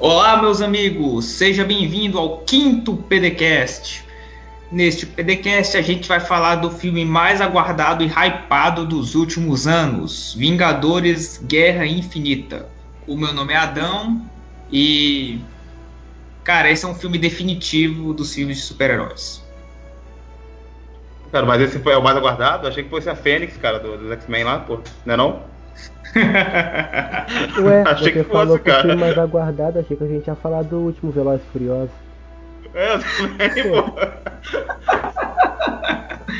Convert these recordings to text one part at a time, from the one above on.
Olá, meus amigos, seja bem-vindo ao quinto PDCast. Neste PDCast a gente vai falar do filme mais aguardado e hypado dos últimos anos, Vingadores Guerra Infinita. O meu nome é Adão e cara, esse é um filme definitivo dos filmes de super-heróis. Cara, mas esse foi o mais aguardado? Achei que fosse a Fênix, cara, do, dos X-Men lá, pô. Não é não? Ué, achei você que falou fosse, que cara. o filme mais aguardado, achei que a gente ia falar do último Velozes Furiosos. É, eu também, pô.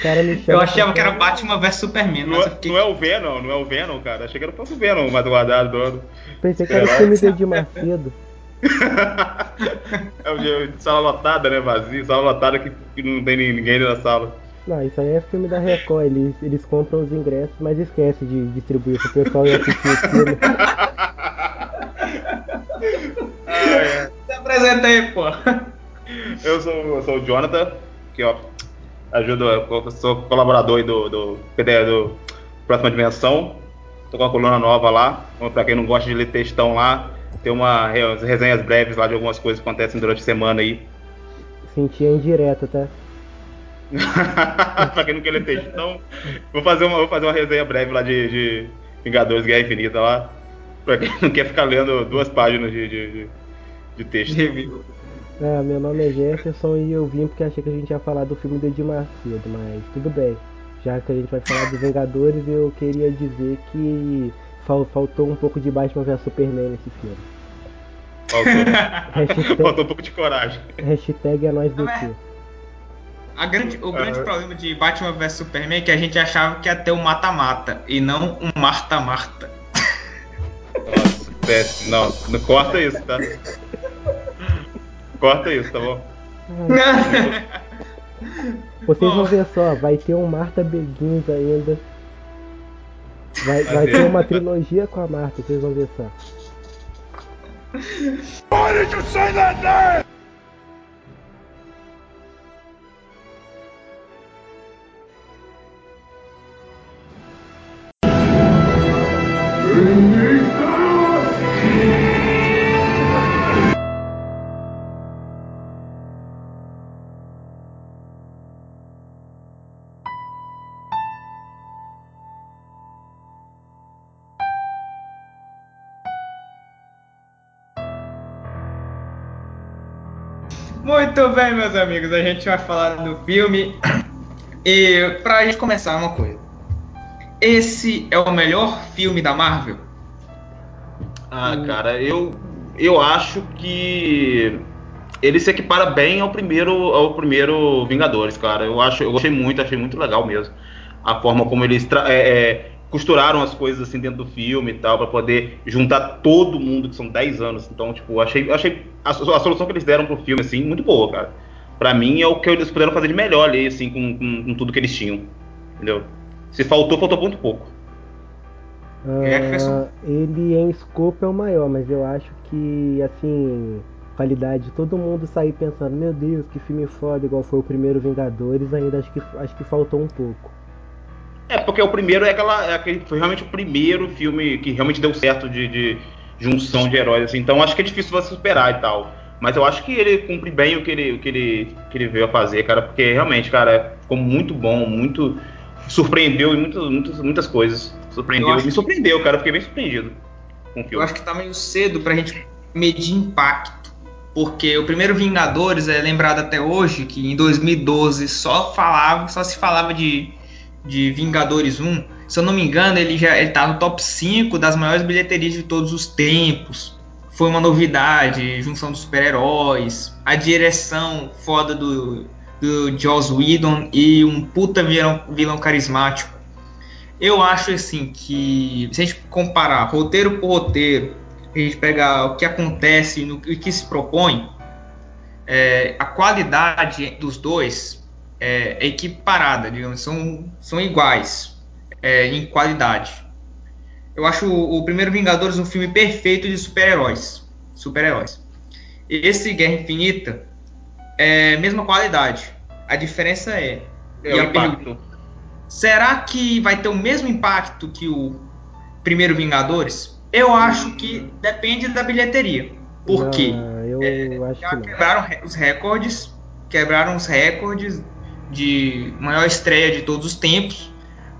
Cara eu achava que era Batman vs Superman, não, é- fiquei... não, é o Venom, não é o Venom, cara. Achei que era o Venom mais aguardado todo. Pensei que era o filme de Macedo. é o sala lotada, né? Vazio, sala lotada que, que não tem ninguém na sala. Não, isso aí é filme da Record, eles, eles compram os ingressos, mas esquece de distribuir pro pessoal e assistir o filme. é. Se apresenta aí, pô. Eu sou, eu sou o Jonathan, que ó, ajudo, eu sou colaborador do, do PD do Próxima Dimensão. Tô com uma coluna nova lá, pra quem não gosta de ler textão lá, tem uma resenhas breves lá de algumas coisas que acontecem durante a semana aí. Senti a indireta, tá? pra quem não quer ler texto. Então, vou fazer uma, vou fazer uma resenha breve lá de, de Vingadores Guerra Infinita lá. Pra quem não quer ficar lendo duas páginas de, de, de texto. É, meu nome é Jefferson e eu vim porque achei que a gente ia falar do filme do Edmar Macedo, mas tudo bem. Já que a gente vai falar dos Vingadores, eu queria dizer que faltou um pouco de Batman vs Superman nesse filme. Faltou. hashtag, faltou um pouco de coragem. Hashtag é nós do quê? Grande, o grande problema de Batman vs Superman é que a gente achava que ia ter um mata-mata e não um marta-marta. Nossa, péssimo. Não, não corta isso, tá? Corta isso, tá bom? Vocês vão ver só, vai ter um Marta Beguins ainda. Vai, vai ter uma trilogia com a Marta, vocês vão ver só. Why did you say that name? Muito bem, meus amigos, a gente vai falar do filme. E pra gente começar, uma coisa. Esse é o melhor filme da Marvel? Ah, cara, eu, eu acho que ele se equipara bem ao primeiro ao primeiro Vingadores, cara. Eu acho, eu gostei muito, achei muito legal mesmo a forma como eles é, é, costuraram as coisas assim dentro do filme e tal, para poder juntar todo mundo, que são 10 anos. Então, tipo, achei, achei a, a, solução que eles deram pro filme, assim, muito boa, cara. Pra mim é o que eles puderam fazer de melhor ali, assim, com, com, com tudo que eles tinham. Entendeu? Se faltou, faltou muito pouco. Uh, ele em escopo é o maior, mas eu acho que, assim, qualidade, todo mundo sair pensando, meu Deus, que filme foda, igual foi o primeiro Vingadores, ainda acho que, acho que faltou um pouco. É, porque o primeiro é aquela. É aquele, foi realmente o primeiro filme que realmente deu certo de, de junção de heróis, assim. Então acho que é difícil você superar e tal. Mas eu acho que ele cumpre bem o que ele, o que ele, que ele veio a fazer, cara, porque realmente, cara, ficou muito bom, muito. Surpreendeu em muitas, muitas, muitas coisas. Surpreendeu, me surpreendeu, cara, fiquei bem surpreendido com o filme. Eu acho que tá meio cedo pra gente medir impacto. Porque o primeiro Vingadores é lembrado até hoje que em 2012 só falava, só se falava de de Vingadores 1, se eu não me engano, ele já está no top 5 das maiores bilheterias de todos os tempos. Foi uma novidade, junção dos super-heróis, a direção foda do, do Joss Whedon e um puta vilão, vilão carismático. Eu acho assim que, se a gente comparar roteiro por roteiro, a gente pegar o que acontece e o que se propõe, é, a qualidade dos dois é, equiparada, digamos, são, são iguais é, em qualidade. Eu acho o, o, primeiro Vingadores um filme perfeito de super-heróis. Super-heróis. Esse Guerra Infinita é a mesma qualidade. A diferença é. É o impacto. será que vai ter o mesmo impacto que o primeiro Vingadores? Eu acho que depende da bilheteria. Por quê? eu é, acho já que não. quebraram os recordes, quebraram os recordes de maior estreia de todos os tempos.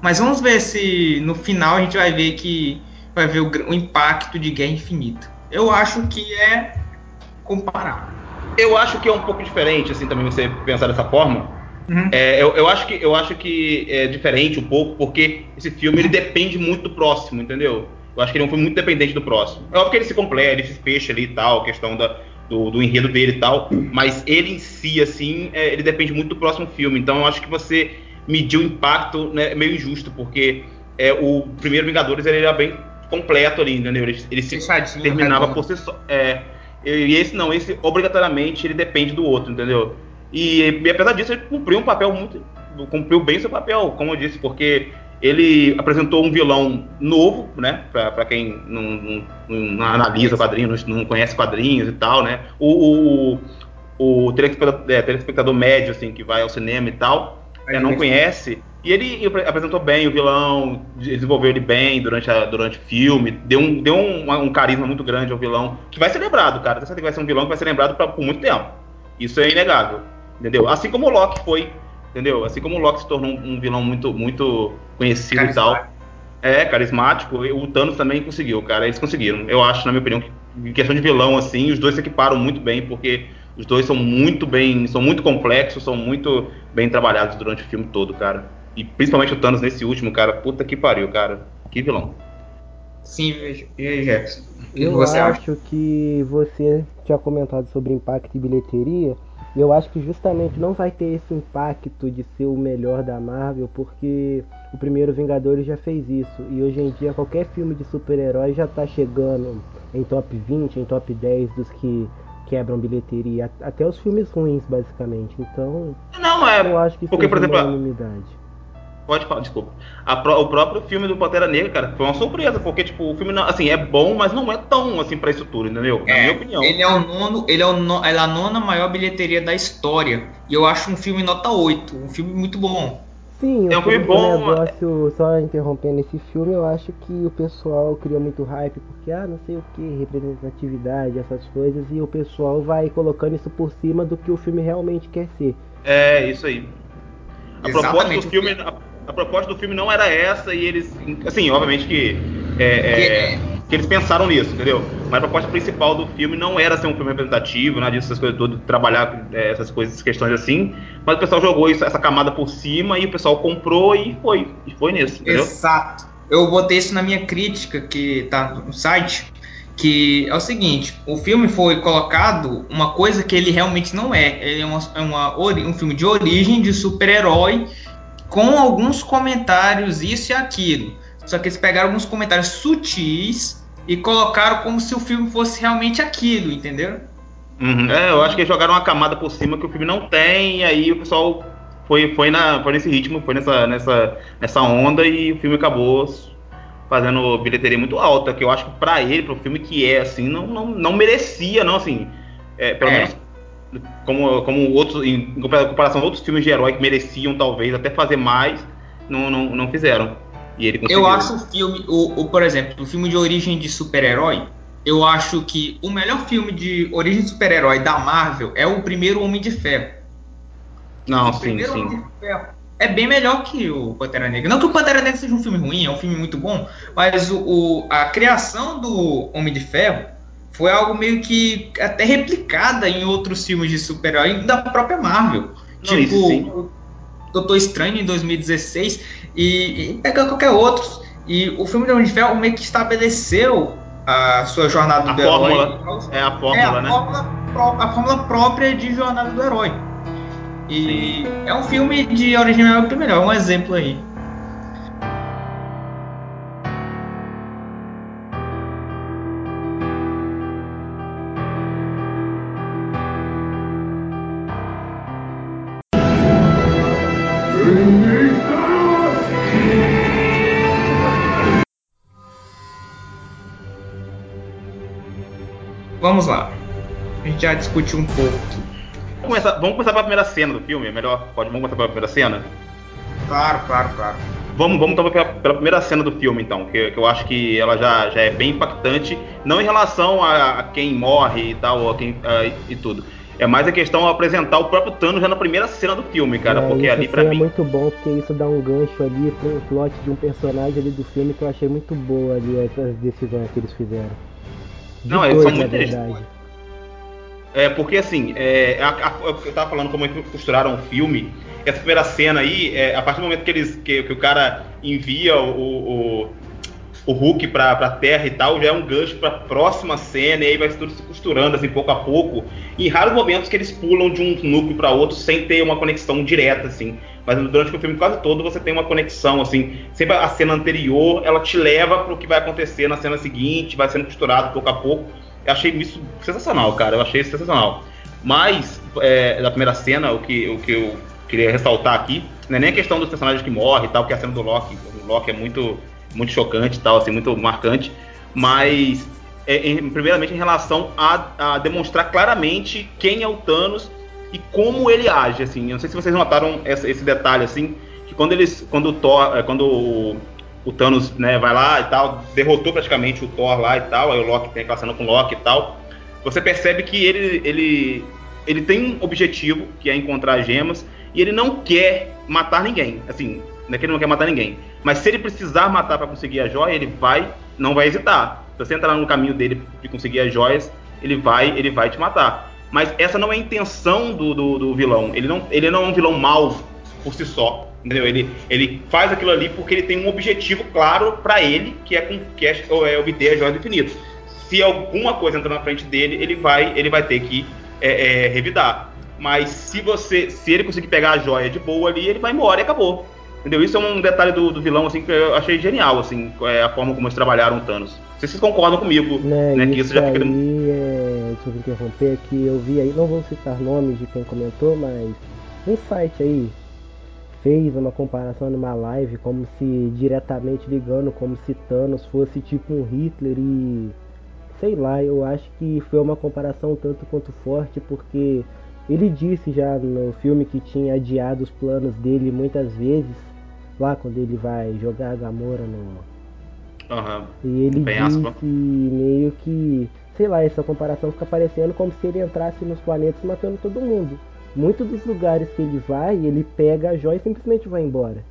Mas vamos ver se no final a gente vai ver que vai ver o, o impacto de Guerra Infinita. Eu acho que é comparável. Eu acho que é um pouco diferente, assim, também você pensar dessa forma. Uhum. É, eu, eu, acho que, eu acho que é diferente um pouco, porque esse filme ele depende muito do próximo, entendeu? Eu acho que ele é um filme muito dependente do próximo. É óbvio que ele se completa, ele se fecha ali e tal, questão da, do, do, enredo dele e tal, mas ele em si, assim, é, ele depende muito do próximo filme. Então eu acho que você mediu o impacto né, meio injusto, porque é, o primeiro Vingadores ele era bem completo ali, entendeu? Ele, ele se terminava por si só. É, e esse não, esse obrigatoriamente ele depende do outro, entendeu? E, e apesar disso, ele cumpriu um papel muito. cumpriu bem seu papel, como eu disse, porque ele apresentou um vilão novo, né? Para quem não, não, não, analisa quadrinhos, não conhece quadrinhos e tal, né? O, o, o telespectador, é, telespectador médio, assim, que vai ao cinema e tal, é, não conhece. E ele apresentou bem o vilão, desenvolveu ele bem durante, a, durante o filme, deu, um, deu um, um carisma muito grande ao vilão, que vai ser lembrado, cara. Você vai ser um vilão que vai ser lembrado pra, por muito tempo. Isso é inegável, entendeu? Assim como o Loki foi, entendeu? Assim como o Loki se tornou um, um vilão muito, muito conhecido e tal. É, carismático. O Thanos também conseguiu, cara. Eles conseguiram. Eu acho, na minha opinião, que em questão de vilão, assim, os dois se equiparam muito bem, porque os dois são muito bem, são muito complexos, são muito bem trabalhados durante o filme todo, cara. E principalmente o Thanos nesse último, cara, puta que pariu, cara. Que vilão. Sim, e aí, Jefferson? Eu acho acha? que você tinha comentado sobre impacto e bilheteria. Eu acho que justamente não vai ter esse impacto de ser o melhor da Marvel, porque o primeiro Vingadores já fez isso. E hoje em dia qualquer filme de super-herói já tá chegando em top 20, em top 10 dos que quebram bilheteria. Até os filmes ruins, basicamente. Então, não é. Eu acho que porque, por exemplo, uma unanimidade. Pode falar, desculpa. Pro, o próprio filme do Pantera Negra, cara, foi uma surpresa, porque, tipo, o filme, não, assim, é bom, mas não é tão, assim, pra isso tudo, entendeu? Na é, minha opinião. Ele é o nono, ele é, o no, é a nona maior bilheteria da história. E eu acho um filme nota 8, um filme muito bom. Sim, é um filme bom. negócio, só interrompendo esse filme, eu acho que o pessoal cria muito hype, porque, ah, não sei o que, representatividade, essas coisas, e o pessoal vai colocando isso por cima do que o filme realmente quer ser. É, isso aí. A proposta do filme, a, a proposta do filme não era essa e eles, assim, obviamente que, é, é, que eles pensaram nisso, entendeu? Mas a proposta principal do filme não era ser um filme representativo, nada disso, essas coisas todas, trabalhar é, essas coisas, questões assim. Mas o pessoal jogou isso, essa camada por cima e o pessoal comprou e foi, e foi nisso, entendeu? Exato. Eu botei isso na minha crítica que tá no site, que é o seguinte, o filme foi colocado uma coisa que ele realmente não é. Ele é, uma, é uma, um filme de origem de super-herói com alguns comentários, isso e aquilo. Só que eles pegaram alguns comentários sutis e colocaram como se o filme fosse realmente aquilo, entendeu? Uhum. É, eu acho que eles jogaram uma camada por cima que o filme não tem, e aí o pessoal foi, foi, na, foi nesse ritmo, foi nessa, nessa, nessa onda, e o filme acabou fazendo bilheteria muito alta, que eu acho que pra ele, pro filme que é, assim, não, não, não merecia, não, assim, é, pelo é. menos como, como outros, em comparação a outros filmes de herói que mereciam talvez até fazer mais, não, não, não fizeram. E ele conseguiu. Eu acho o filme, o, o, por exemplo, o filme de origem de super-herói, eu acho que o melhor filme de origem de super-herói da Marvel é o primeiro Homem de Ferro. Não, o sim, sim. é bem melhor que o Pantera Negra. Não que o Pantera Negra seja um filme ruim, é um filme muito bom, mas o, o a criação do Homem de Ferro foi algo meio que até replicada em outros filmes de super-herói da própria Marvel. Não, tipo, Doutor Estranho em 2016 e, e pega qualquer outro. E o filme de Homem de Ferro meio que estabeleceu a sua jornada a do fórmula, herói. É a fórmula, é a né? Fórmula, a fórmula própria de jornada do herói. E Sim. é um filme de origem melhor, um exemplo aí. Vamos lá. A gente já discutiu um pouco. Vamos começar, vamos começar pela primeira cena do filme, é melhor? Pode, vamos começar pela primeira cena? Claro, claro, claro. vamos, vamos então pela, pela, primeira cena do filme, então, que, que, eu acho que ela já, já é bem impactante, não em relação a, a quem morre e tal, a quem, uh, e tudo. É mais a questão de apresentar o próprio Thanos já na primeira cena do filme, cara. É, porque ali pra é mim. É muito bom, porque isso dá um gancho ali pro plot de um personagem ali do filme que eu achei muito boa ali, essas decisões que eles fizeram. De não, dois, são muito interessantes. É, porque assim, é, a, a, eu tava falando como é que costuraram o filme. Essa primeira cena aí, é, a partir do momento que eles que, que o cara envia o, o, o Hulk pra, pra Terra e tal, já é um gancho pra próxima cena, e aí vai tudo se costurando assim pouco a pouco. E em raros momentos que eles pulam de um núcleo para outro sem ter uma conexão direta, assim. Mas durante o filme quase todo você tem uma conexão, assim. Sempre a cena anterior, ela te leva para o que vai acontecer na cena seguinte, vai sendo costurado pouco a pouco. Eu achei isso sensacional, cara. Eu achei sensacional. Mas, é, da primeira cena, o que, o que eu queria ressaltar aqui, não é nem a questão dos personagens que morrem e tal, que a cena do Loki, o Loki é muito, muito chocante e tal, assim, muito marcante. Mas, é, em, primeiramente, em relação a, a, demonstrar claramente quem é o Thanos e como ele age, assim. Eu não sei se vocês notaram esse, esse detalhe, assim, que quando eles, quando o Thor, é, quando o, o Thanos né, vai lá e tal, derrotou praticamente o Thor lá e tal, aí o Loki tem aquela cena com o Loki e tal. Você percebe que ele, ele, ele tem um objetivo, que é encontrar gemas, e ele não quer matar ninguém. Assim, não é que ele não quer matar ninguém. Mas se ele precisar matar para conseguir a joia, ele vai, não vai hesitar. Se você entrar no caminho dele de conseguir as joias, ele vai, ele vai te matar. Mas essa não é a intenção do, do, do vilão. Ele não, ele não é um vilão mau por si só. Entendeu? Ele, ele faz aquilo ali porque ele tem um objetivo claro para ele, que é, com, que é, é obter a joia do infinito. Se alguma coisa entrar na frente dele, ele vai, ele vai ter que é, é, revidar. Mas se você, se ele conseguir pegar a joia de boa ali, ele vai embora e acabou. Entendeu? Isso é um detalhe do, do vilão assim que eu achei genial, assim, é a forma como eles trabalharam o Thanos. Não sei se vocês concordam comigo, né? né que isso já fica. Aí, é, desculpa interromper, que eu vi aí, não vou citar nomes de quem comentou, mas um site aí fez uma comparação numa live como se diretamente ligando como se Thanos fosse tipo um Hitler e sei lá, eu acho que foi uma comparação tanto quanto forte porque ele disse já no filme que tinha adiado os planos dele muitas vezes lá quando ele vai jogar a Gamora no Uhum. E ele disse meio que, sei lá, essa comparação fica parecendo como se ele entrasse nos planetas matando todo mundo muitos dos lugares que ele vai, ele pega a joia e simplesmente vai embora.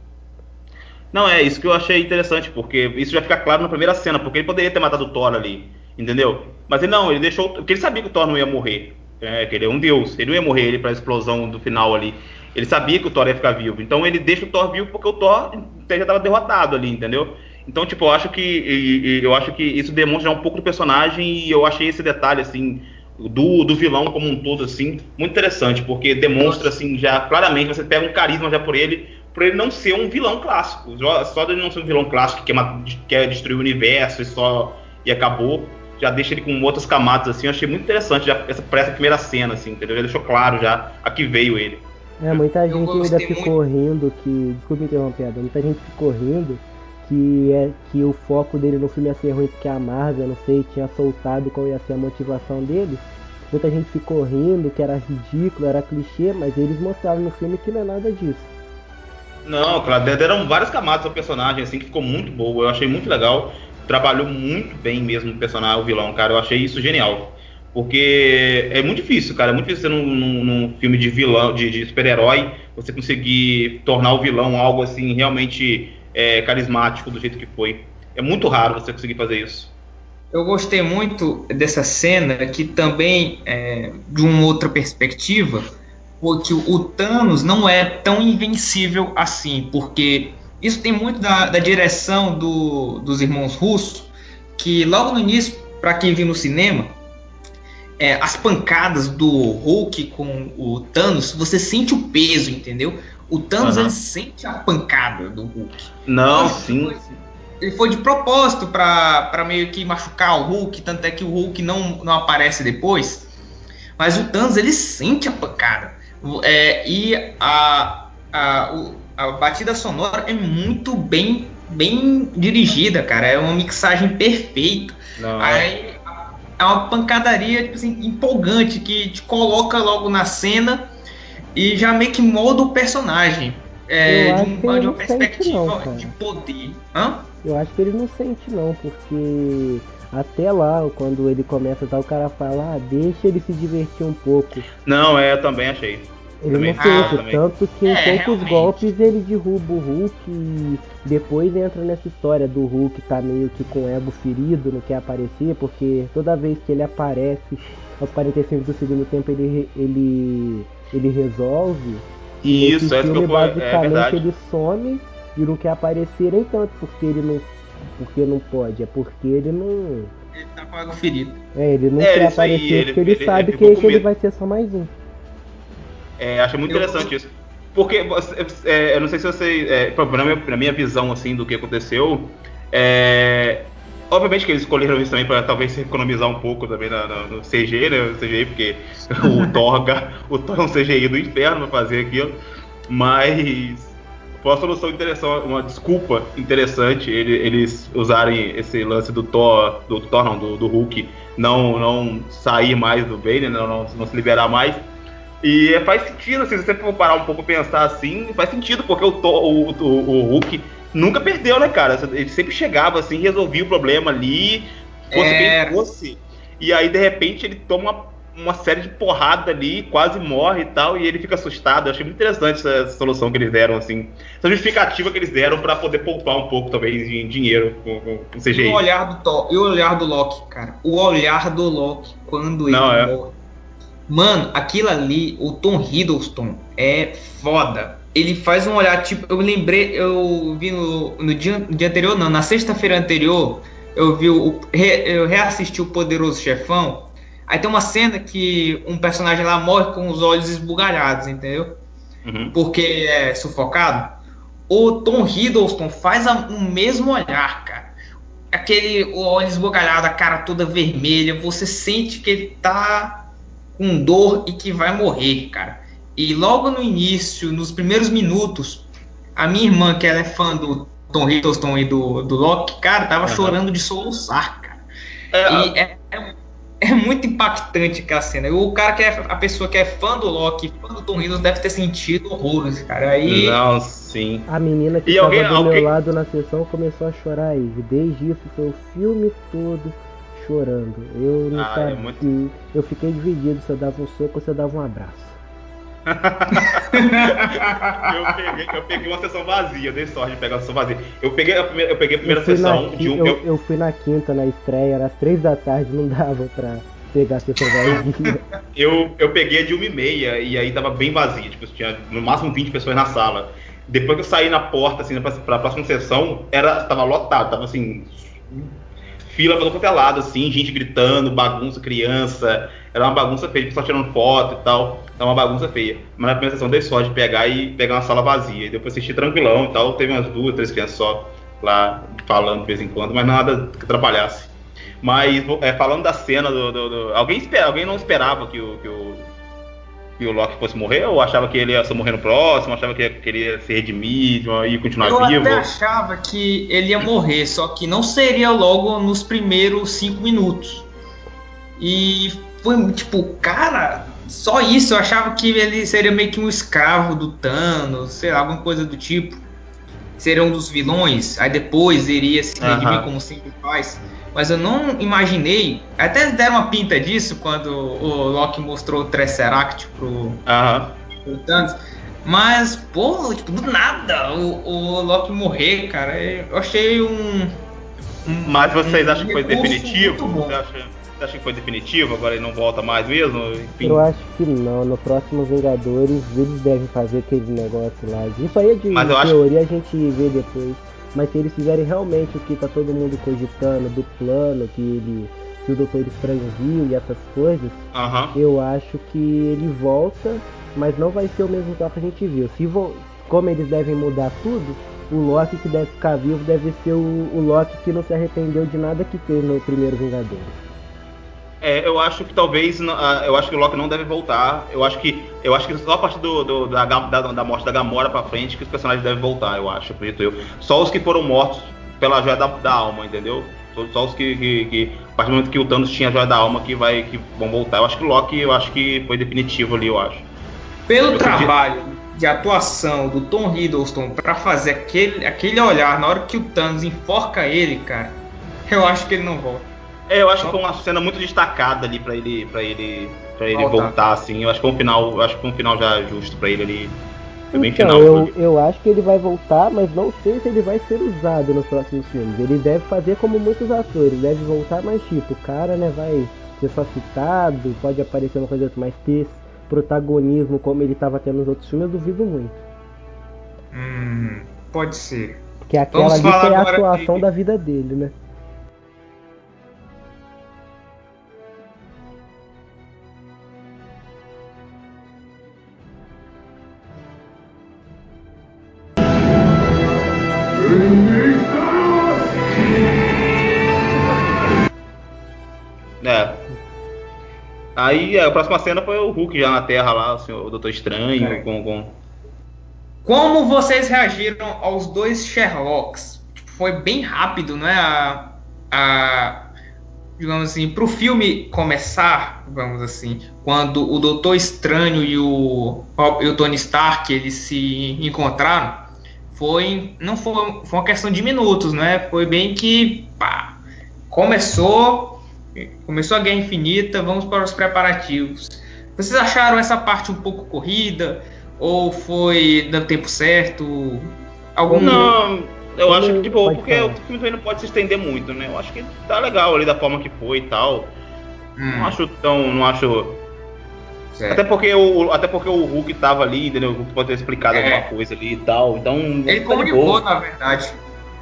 Não, é isso que eu achei interessante, porque isso já fica claro na primeira cena, porque ele poderia ter matado o Thor ali, entendeu? Mas ele não, ele deixou. Porque ele sabia que o Thor não ia morrer. É, que ele é um deus, ele não ia morrer ele pra explosão do final ali. Ele sabia que o Thor ia ficar vivo. Então ele deixa o Thor vivo porque o Thor já estava derrotado ali, entendeu? Então, tipo, eu acho que e, e, eu acho que isso demonstra um pouco do personagem e eu achei esse detalhe assim do, do vilão como um todo, assim, muito interessante, porque demonstra, assim, já claramente, você pega um carisma já por ele, por ele não ser um vilão clássico. Só de ele não ser um vilão clássico que quer, quer destruir o universo e só e acabou, já deixa ele com outras camadas, assim, eu achei muito interessante já essa, essa primeira cena, assim, entendeu? Já deixou claro já a que veio ele. É, muita gente ainda ficou muito. rindo que. Desculpa interromper, muita gente ficou rindo que é que o foco dele no filme ia ser ruim porque a Marvel, não sei, tinha soltado qual ia ser a motivação dele. Muita gente ficou rindo, que era ridículo, era clichê, mas eles mostraram no filme que não é nada disso. Não, claro, deram várias camadas ao personagem, assim, que ficou muito boa. Eu achei muito legal. Trabalhou muito bem mesmo o personagem, o vilão, cara. Eu achei isso genial. Porque é muito difícil, cara. É muito difícil num, num, num filme de vilão, de, de super-herói, você conseguir tornar o vilão algo assim realmente é, carismático do jeito que foi. É muito raro você conseguir fazer isso. Eu gostei muito dessa cena que também, é, de uma outra perspectiva, porque o Thanos não é tão invencível assim, porque isso tem muito da, da direção do, dos irmãos russos, que logo no início, para quem viu no cinema, é, as pancadas do Hulk com o Thanos, você sente o peso, entendeu? O Thanos uhum. ele sente a pancada do Hulk. Não, sim. Foi, ele foi de propósito para meio que machucar o Hulk, tanto é que o Hulk não, não aparece depois. Mas o Thanos ele sente a pancada. É, e a, a, a batida sonora é muito bem, bem dirigida, cara. É uma mixagem perfeita. Não. Aí, é uma pancadaria tipo assim, empolgante que te coloca logo na cena e já meio que molda o personagem. é, de, um, de, uma perspectiva não, de poder. Hã? Eu acho que ele não sente não, porque até lá, quando ele começa a dar, o cara fala, ah, deixa ele se divertir um pouco. Não, é, eu também achei. Ele também. não sente, ah, tanto que em é, poucos realmente. golpes ele derruba o Hulk e depois entra nessa história do Hulk tá meio que com o ego ferido, não quer aparecer, porque toda vez que ele aparece, aos 45 do segundo tempo ele, ele, ele resolve. Isso, é filme, basicamente é ele some e não quer aparecer nem tanto porque ele não porque não pode, é porque ele não. Ele tá com algo ferido. É, ele não é, quer aparecer aí, porque ele, ele, sabe ele que esse ele vai ser só mais um. É, acho muito eu... interessante isso. Porque, é, eu não sei se você. É, na, minha, na minha visão, assim, do que aconteceu, é, Obviamente que eles escolheram isso também para talvez economizar um pouco também na, na, no CG, né? No CGI, porque o Thor, o Thor é um CGI do inferno pra fazer aquilo. Mas foi uma solução interessante, uma desculpa interessante ele, eles usarem esse lance do Thor, do Thor não, do, do Hulk, não, não sair mais do Banner, não, não, não se liberar mais. E faz sentido, assim, se você for parar um pouco pensar assim, faz sentido, porque o, o, o, o Hulk nunca perdeu, né, cara? Ele sempre chegava assim, resolvia o problema ali, fosse é... quem fosse. E aí, de repente, ele toma uma, uma, série de porrada ali, quase morre e tal, e ele fica assustado. Eu achei muito interessante essa, essa solução que eles deram, assim. Essa justificativa que eles deram para poder poupar um pouco, talvez, em dinheiro com, com, CGI. E o olhar do Thor, e o olhar do Loki, cara. O olhar do Loki quando Não, ele é. morre. Mano, aquilo ali, o Tom Hiddleston é foda ele faz um olhar, tipo, eu me lembrei, eu vi no, no, dia, no dia anterior, não, na sexta-feira anterior, eu vi o, eu reassisti o Poderoso Chefão, aí tem uma cena que um personagem lá morre com os olhos esbugalhados, entendeu? Uhum. Porque é sufocado. O Tom Hiddleston faz a, o mesmo olhar, cara. Aquele olho esbugalhado, a cara toda vermelha, você sente que ele tá com dor e que vai morrer, cara. E logo no início, nos primeiros minutos, a minha irmã, que ela é fã do Tom Hiddleston e do, do Loki, cara, tava uhum. chorando de soluçar, cara. É, e é, é, é, muito impactante aquela cena. O cara que é a pessoa que é fã do Loki, fã do Tom Hiddleston, deve ter sentido horrores, cara. Aí. Não, sim. A menina que e tava alguém, do alguém... meu lado na sessão começou a chorar aí. Desde isso foi o filme todo chorando. Eu não ah, sabia. É muito... Eu fiquei dividido se eu dava um soco ou se eu dava um abraço eu, peguei, eu peguei uma sessão vazia, dei sorte de pegar uma sessão vazia. Eu peguei a primeira, eu peguei a primeira sessão de um. Eu, eu, fui na quinta na estreia, era às três da tarde, não dava pra pegar a sessão vazia. eu, eu peguei a de uma e meia e aí tava bem vazia, tipo, tinha no máximo 20 pessoas na sala. Depois que eu saí na porta, assim, pra, pra próxima sessão, era, tava lotado, tava assim, fila pra todo é lado, assim, gente gritando, bagunça, criança. Era uma bagunça feia, pessoal tirando foto e tal. Era uma bagunça feia. Mas na primeira sessão dei sorte de pegar e pegar uma sala vazia. E depois assisti tranquilão e tal. Teve umas duas, três crianças só lá falando de vez em quando, mas nada que atrapalhasse. Mas é, falando da cena do. do, do alguém, espera, alguém não esperava que o, que o que o Loki fosse morrer? Ou achava que ele ia só morrer no próximo? Achava que, que ele ia se redimir e continuar eu vivo? Eu até achava que ele ia morrer, só que não seria logo nos primeiros cinco minutos. E foi tipo, cara, só isso. Eu achava que ele seria meio que um escravo do Thanos, sei lá, alguma coisa do tipo. Seria um dos vilões, aí depois iria se redimir como sempre faz mas eu não imaginei. Até deram uma pinta disso quando o Loki mostrou o Tesseract pro, uhum. pro Thanos. Mas, pô, tipo, do nada o, o Loki morrer, cara, eu achei um. um Mas vocês um acham que foi definitivo? Você acha, você acha que foi definitivo? Agora ele não volta mais mesmo? Enfim. Eu acho que não. No próximo Vingadores eles devem fazer aquele negócio lá. Isso aí é de Mas teoria, acho... a gente vê depois. Mas se eles fizerem realmente o que tá todo mundo cogitando do plano que ele que o Doutor Estranho viu e essas coisas, uhum. eu acho que ele volta, mas não vai ser o mesmo que a gente viu. Se vo como eles devem mudar tudo, o Loki que deve ficar vivo deve ser o, o Loki que não se arrependeu de nada que fez no primeiro Vingadores. É, eu acho que talvez. Eu acho que o Loki não deve voltar. Eu acho que. Eu acho que só a partir do, do da, da, da, morte da Gamora pra frente que os personagens devem voltar, eu acho, acredito eu. Só os que foram mortos pela joia da, da alma, entendeu? Só, só os que, que, que, A partir do momento que o Thanos tinha a joia da alma que, vai, que vão voltar. Eu acho que o Loki eu acho que foi definitivo ali, eu acho. Pelo eu trabalho de atuação do Tom Hiddleston para fazer aquele, aquele olhar na hora que o Thanos enforca ele, cara, eu acho que ele não volta. É, eu acho que foi uma cena muito destacada ali para ele, para ele, para ele voltar. voltar. assim. Eu acho que foi um final, acho que foi um final já justo para ele ali. Foi bem então, final. Eu, eu acho que ele vai voltar, mas não sei se ele vai ser usado nos próximos filmes. Ele deve fazer como muitos atores, deve voltar, mas tipo, o cara, né, vai ser só citado, pode aparecer uma coisa outra, mas ter protagonismo como ele estava tendo nos outros filmes, eu duvido muito. Hum, pode ser. Porque aquela ali foi a atuação de... da vida dele, né? Aí a próxima cena foi o Hulk já na Terra lá, o, senhor, o Doutor Estranho, é. com, com... Como vocês reagiram aos dois Sherlocks? Tipo, foi bem rápido, não é? A, a, digamos assim, pro filme começar, vamos assim, quando o Doutor Estranho e o, e o Tony Stark eles se encontraram, foi não foi, foi uma questão de minutos, né? Foi bem que pá, começou Começou a Guerra Infinita, vamos para os preparativos. Vocês acharam essa parte um pouco corrida? Ou foi no tempo certo? Algum... Não, eu acho que de boa, porque o filme também não pode se estender muito, né? Eu acho que tá legal ali da forma que foi e tal. Hum. Não acho tão. Não acho. Até porque, o, até porque o Hulk tava ali, entendeu? O Hulk pode ter explicado é. alguma coisa ali e tal. Então. Ele tá comunicou, na verdade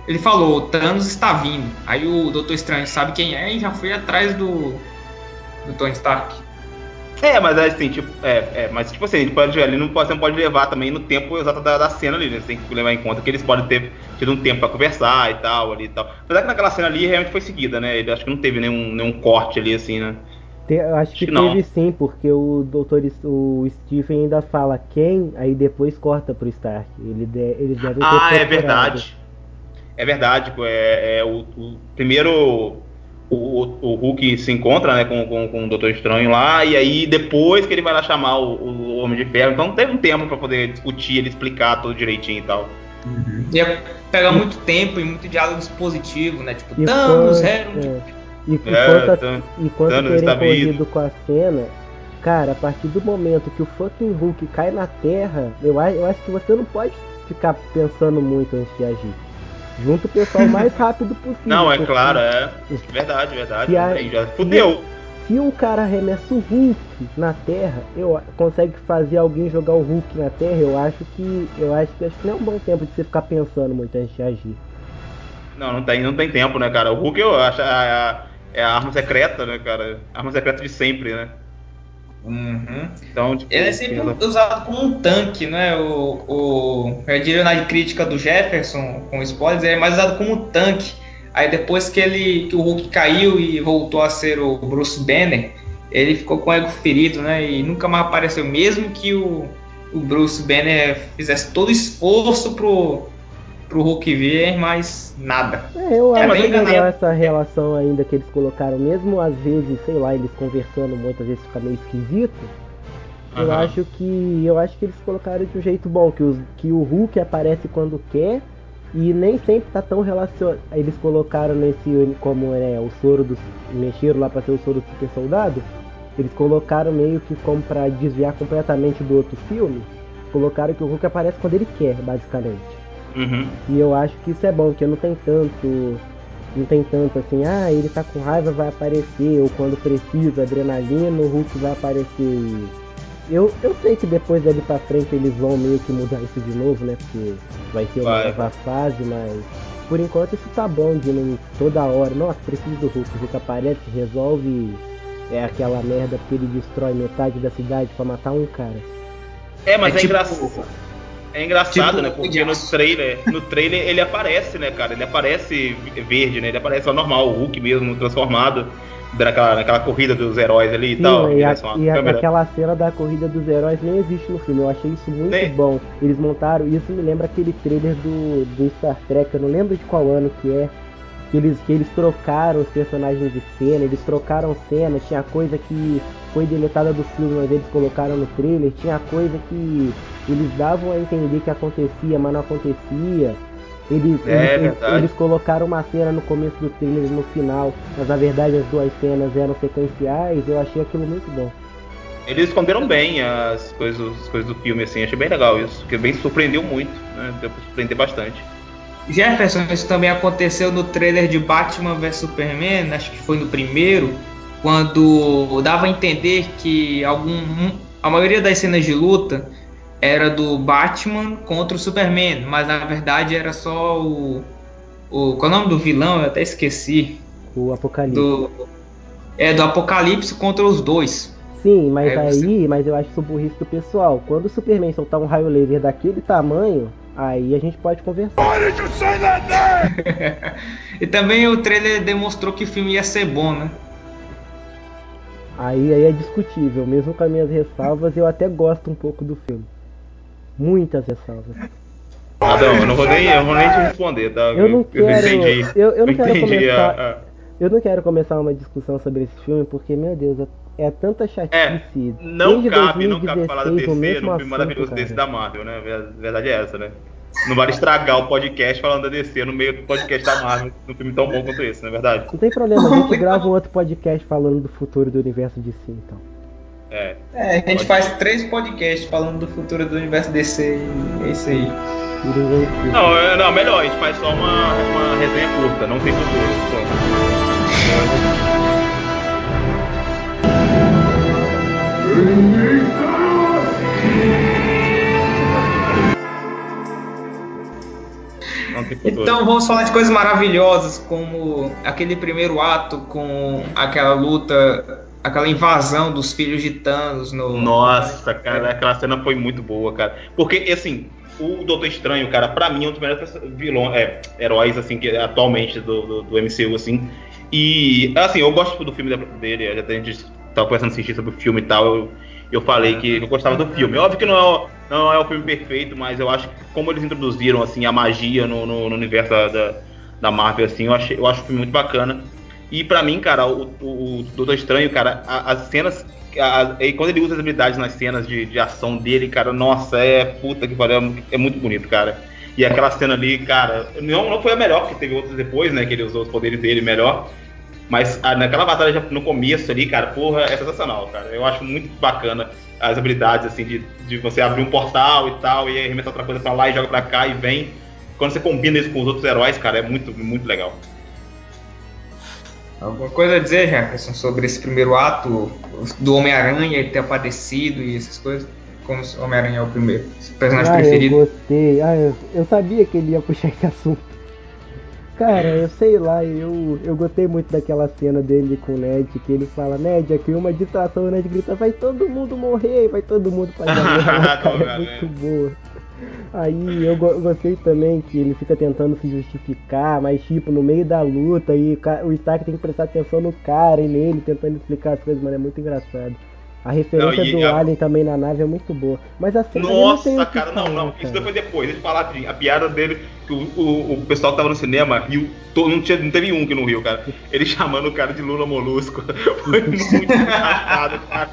ele falou, Thanos está vindo. Aí o Doutor Estranho sabe quem é e já foi atrás do, do Tony Stark. É, mas é assim, tipo, é, é, mas tipo assim, ele, pode, ele não pode, você não pode levar também no tempo exato da, da cena ali, né? Você tem que levar em conta que eles podem ter tido um tempo para conversar e tal, ali e tal. Apesar que naquela cena ali realmente foi seguida, né? Ele acho que não teve nenhum, nenhum corte ali, assim, né? Te, acho, acho que, que teve sim, porque o doutor o Stephen ainda fala quem, aí depois corta pro Stark. Ele de, eles devem ter Ah, é verdade. É verdade, é, é o, o, primeiro o, o, Hulk se encontra né, com, com, com, o Doutor Estranho lá, e aí depois que ele vai lá chamar o, o Homem de Ferro, então teve um tempo para poder discutir, ele explicar tudo direitinho e tal. Uhum. Ia pegar muito tempo e muito diálogo expositivo, né? Tipo, e Thanos, é, E enquanto, é, enquanto Thanos terem corrido com a cena, cara, a partir do momento que o fucking Hulk cai na Terra, eu, eu acho que você não pode ficar pensando muito antes de agir. Junta o pessoal o mais rápido possível. Não, é claro, é. Verdade, verdade. A, já fudeu. Se um cara arremessa o Hulk na Terra, eu consegue fazer alguém jogar o Hulk na Terra, eu acho que eu acho que acho que não é um bom tempo de você ficar pensando muito antes de agir. Não, não tem, não tem tempo, né, cara? O Hulk eu acho é a, é a arma secreta, né, cara? A arma secreta de sempre, né? Uhum. Então, tipo, ele é sempre usado como um tanque, né? O, o, eu diria na crítica do Jefferson com spoilers, ele é mais usado como um tanque. Aí depois que ele que o Hulk caiu e voltou a ser o Bruce Banner, ele ficou com o ego ferido, né? E nunca mais apareceu, mesmo que o, o Bruce Banner fizesse todo o esforço pro pro Hulk ver, mas nada. É, eu é, acho legal essa relação ainda que eles colocaram, mesmo às vezes, sei lá, eles conversando muitas vezes fica meio esquisito. Uhum. Eu acho que eu acho que eles colocaram de um jeito bom, que, os, que o Hulk aparece quando quer e nem sempre tá tão relacionado. Eles colocaram nesse como é o soro dos mexeram lá para ser o soro do super soldado. Eles colocaram meio que como para desviar completamente do outro filme. Colocaram que o Hulk aparece quando ele quer, basicamente. Uhum. E eu acho que isso é bom, porque não tem tanto. Não tem tanto assim, ah, ele tá com raiva, vai aparecer, ou quando precisa, adrenalina, o Hulk vai aparecer. Eu, eu sei que depois dali pra frente eles vão meio que mudar isso de novo, né? Porque vai ter uma vai. nova fase, mas por enquanto isso tá bom de não toda hora. Nossa, preciso do Hulk. O Hulk aparece, resolve é aquela merda porque ele destrói metade da cidade para matar um cara. É, mas é, é tipo... engraçado. É engraçado, tipo, né? Porque no trailer, no trailer ele aparece, né, cara? Ele aparece verde, né? Ele aparece normal, o Hulk mesmo, transformado naquela, naquela corrida dos heróis ali e Sim, tal. E, a, e a, aquela cena da corrida dos heróis nem existe no filme. Eu achei isso muito nem... bom. Eles montaram, isso me lembra aquele trailer do, do Star Trek, eu não lembro de qual ano que é. Que eles, que eles trocaram os personagens de cena, eles trocaram cena, tinha coisa que foi deletada do filme, mas eles colocaram no trailer, tinha coisa que eles davam a entender que acontecia, mas não acontecia. Eles, É, eles, eles colocaram uma cena no começo do trailer e no final, mas na verdade as duas cenas eram sequenciais, eu achei aquilo muito bom. Eles esconderam bem as coisas, as coisas do filme, assim, achei bem legal isso, porque bem surpreendeu muito, né? Deu pra surpreender bastante. Jefferson, isso também aconteceu no trailer de Batman vs Superman, acho que foi no primeiro, quando dava a entender que algum, a maioria das cenas de luta era do Batman contra o Superman, mas na verdade era só o. o qual é o nome do vilão? Eu até esqueci. O Apocalipse. Do, é, do Apocalipse contra os dois. Sim, mas É, aí, você- mas eu acho isso burrice do pessoal. Quando o Superman soltar um raio laser daquele tamanho, aí a gente pode conversar. e também o trailer demonstrou que o filme ia ser bom, né? Aí, aí é discutível, mesmo com as minhas ressalvas, eu até gosto um pouco do filme. Muitas ressalvas. Adão, eu não vou nem, eu vou nem te responder, tá? Eu não quero- entendi. eu- eu não quero começar- a- a- Eu não quero começar uma discussão sobre esse filme, porque, meu Deus, é, é tanta chatice. É, não Desde cabe, não cabe 2016, falar da o DC mesmo num filme assunto, maravilhoso cara. desse da Marvel, né? A verdade é essa, né? Não vale estragar o podcast falando da DC no meio do podcast da Marvel, num filme tão bom quanto esse, não é verdade? Não tem problema, a gente grava um outro podcast falando do futuro do universo si, então. É. É, a gente Pode faz três podcasts falando do futuro do universo DC e é isso aí. Não, é- não, melhor, a gente faz só uma, uma resenha curta, não tem futuro. Pronto. Não tem futuro. Então vamos falar de coisas maravilhosas, como aquele primeiro ato com aquela luta, aquela invasão dos filhos de Thanos no. Nossa, cara, aquela cena foi muito boa, cara. Porque, assim, o Doutor Estranho, cara, pra mim é um dos melhores vilões, é, heróis, assim, que atualmente do, do, do MCU, assim. E, assim, eu gosto do filme dele, já a gente tava conversando assistir sobre o filme e tal, eu, eu falei que eu gostava do filme. Óbvio que não é, não é o filme perfeito, mas eu acho que como eles introduziram, assim, a magia no, no, no universo da, da, Marvel, assim, eu, achei, eu acho o filme muito bacana. E pra mim, cara, o, o, o Doutor Estranho, cara, a- as cenas. A- e quando ele usa as habilidades nas cenas de, de ação dele, cara, nossa, é puta que pariu, é muito bonito, cara. E aquela cena ali, cara, não, não foi a melhor, porque teve outras depois, né, que ele usou os poderes dele melhor. Mas ah, naquela batalha já no começo ali, cara, porra, é sensacional, cara. Eu acho muito bacana as habilidades, assim, de, de você abrir um portal e tal, e arremessar outra coisa pra lá e joga pra cá e vem. Quando você combina isso com os outros heróis, cara, é muito, muito legal. Alguma coisa a dizer, Jefferson, sobre esse primeiro ato do Homem-Aranha ele ter aparecido e essas coisas? Como se o Homem-Aranha é o primeiro personagem ah, eu preferido? gostei. Ah, eu, eu sabia que ele ia puxar esse assunto. Cara, eu sei lá, eu, eu gostei muito daquela cena dele com o Ned, que ele fala, Ned, aqui uma distração, o Ned grita, vai todo mundo morrer, vai todo mundo pra janela, cara, é muito boa. Aí eu, go- eu gostei também que ele fica tentando se justificar, mas tipo, no meio da luta, e o Stark tem que prestar atenção no cara e nele, tentando explicar as coisas, mano, é muito engraçado. A referência Não, do a- Alien também na nave é muito boa. Mas a cena ali não tem Nossa, o que cara, não, falar, não. Isso cara. foi depois. Deixa eu falar rapidinho. A piada dele, que o, o, o pessoal tava no cinema riu. to- Não, tinha, não teve um que não riu, cara. Ele chamando o cara de Lula Molusco. Foi muito engraçado, cara.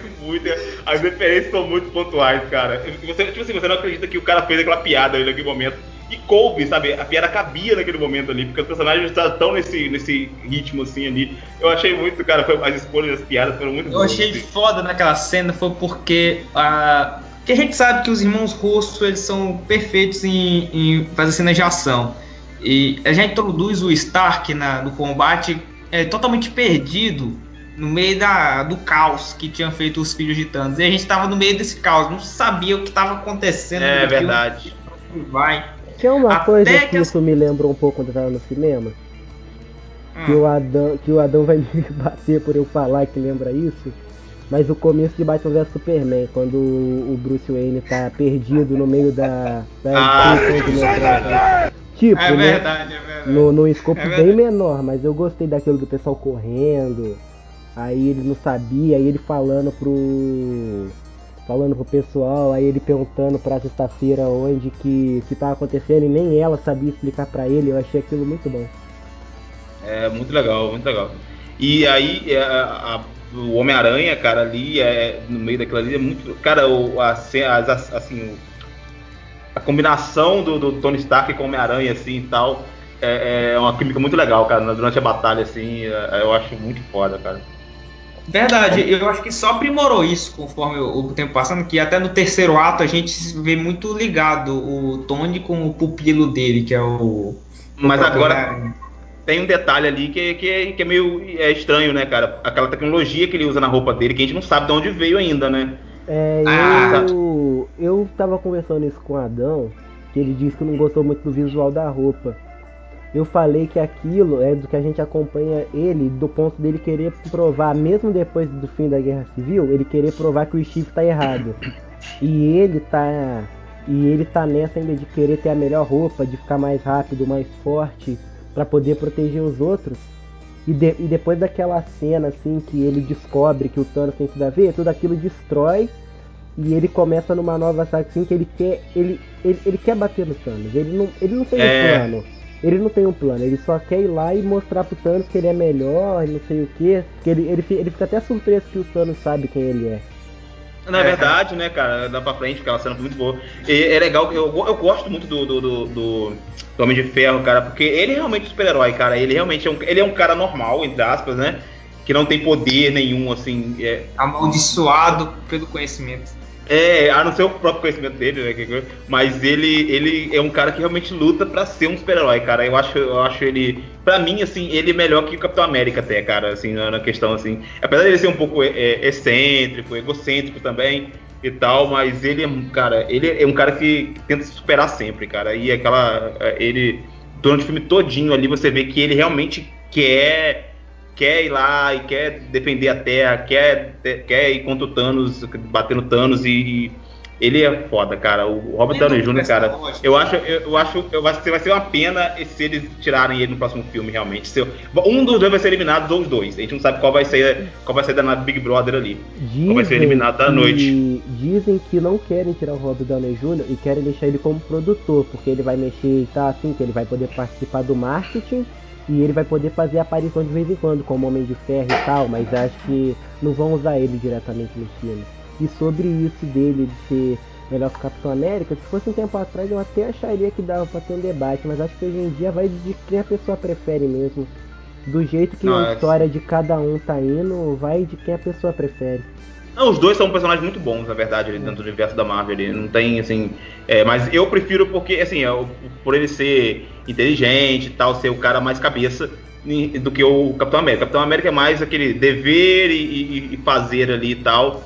Foi muito. As referências são muito pontuais, cara. Você, tipo assim, você não acredita que o cara fez aquela piada ali naquele momento. E coube, sabe? A piada cabia naquele momento ali, porque os personagens estavam nesse, nesse ritmo assim ali. Eu achei muito, cara, foi, as escolhas das piadas foram muito Eu boas. achei assim. foda naquela cena foi porque a que a gente sabe que os irmãos russos eles são perfeitos em, em fazer cenas de ação e a gente introduz o Stark na, no combate é, totalmente perdido no meio da, do caos que tinham feito os filhos de Thanos e a gente estava no meio desse caos não sabia o que estava acontecendo É no filme, verdade. vai Que é uma Até coisa que que as- isso me lembrou um pouco quando eu tava no cinema. Que, Hum. o Adão, que o Adão vai me bater por eu falar que lembra isso. Mas o começo de Batman vs Superman, quando o Bruce Wayne tá perdido no meio da. da Ah, metrô. Tipo, é né? verdade é verdade No, num escopo É bem verdade. menor, mas eu gostei daquilo do pessoal correndo. Aí ele não sabia, aí ele falando pro. Falando pro pessoal, aí ele perguntando pra sexta-feira onde que, que tava acontecendo e nem ela sabia explicar pra ele, eu achei aquilo muito bom. É muito legal, muito legal. E aí, é, a- a- do Homem-Aranha, cara, ali, é, no meio daquilo ali, é muito. Cara, o, a, as, assim, o, a combinação do, do, Tony Stark com o Homem-Aranha, assim e tal, é, é, uma química muito legal, cara, durante a batalha, assim, é, eu acho muito foda, cara. Verdade, eu acho que só aprimorou isso conforme o, o, tempo passando, que até no terceiro ato a gente vê muito ligado o Tony com o pupilo dele, que é o. Mas o agora tem um detalhe ali que, que, que, é meio é estranho, né, cara? Aquela tecnologia que ele usa na roupa dele, que a gente não sabe de onde veio ainda, né? É, ah. eu, eu tava conversando isso com o Adão, que ele disse que não gostou muito do visual da roupa eu falei que aquilo é do que a gente acompanha ele do ponto dele querer provar, mesmo depois do fim da Guerra Civil, ele querer provar que o Steve tá errado. E ele tá e ele tá nessa ainda de querer ter a melhor roupa, de ficar mais rápido, mais forte, para poder proteger os outros. E, de, e, depois daquela cena assim que ele descobre que o Thanos tem tudo a ver, tudo aquilo destrói e ele começa numa nova saga assim que ele quer ele, ele, ele quer bater no Thanos. Ele não ele não tem é... plano ele não tem um plano, ele só quer ir lá e mostrar pro Thanos que ele é melhor, não sei o que. Que ele, ele, ele fica até surpreso que o Thanos sabe quem ele é. Na é, verdade, né, cara, dá pra frente, porque ela cena foi muito boa. E é legal, eu, eu gosto muito do, do, do, do, Homem de Ferro, cara, porque ele é realmente um super-herói, cara. Ele realmente é um, ele é um cara normal, entre aspas, né? Que não tem poder nenhum, assim. É... Amaldiçoado pelo conhecimento. É, a não ser o próprio conhecimento dele, né? Mas ele, ele é um cara que realmente luta para ser um super-herói, cara. Eu acho, eu acho ele, para mim, assim, ele é melhor que o Capitão América até, cara, assim, na questão assim. Apesar dele ser um pouco é, é, excêntrico, egocêntrico também e tal, mas ele é um cara, ele é um cara que tenta se superar sempre, cara. E aquela, é, ele durante o filme todinho ali você vê que ele realmente quer quer ir lá e quer defender a Terra, quer, quer ir contra o Thanos, batendo Thanos e, ele é foda, cara. O Robert Downey Jr., cara, eu acho, eu, acho, eu acho que vai ser uma pena se eles tirarem ele no próximo filme, realmente. Se, um dos dois vai ser eliminado ou os dois. A gente não sabe qual vai ser, qual vai ser da Big Brother ali. Dizem qual vai ser eliminado da noite. Dizem que não querem tirar o Robert Downey Jr. e querem deixar ele como produtor, porque ele vai mexer e tá assim, que ele vai poder participar do marketing e ele vai poder fazer aparição de vez em quando como Homem de Ferro e tal, mas acho que não vão usar ele diretamente no filme. E sobre isso dele de ser melhor que o Capitão América, se fosse um tempo atrás eu até acharia que dava pra ter um debate, mas acho que hoje em dia vai de quem a pessoa prefere mesmo. Do jeito que a é história de cada um tá indo, vai de quem a pessoa prefere. Não, os dois são personagens muito bons, na verdade, ali dentro do universo da Marvel. Ele não tem, assim. É, mas eu prefiro porque, assim, eu, por ele ser inteligente e tal, ser o cara mais cabeça do que o Capitão América. O Capitão América é mais aquele dever e, e, e fazer ali e tal.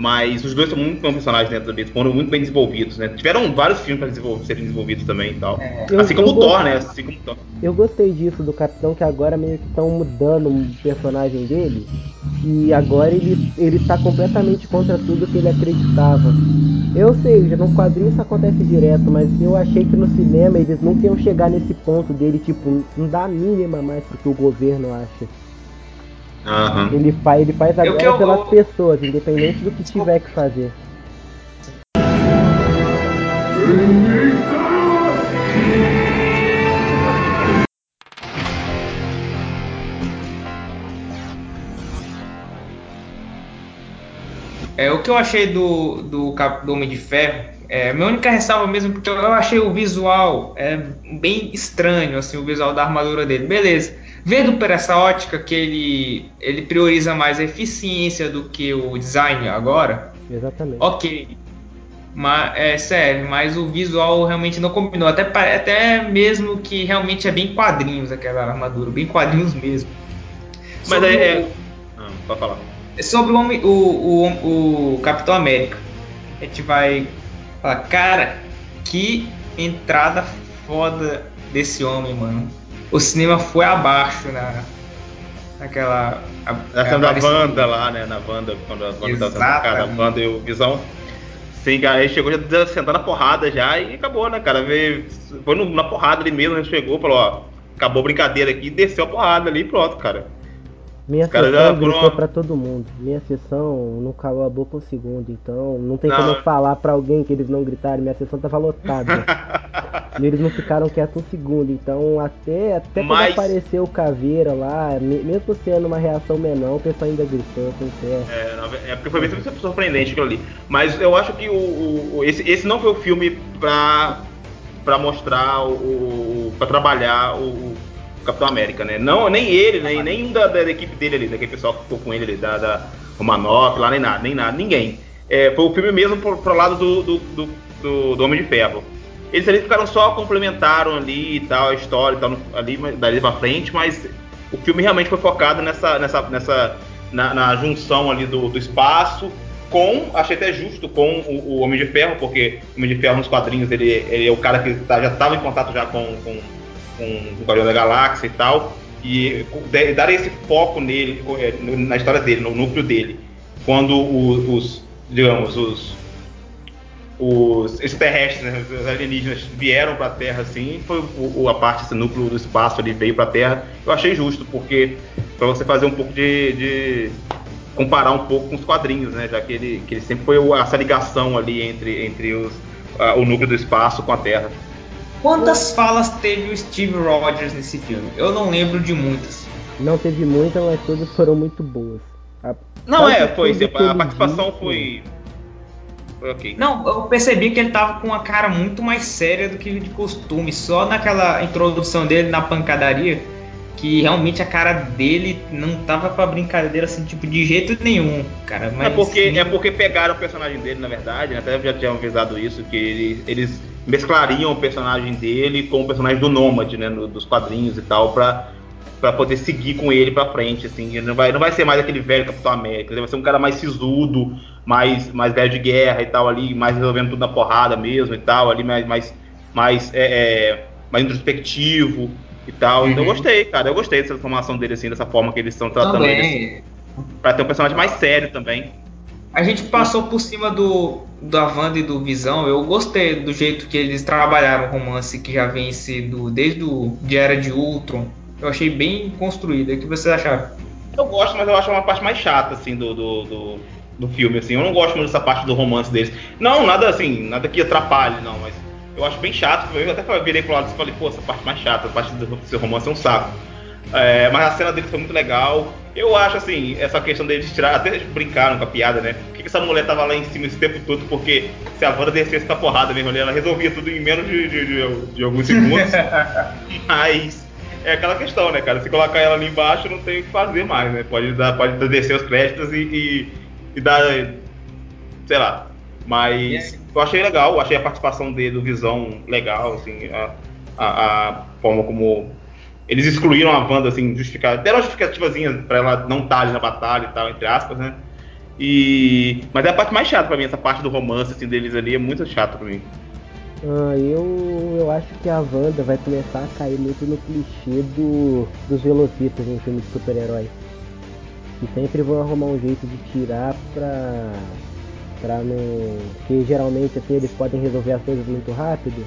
Mas os dois são muito bons personagens dentro do foram muito bem desenvolvidos, né? Tiveram vários filmes para desenvolver, serem desenvolvidos também e tal. É. Assim como o Thor, né? Assim como Thor. Eu gostei disso do Capitão, que agora meio que estão mudando o personagem dele. E agora ele, ele tá completamente contra tudo que ele acreditava. Eu sei, já no quadrinho isso acontece direto, mas eu achei que no cinema eles nunca iam chegar nesse ponto dele, tipo, não dá a mínima mais pro que o governo acha. Uhum. Ele, faz, ele faz agora eu, pelas eu... pessoas, independente do que tiver que fazer. É, o que eu achei do, do, do Homem de Ferro, é, minha única ressalva mesmo, porque eu achei o visual é, bem estranho, assim, o visual da armadura dele. Beleza. Vendo por essa ótica que ele, ele prioriza mais a eficiência do que o design agora. Exatamente. Ok. Mas, é sério, mas o visual realmente não combinou. Até, até mesmo que realmente é bem quadrinhos aquela armadura, bem quadrinhos mesmo. Mas é. é... Ah, pode falar. Sobre o, o, o, o Capitão América. A gente vai falar, cara, que entrada foda desse homem, mano o cinema foi abaixo na, naquela. A, na cena da Wanda lá, né? Na Wanda, quando a Wanda tá sendo a Wanda e o Visão. Sim, cara, aí chegou já sentando na porrada já e acabou, né, cara? Veio, foi no, na porrada ali mesmo, chegou, falou, ó, acabou a brincadeira aqui, desceu a porrada ali e pronto, cara. Minha Os caras sessão gritou foram- pra todo mundo. Minha sessão não calou a boca um segundo, então não tem Não. como eu falar pra alguém que eles não gritaram. Minha sessão tava lotada. e eles não ficaram quietos um segundo, então até, até quando Mas- apareceu o caveira lá, me- mesmo sendo uma reação menor, o pessoal ainda gritou, certo. É, na- é porque foi bem surpreendente aquilo ali. Mas eu acho que o, o- esse, esse não foi o filme pra, pra mostrar o. o pra trabalhar o Capitão América, né? Não, nem ele, nem, nem um da, da equipe dele ali, daquele pessoal que ficou com ele ali, da, da Romanoff, lá, nem nada, nem nada, ninguém. É, foi o filme mesmo pro, pro lado do, do, do, do- do Homem de Ferro. Eles ali ficaram só complementaram ali e tal, a história e tal, ali, dali pra frente, mas o filme realmente foi focado nessa, nessa, nessa na, na junção ali do, do espaço com, achei até justo com o, o Homem de Ferro, porque o Homem de Ferro nos quadrinhos ele, ele é o cara que tá- já estava em contato já com, com, com o Guardião da Galáxia e tal, e dar esse foco nele, é, na história dele, no núcleo dele, quando os, digamos, os os extraterrestres, né, os alienígenas vieram para a Terra assim, foi o, a parte esse núcleo do espaço ali veio para a Terra. Eu achei justo porque para você fazer um pouco de, de- comparar um pouco com os quadrinhos, né, já que ele, que ele sempre foi essa ligação ali entre entre os, a- o núcleo do espaço com a Terra. Quantas falas teve o Steve Rogers nesse filme? Eu não lembro de muitas. Não teve muita, mas todas foram muito boas. A- Não quase é, foi a, ele participação disse- foi foi ok. Não, eu percebi que ele tava com uma cara muito mais séria do que de costume. Só naquela introdução dele na pancadaria, que realmente a cara dele não tava pra brincadeira assim, tipo, de jeito nenhum, cara. Mas É porque, é porque pegaram o personagem dele, na verdade, né? até já tinham avisado isso, que ele- eles mesclariam o personagem dele com o personagem do Nômade, né? no- dos quadrinhos e tal, pra, pra poder seguir com ele pra frente, assim. Ele não vai, não vai ser mais aquele velho Capitão América, ele vai ser um cara mais sisudo, mais, mais velho de guerra e tal, ali, mais resolvendo tudo na porrada mesmo e tal, ali mais, mais, mais, é, é, mais introspectivo e tal. Então eu Uhum. gostei, cara, eu gostei dessa formação dele, assim, dessa forma que eles estão tratando ele, assim, também. pra ter um personagem mais sério também. A gente passou por cima do da Wanda e do Visão. Eu gostei do jeito que eles trabalharam o romance que já vem sido desde o de Era de Ultron. Eu achei bem construído. O que vocês acharam? Eu gosto, mas eu acho uma parte mais chata, assim, do, do, do, do filme, assim. Eu não gosto muito dessa parte do romance deles. Não, nada assim, nada que atrapalhe, não, mas eu acho bem chato. Eu até virei pro lado e falei, pô, essa parte mais chata, a parte do seu romance é um saco. É, mas a cena deles foi muito legal. Eu acho, assim, essa questão deles tirar, até eles brincaram com a piada, né? Por que, que essa mulher tava lá em cima esse tempo todo? Porque se a Wanda descesse da porrada mesmo ali, ela resolvia tudo em menos de, de, de- de alguns segundos. Mas é aquela questão, né, cara? Se colocar ela ali embaixo, não tem o que fazer mais, né? Pode, dar, pode descer os créditos e, e, e dar. Sei lá. Mas eu achei legal, achei a participação dele do Visão legal, assim, a, a, a forma como. Eles excluíram a Wanda, assim, justificar. Deram uma justificativazinha pra ela não estar ali na batalha e tal, entre aspas, né? E. Mas é a parte mais chata pra mim, essa parte do romance assim, deles ali é muito chato pra mim. Ah, eu, eu acho que a Wanda vai começar a cair muito no clichê do, dos velocistas em filme de super-herói. Que sempre vão arrumar um jeito de tirar pra. pra não. Porque geralmente assim, eles podem resolver as coisas muito rápido.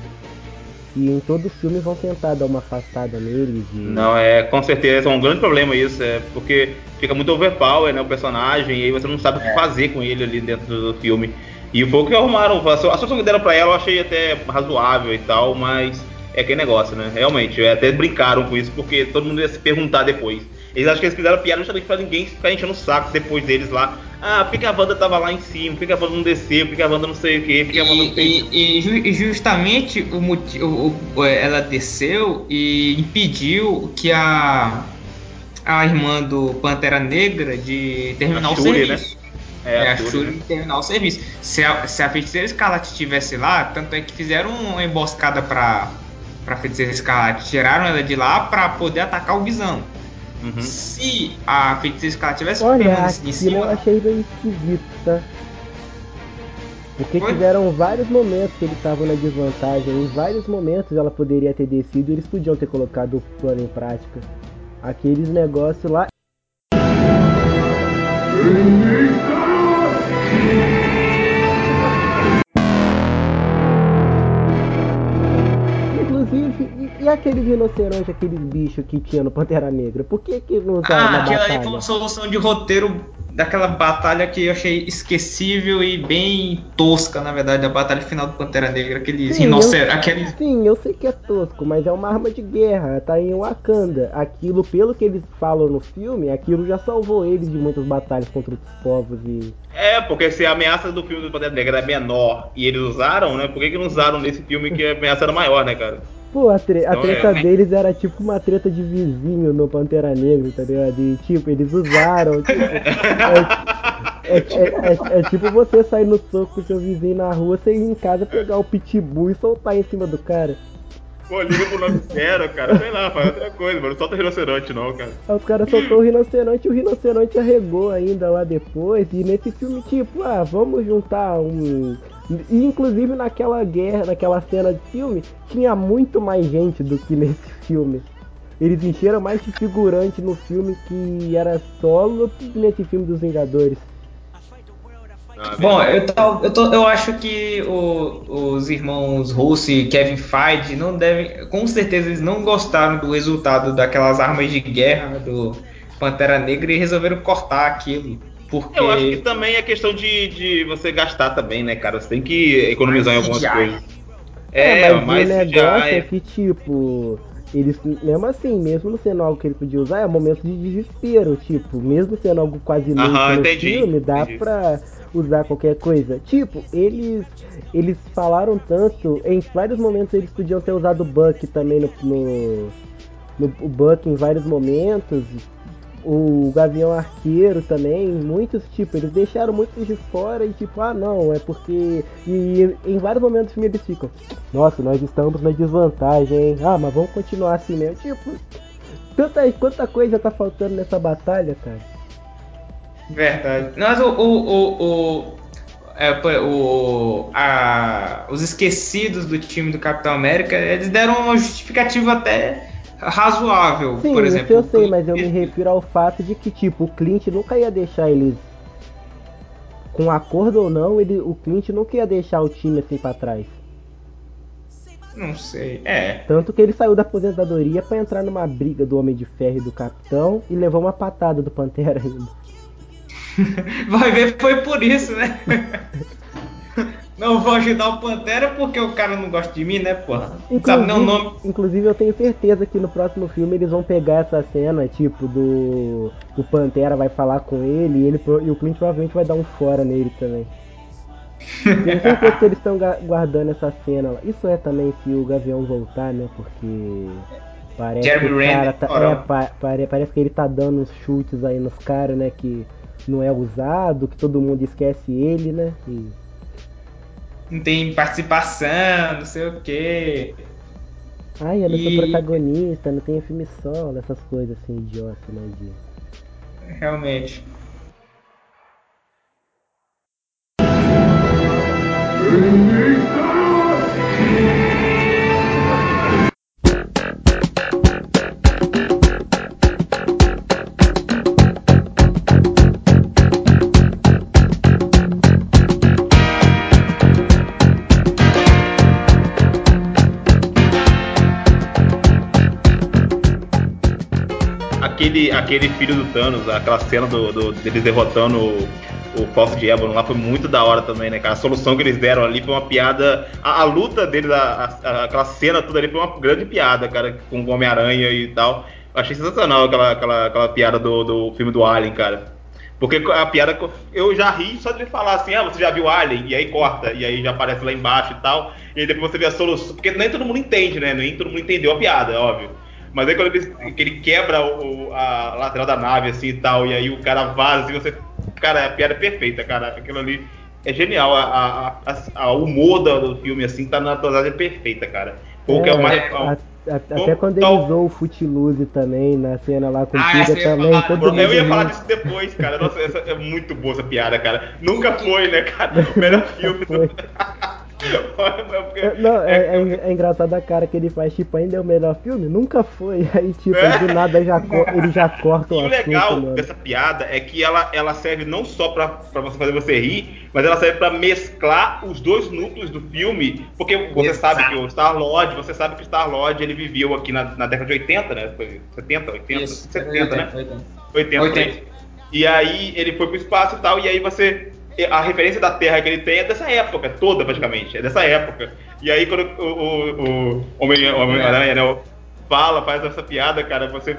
E em todo filme vão tentar dar uma afastada neles e. Não, é com certeza é um grande problema isso, é porque fica muito overpower, né, o personagem, e aí você não sabe o que fazer com ele ali dentro do filme. E foi o que arrumaram, a solução que deram pra ela eu achei até razoável e tal, mas é aquele negócio, né? Realmente, até brincaram com isso, porque todo mundo ia se perguntar depois. Eles acham que eles fizeram piada justamente pra ninguém ficar enchendo o saco depois deles lá. Ah, por que, a Wanda tava lá em cima? Por que, a Wanda não desceu? Por que, a Wanda não sei o quê? Por que a Wanda não fez E, e- ju- justamente o motivo, ela desceu e impediu que a a irmã do Pantera Negra de terminar A o Shuri, serviço. né? É, a Shuri, Shuri né? terminar o serviço. Se a, se a feiticeira Escarlate estivesse lá, tanto é que fizeram uma emboscada pra, pra feiticeira Escarlate, tiraram ela de lá pra poder atacar o Visão. Uhum. Se a feiticeira Escarlate tivesse Olha, permanecido em aquilo eu cima, achei meio esquisito, tá? Porque Foi? tiveram vários momentos que eles estavam na desvantagem. Em vários momentos ela poderia ter descido e eles podiam ter colocado o plano em prática. Aqueles negócios lá. Aquele rinoceronte, aqueles bichos que tinha no Pantera Negra? Por que que não usaram Ah, na aquela aí batalha? foi uma solução de roteiro daquela batalha que eu achei esquecível e bem tosca, na verdade, a batalha final do Pantera Negra, aqueles Sim, rinocerontes, eu- aqueles Sim, eu sei que é tosco, mas é uma arma de guerra, tá em Wakanda. Aquilo, pelo que eles falam no filme, aquilo já salvou eles de muitas batalhas contra outros povos e. É, porque se a ameaça do filme do Pantera Negra era menor e eles usaram, né? Por que, que não usaram nesse filme que a ameaça era maior, né, cara? Pô, a, tre- a Então, treta é- deles era tipo uma treta de vizinho no Pantera Negra, tá ligado? E tipo, eles usaram. Tipo, é, é- é- é- é tipo você sair no soco com seu vizinho na rua, você ir em casa pegar o pitbull e soltar em cima do cara. Pô, liga pro 90, cara. Sei lá, faz outra coisa, mano. Não solta rinoceronte, não, cara. Aí os caras soltou o rinoceronte e o rinoceronte arregou ainda lá depois. E nesse filme, tipo, ah, vamos juntar um. E inclusive naquela guerra, naquela cena de filme, tinha muito mais gente do que nesse filme. Eles encheram mais de figurante no filme que era solo que nesse filme dos Vingadores. Bom, eu, tô- eu, tô- eu acho que o- os irmãos Russo e Kevin Feige não devem. Com certeza eles não gostaram do resultado daquelas armas de guerra do Pantera Negra e resolveram cortar aquilo. Porque. Eu acho que também é questão de, de você gastar também, né, cara? Você tem que economizar em algumas CGI. coisas. É, mas mais o negócio é que, tipo, eles, mesmo assim, mesmo não sendo algo que ele podia usar, é um momento de desespero, tipo, mesmo sendo algo quase Aham, no entendi, filme, dá entendi. pra usar qualquer coisa. Tipo, eles eles falaram tanto, em vários momentos eles podiam ter usado o Buck também no, no, no- o Buck em vários momentos, o Gavião Arqueiro também, muitos, tipo, eles deixaram muitos de fora e tipo, ah não, é porque. E em vários momentos do filme ficam, nossa, nós estamos na desvantagem, hein? Ah, mas vamos continuar assim mesmo. Tipo, tanta, quanta coisa tá faltando nessa batalha, cara. Verdade. Mas o. o, o, o, é, o- a- os esquecidos do time do Capitão América, eles deram uma justificativa até razoável. Sim, por isso exemplo, eu sei, mas eu me refiro ao fato de que, tipo, o Clint nunca ia deixar eles. Com acordo ou não, ele, o Clint nunca ia deixar o time assim pra trás. Não sei. É. Tanto que ele saiu da aposentadoria pra entrar numa briga do Homem de Ferro e do Capitão e levou uma patada do Pantera ainda. Vai ver, foi por isso, né? Não vou ajudar o Pantera porque o cara não gosta de mim, né, porra? Não sabe nem o nome. inclusive, eu tenho certeza que no próximo filme eles vão pegar essa cena, tipo, do. O Pantera vai falar com ele e, ele e o Clint provavelmente vai dar um fora nele também. Tenho certeza que eles estão guardando essa cena lá. Isso é também se o Gavião voltar, né? Porque. Parece Jeremy que o cara tá, é, pa- pare- parece que ele tá dando uns chutes aí nos caras, né? Que não é usado, que todo mundo esquece ele, né? E- Não tem participação, não sei o quê. Ai, eu não sou E- protagonista, não tenho filme solo, essas coisas assim, idiota, né? De... Realmente. Aquele, aquele filho do Thanos, aquela cena do, do- deles derrotando o, o Falso de Ébano lá foi muito da hora também, né, cara? A solução que eles deram ali foi uma piada. A, a luta deles, a- a- aquela cena toda ali foi uma grande piada, cara, com o Homem-Aranha e tal. Achei sensacional aquela, aquela, aquela piada do, do filme do Alien, cara. Porque a piada. Eu já ri só de falar assim, ah, você já viu Alien? E aí corta, e aí já aparece lá embaixo e tal. E aí depois você vê a solução. Porque nem todo mundo entende, né? Nem todo mundo entendeu a piada, é óbvio. Mas aí quando ele, que ele quebra o, a lateral da nave assim e tal, e aí o cara vaza e você. Cara, a piada é perfeita, cara. Aquilo ali é genial. A, a, a- a humor do, filme, assim, tá na dosagem perfeita, cara. É o mais. a- Bom, até quando tal- ele usou o Footloose também na cena lá com o Ah, Tiga também, falar, todo mundo Eu ia falar disso depois, cara. Nossa, essa é muito boa essa piada, cara. Nunca foi, né, cara? O melhor filme. É, não, é, é, é, engraçado a cara que ele faz, tipo, ainda é o melhor filme? Nunca foi. Aí, tipo, é. do nada já, ele já corta o E o legal mano. dessa piada é que ela, ela serve não só pra, pra você fazer você rir, mas ela serve pra mesclar os dois núcleos do filme. Porque você Exato. sabe que o Star-Lord, você sabe que o Star-Lord, ele viveu aqui na, na década de 80, né? Foi 70, 80, Isso, 70, 80, né? 80. 80. 80. E aí ele foi pro espaço e tal, e aí você a referência da Terra que ele tem é dessa época, toda praticamente, é dessa época. E aí quando o, o, o Homem-Aranha né, fala, faz essa piada, cara, você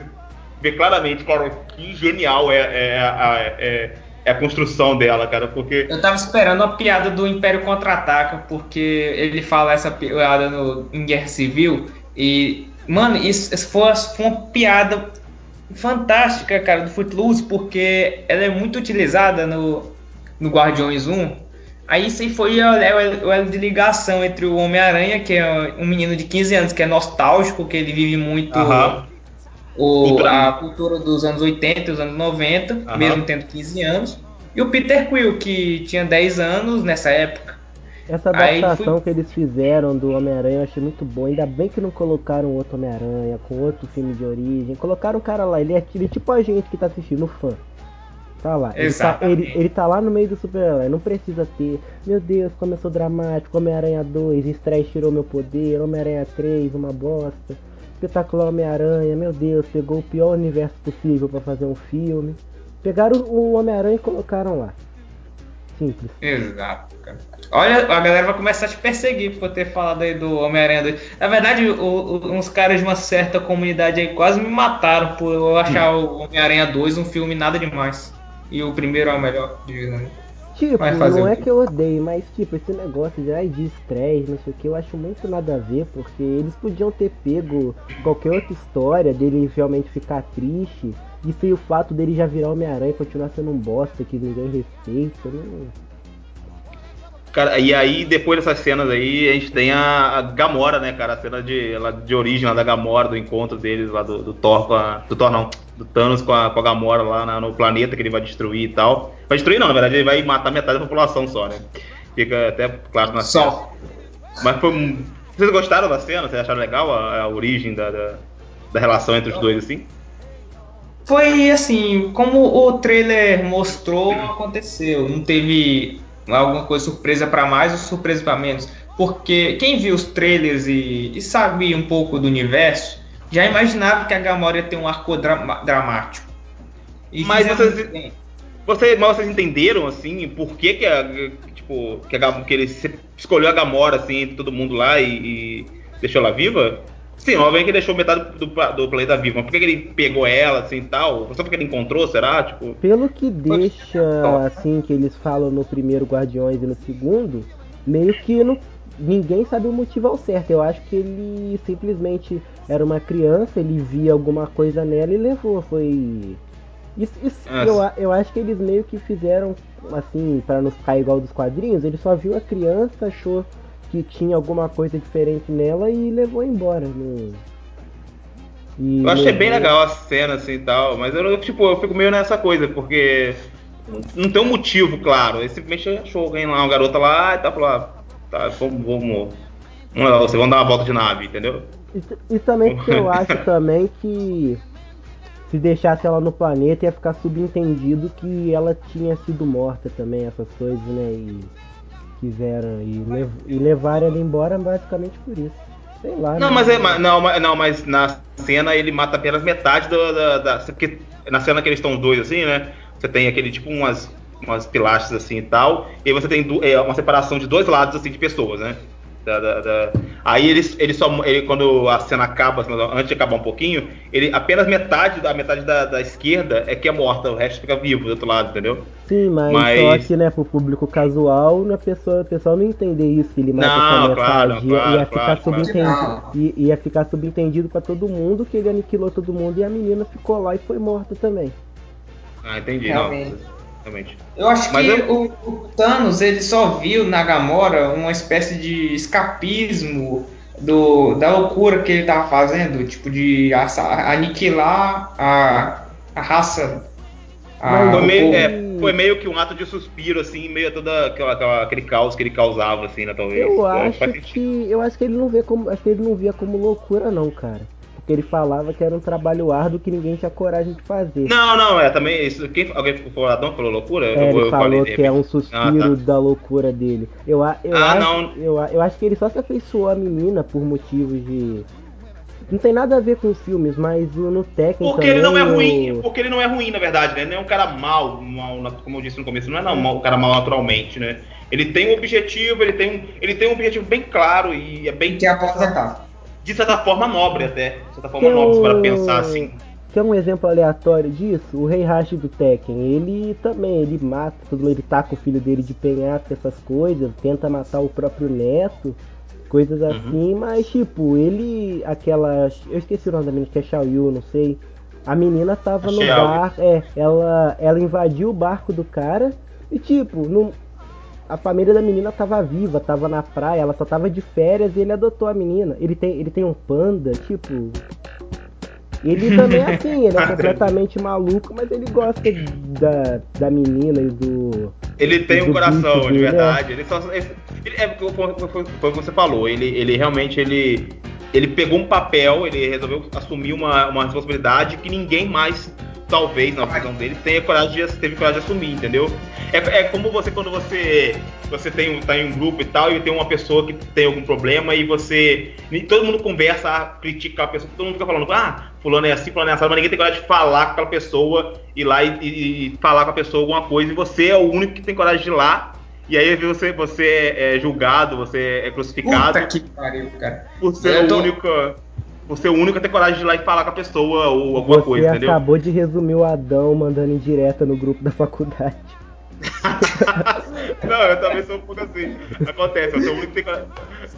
vê claramente, cara, que genial é, é, é, é a construção dela, cara, porque... Eu tava esperando a piada do Império Contra-Ataca, porque ele fala essa piada no, em Guerra Civil, e, mano, isso, isso foi, foi uma piada fantástica, cara, do Footloose, porque ela é muito utilizada no, no Guardiões 1. Aí isso aí foi o elo de ligação entre o Homem-Aranha, que é um menino de 15 anos, que é nostálgico, que ele vive muito o, a cultura dos anos 80 e os anos 90, mesmo tendo 15 anos. E o Peter Quill, que tinha 10 anos nessa época. Essa adaptação que eles fizeram do Homem-Aranha eu achei muito boa. Ainda bem que não colocaram outro Homem-Aranha com outro filme de origem. Colocaram o cara lá, ele é, ele é tipo a gente que tá assistindo, fã. Tá lá. Ele tá, ele, ele tá, lá no meio do super-herói. Não precisa ter. Meu Deus, começou dramático. Homem-Aranha 2, Stress tirou meu poder. Homem-Aranha 3, uma bosta. Espetacular Homem-Aranha. Meu Deus, pegou o pior universo possível para fazer um filme. Pegaram o Homem-Aranha e colocaram lá. Simples. Exato, cara. Olha, a galera vai começar a te perseguir por ter falado aí do Homem-Aranha 2. Na verdade, o, o, uns caras de uma certa comunidade aí quase me mataram por eu achar o Homem-Aranha 2 um filme nada demais. E o primeiro é o melhor de né? Tipo, não é que eu odeio, mas tipo, esse negócio de, ai, de estresse, não sei o que, eu acho muito nada a ver, porque eles podiam ter pego qualquer outra história dele realmente ficar triste, e sem o fato dele já virar Homem-Aranha e continuar sendo um bosta que ninguém respeita, não. Cara, e aí, depois dessas cenas aí, a gente tem a, a Gamora, né, cara? A cena de, de origem lá da Gamora, do encontro deles lá do, do Thor com a. Do Thor não, do Thanos com a, com a Gamora lá na, no planeta que ele vai destruir e tal. Vai destruir não, na verdade, ele vai matar metade da população só, né? Fica até claro na cena. Só. Mas foi. Vocês gostaram da cena? Vocês acharam legal a, a origem da, da, da relação entre os dois, assim? Foi assim, como o trailer mostrou, aconteceu. Não teve alguma coisa surpresa para mais ou surpresa para menos. Porque quem viu os trailers e, e, sabia um pouco do universo, já imaginava que a Gamora ia ter um arco dra dramático. E mas vocês, vocês, mas vocês entenderam, assim, por que que, a, tipo, que, a, que ele escolheu a Gamora, assim, entre todo mundo lá e, e deixou ela viva? Sim, obviamente que ele deixou metade do, do planeta vivo, mas por que, que ele pegou ela, assim, tal? Só porque ele encontrou, será? Tipo... Pelo que deixa, assim, que eles falam no primeiro Guardiões e no segundo, meio que não, ninguém sabe o motivo ao certo. Eu acho que ele simplesmente era uma criança, ele via alguma coisa nela e levou. Foi. Isso, isso eu, eu acho que eles meio que fizeram assim, para não ficar igual dos quadrinhos, ele só viu a criança, achou que tinha alguma coisa diferente nela e levou embora. No... E eu achei bem legal a cena assim e tal, mas eu, tipo, eu fico meio nessa coisa, porque não tem um motivo, claro. Ele simplesmente achou alguém lá, uma garota lá e tá falou, ah, tá, vamos, vamos, vamos, vão dar uma volta de nave, entendeu? E, e também porque eu acho também que se deixasse ela no planeta ia ficar subentendido que ela tinha sido morta também, essas coisas, né? E quiseram e, lev e levaram ela embora basicamente por isso. Sei lá. Não, né? mas é, não, não, mas na cena ele mata apenas metade do, da, da, Porque na cena que eles estão os dois assim, né? Você tem aquele tipo umas, umas pilastras assim e tal. E aí você tem é, uma separação de dois lados assim de pessoas, né? Da, da, da... Aí eles, ele só, ele, quando a cena acaba, assim, antes de acabar um pouquinho, ele apenas metade da metade da, da, esquerda é que é morta, o resto fica vivo do outro lado, entendeu? Sim, mas, mas... só que né, pro público casual, a pessoa, a pessoa não entender isso, que ele mata não, metade, claro, claro, ia, ficar claro, subentendido, ia, ia ficar subentendido para todo mundo que ele aniquilou todo mundo e a menina ficou lá e foi morta também. Ah, entendi. Realmente. Não. Realmente. Eu acho Mas que eu... O, o, Thanos ele só viu na Gamora uma espécie de escapismo do, da loucura que ele tava fazendo, tipo de aniquilar a, a raça. A, foi, meio, é, foi meio que um ato de suspiro, assim, meio a toda aquela, aquela, aquele caos que ele causava, assim, né, talvez. Eu acho que. Eu acho que ele não vê como. Acho que ele não via como loucura não, cara. Porque ele falava que era um trabalho árduo que ninguém tinha coragem de fazer. Não, não, é também. Isso, quem, alguém falou Adão falou loucura? É, eu, ele eu falou falei, que é um suspiro Ah, tá. da loucura dele. Eu, eu, Ah, acho, não. Eu, eu acho que ele só se afeiçoou a menina por motivos de. Não tem nada a ver com os filmes, mas no Tekken Porque também. ele não é eu- ruim, porque ele não é ruim, na verdade, né? Ele não é um cara mal, mal como eu disse no começo, não é não, mal- um cara mal naturalmente, né? Ele tem um objetivo, ele tem um, ele tem um objetivo bem claro e é bem, Que é aposentar. De certa forma, nobre até. De certa forma Tem nobre, para pensar assim. Quer um exemplo aleatório disso? O Rei Hashi do Tekken. Ele também, ele mata todo mundo, ele taca o filho dele de penhasco, essas coisas, tenta matar o próprio neto, coisas Uhum. assim, mas tipo, ele. aquela. Eu esqueci o nome da menina, que é Xiaoyu, não sei. A menina tava no barco. É, ela, ela invadiu o barco do cara e tipo, não, a família da menina tava viva, tava na praia, ela só tava de férias e ele adotou a menina. Ele tem, ele tem um panda, tipo. Ele também é assim, ele é completamente maluco, mas ele gosta da, da menina e do. Ele tem do um coração, de dele, verdade. Ele só. Ele, é foi- foi o que você falou. Ele, ele realmente ele, ele pegou um papel, ele resolveu assumir uma, uma responsabilidade que ninguém mais, talvez, na visão dele, tenha coragem de, teve coragem de assumir, entendeu? É, é como você quando você você tem um, tá em um grupo e tal e tem uma pessoa que tem algum problema e você e todo mundo conversa, ah, critica a pessoa, todo mundo fica falando, ah, fulano é assim, fulano é mas ninguém tem coragem de falar com aquela pessoa, ir lá e, e- e falar com a pessoa alguma coisa e você é o único que tem coragem de ir lá e aí você, você é julgado, você é crucificado Puta que pariu, cara. por ser Eu o tô- único por ser o único a ter coragem de ir lá e falar com a pessoa ou alguma Você coisa, entendeu? acabou de resumir o Adão mandando indireta no grupo da faculdade. Não, eu também sou um pouco assim. Acontece, eu sou muito.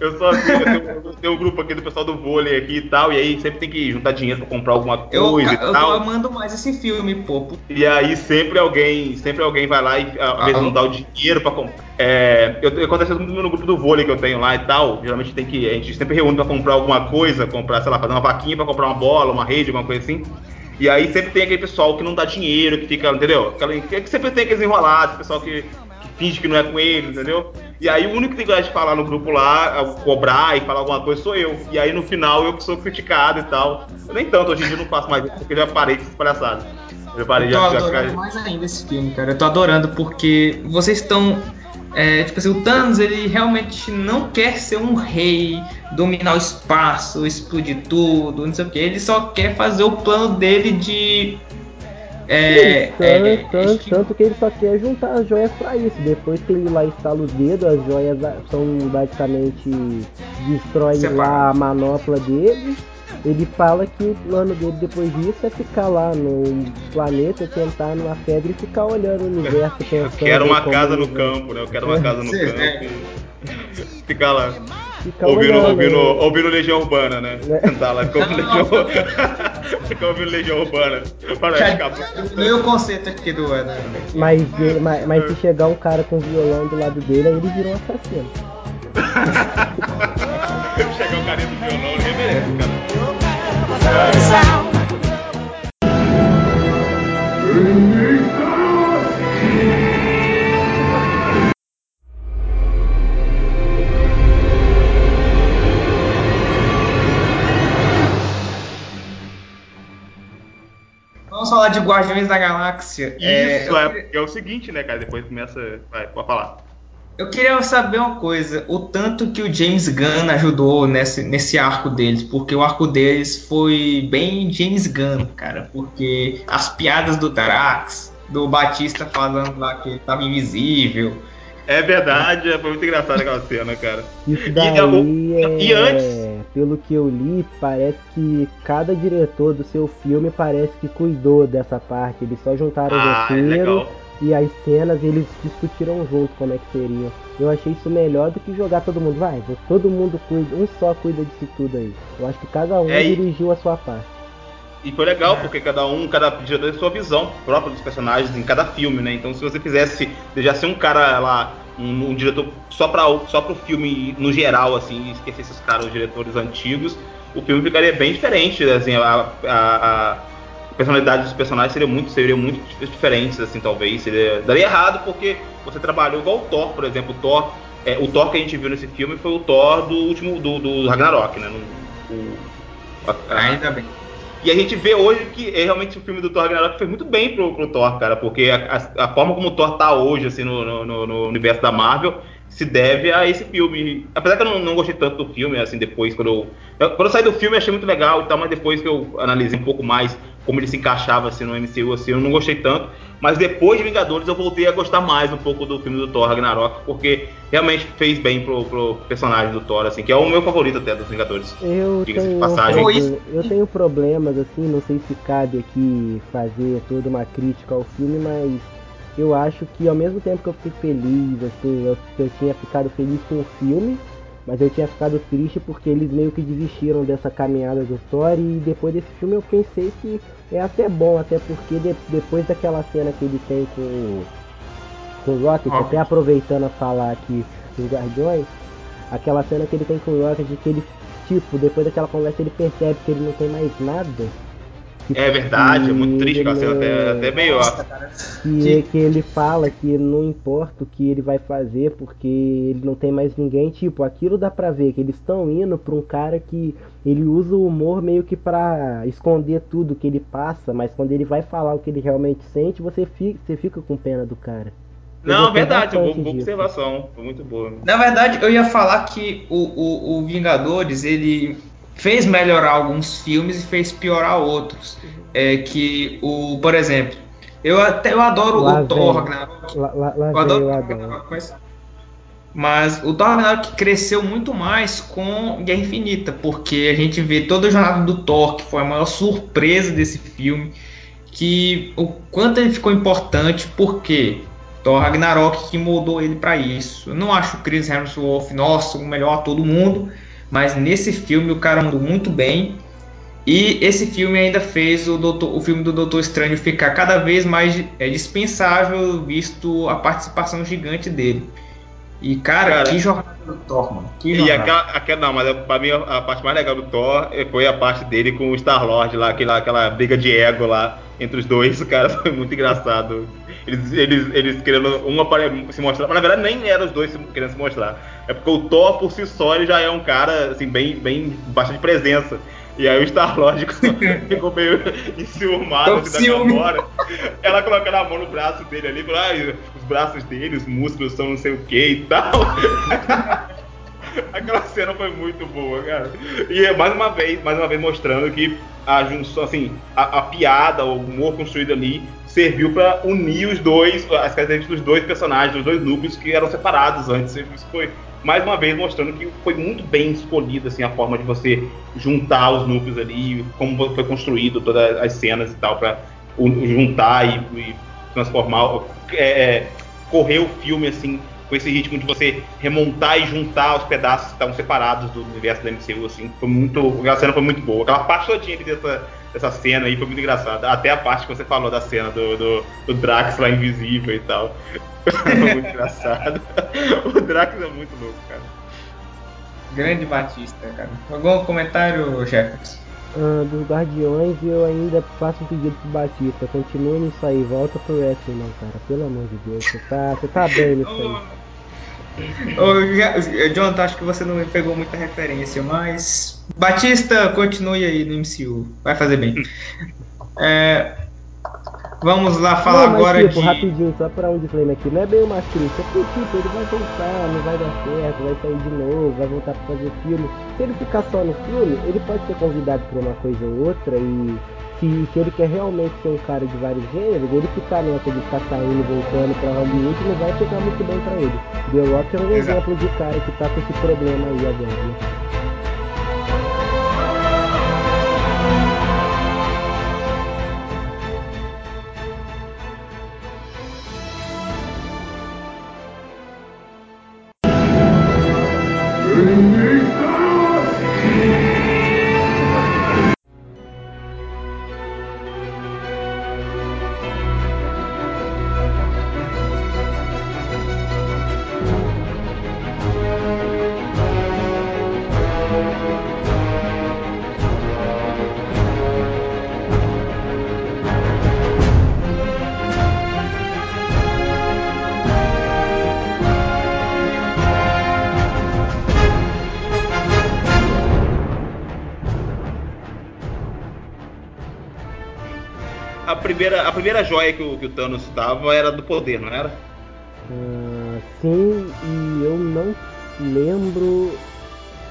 Eu sou assim, eu tenho, eu tenho um grupo aqui do pessoal do vôlei aqui e tal, e aí sempre tem que juntar dinheiro pra comprar alguma Eu, coisa eu e tô tal. amando mais esse filme, pô. E aí sempre alguém, sempre alguém vai lá e às vezes não dá o dinheiro pra comprar. É, eu, acontece muito no grupo do vôlei que eu tenho lá e tal. Geralmente tem que. A gente sempre reúne pra comprar alguma coisa, comprar, sei lá, fazer uma vaquinha pra comprar uma bola, uma rede, alguma coisa assim. E aí sempre tem aquele pessoal que não dá dinheiro, que fica, entendeu? Aquela, que sempre tem aqueles enrolados, pessoal que, que finge que não é com eles, entendeu? E aí o único que tem coragem de falar no grupo lá, cobrar e falar alguma coisa sou eu. E aí no final eu que sou criticado e tal. Eu nem tanto, hoje em dia eu não faço mais isso, porque eu já parei com essas palhaçadas. Eu parei Eu de tô já adorando mais ainda esse filme, cara. Eu tô adorando porque vocês estão. É, tipo assim, o Thanos ele realmente não quer ser um rei, dominar o espaço, explodir tudo, não sei o que. Ele só quer fazer o plano dele de. É, Tanto, é, tanto, esti- tanto que ele só quer juntar as joias pra isso. Depois que ele lá instala os dedos, as joias são basicamente destroem lá a manopla dele. Ele fala que o plano dele depois disso é ficar lá no planeta, sentar numa pedra e ficar olhando o universo pensando. Eu quero uma casa no campo, né? Eu quero uma casa no campo. é. e Ficar lá. Ficar Ouvindo, olhando, ouvindo, né? ouvindo Legião Urbana, né? Né? Sentar lá, ficar ouvindo Legião Ficar ouvindo Legião Urbana. Para o conceito aqui do. do- Mas, ele- mas, mas se chegar um cara com violão do lado dele, aí ele vira um assassino. Chegar o carinha do violão, ninguém merece, cara. Vamos falar de Guardiões da Galáxia. É, Isso eu é, queria- é o seguinte, né, cara? Depois começa. Vai, pode falar. Eu queria saber uma coisa, o tanto que o James Gunn ajudou nesse, nesse arco deles, porque o arco deles foi bem James Gunn, cara, porque as piadas do Drax, do Batista falando lá que ele tava invisível. É verdade, foi muito engraçado aquela cena, cara. Isso E- daí e- é, e antes- pelo que eu li, parece que cada diretor do seu filme parece que cuidou dessa parte. Eles só juntaram o Ah, é roteiro legal. e as cenas eles discutiram junto como é que seriam. Eu achei isso melhor do que jogar todo mundo. Vai, todo mundo cuida, um só cuida disso tudo aí. Eu acho que cada um É, dirigiu a sua parte. E foi legal, porque cada um, cada diretor tem sua visão própria dos personagens em cada filme, né? Então se você fizesse, deixasse um cara lá, um, um diretor só para só pro filme no geral, assim, e esquecesse os caras, os diretores antigos, o filme ficaria bem diferente, assim, a, a- a- personalidade dos personagens seriam muito, seriam muito diferentes, assim, talvez. Seria, daria errado porque você trabalhou igual o Thor, por exemplo. O Thor, é, o Thor que a gente viu nesse filme foi o Thor do último, do, do Ragnarok, né? No, o, a, a, Ainda bem. E a gente vê hoje que é, realmente o filme do Thor Ragnarok foi muito bem pro, pro Thor, cara, porque a, a, forma como o Thor tá hoje, assim, no, no, no universo da Marvel, se deve a esse filme. Apesar que eu não, não, gostei tanto do filme, assim, depois, quando eu, eu, Quando eu saí do filme, eu achei muito legal e tal, mas depois que eu analisei um pouco mais como ele se encaixava, assim, no MCU, assim, eu não gostei tanto. Mas depois de Vingadores, eu voltei a gostar mais um pouco do filme do Thor Ragnarok, porque realmente fez bem pro, pro personagem do Thor, assim, que é o meu favorito até dos Vingadores. Eu tenho, passagem. eu tenho problemas, assim, não sei se cabe aqui fazer toda uma crítica ao filme, mas eu acho que ao mesmo tempo que eu fiquei feliz, assim, eu, eu tinha ficado feliz com o filme, mas eu tinha ficado triste porque eles meio que desistiram dessa caminhada do Thor e depois desse filme eu pensei que é até bom, até porque de, depois daquela cena que ele tem com, com o Rocket, até aproveitando a falar aqui dos Guardiões, aquela cena que ele tem com o Rocket, que ele, tipo, depois daquela conversa ele percebe que ele não tem mais nada é verdade, é muito triste aquela cena, até, até meio. Que, que ele fala que não importa o que ele vai fazer, porque ele não tem mais ninguém. Tipo, aquilo dá pra ver que eles estão indo pra um cara que ele usa o humor meio que pra esconder tudo que ele passa, mas quando ele vai falar o que ele realmente sente, você fica, você fica com pena do cara. não, verdade, boa, boa observação, foi muito boa. Na verdade, eu ia falar que o, o, o Vingadores, ele fez melhorar alguns filmes e fez piorar outros. É que o, por exemplo, eu até eu adoro lá o Thor Ragnarok. Lá, lá, lá eu adoro, Ragnarok, mas, mas o Thor Ragnarok cresceu muito mais com Guerra Infinita, porque a gente vê toda a jornada do Thor, que foi a maior surpresa desse filme, que o quanto ele ficou importante, porque Thor Ragnarok que moldou ele para isso. Eu não acho o Chris Hemsworth, nossa, o melhor ator do mundo, mas nesse filme o cara mandou muito bem. E esse filme ainda fez o, Doutor, o filme do Doutor Estranho ficar cada vez mais é, dispensável, visto a participação gigante dele. E, cara, cara que jornada do Thor, mano. Que e aquela, aquela, não, mas pra mim a parte mais legal do Thor foi a parte dele com o Star-Lord lá, aquela, aquela briga de ego lá entre os dois, cara, foi muito engraçado. Eles, eles, eles querendo uma se mostrar, mas na verdade nem eram os dois querendo se mostrar. É porque o Thor por si só ele já é um cara assim bem, bem bastante presença. E aí o Star-Lord ficou meio enciumado assim, da Gamora. Ela colocando a mão no braço dele ali, falou, ah, os braços dele, os músculos são não sei o que e tal. Aquela cena foi muito boa, cara. E mais uma vez, mais uma vez mostrando que a junção, assim, a, a piada, o humor construído ali serviu para unir os dois, as características dos dois personagens, dos dois núcleos que eram separados antes. Isso foi mais uma vez mostrando que foi muito bem escolhida assim a forma de você juntar os núcleos ali, como foi construído todas as cenas e tal para juntar e, e transformar, é, é, correr o filme assim com esse ritmo de você remontar e juntar os pedaços que estavam separados do universo da MCU, assim, foi muito, aquela cena foi muito boa, aquela parte todinha dessa, dessa cena aí foi muito engraçada, até a parte que você falou da cena do, do, do Drax lá invisível e tal, foi muito engraçado, o Drax é muito louco, cara. Grande Batista, cara. Algum comentário, Jefferson? Uh, dos Guardiões eu ainda faço um pedido pro Batista. Continua nisso aí, volta pro wrestling não, cara. Pelo amor de Deus, você tá, você tá bem nisso aí. Ô, Jonathan, acho que você não pegou muita referência, mas. Batista, continue aí no MCU. Vai fazer bem. É, Vamos lá falar não, mas, agora tipo, de... rapidinho, só pra um disclaimer aqui, não é bem uma crítica, porque tipo, ele vai voltar, não vai dar certo, vai sair de novo, vai voltar pra fazer filme. Se ele ficar só no filme, ele pode ser convidado pra uma coisa ou outra e se, se ele quer realmente ser um cara de vários gêneros, ele ficar nessa de ficar saindo e voltando pra Hollywood não vai pegar muito bem pra ele. The Rock é um Exato. exemplo de cara que tá com esse problema aí agora, né? Primeira, a primeira joia que o, que o Thanos estava era do poder, não era? Uh, sim, e eu não lembro.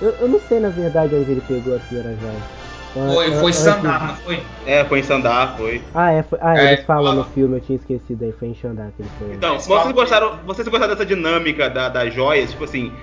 Eu, eu, não sei na verdade onde ele pegou a primeira joia. Foi, foi Sandar, não foi? É, foi em Sandar, foi. Ah, é, foi, ah, é, eles falam no filme, eu tinha esquecido aí, foi em Sandar que ele foi. Então, vocês gostaram, vocês gostaram dessa dinâmica da, das joias? Tipo assim,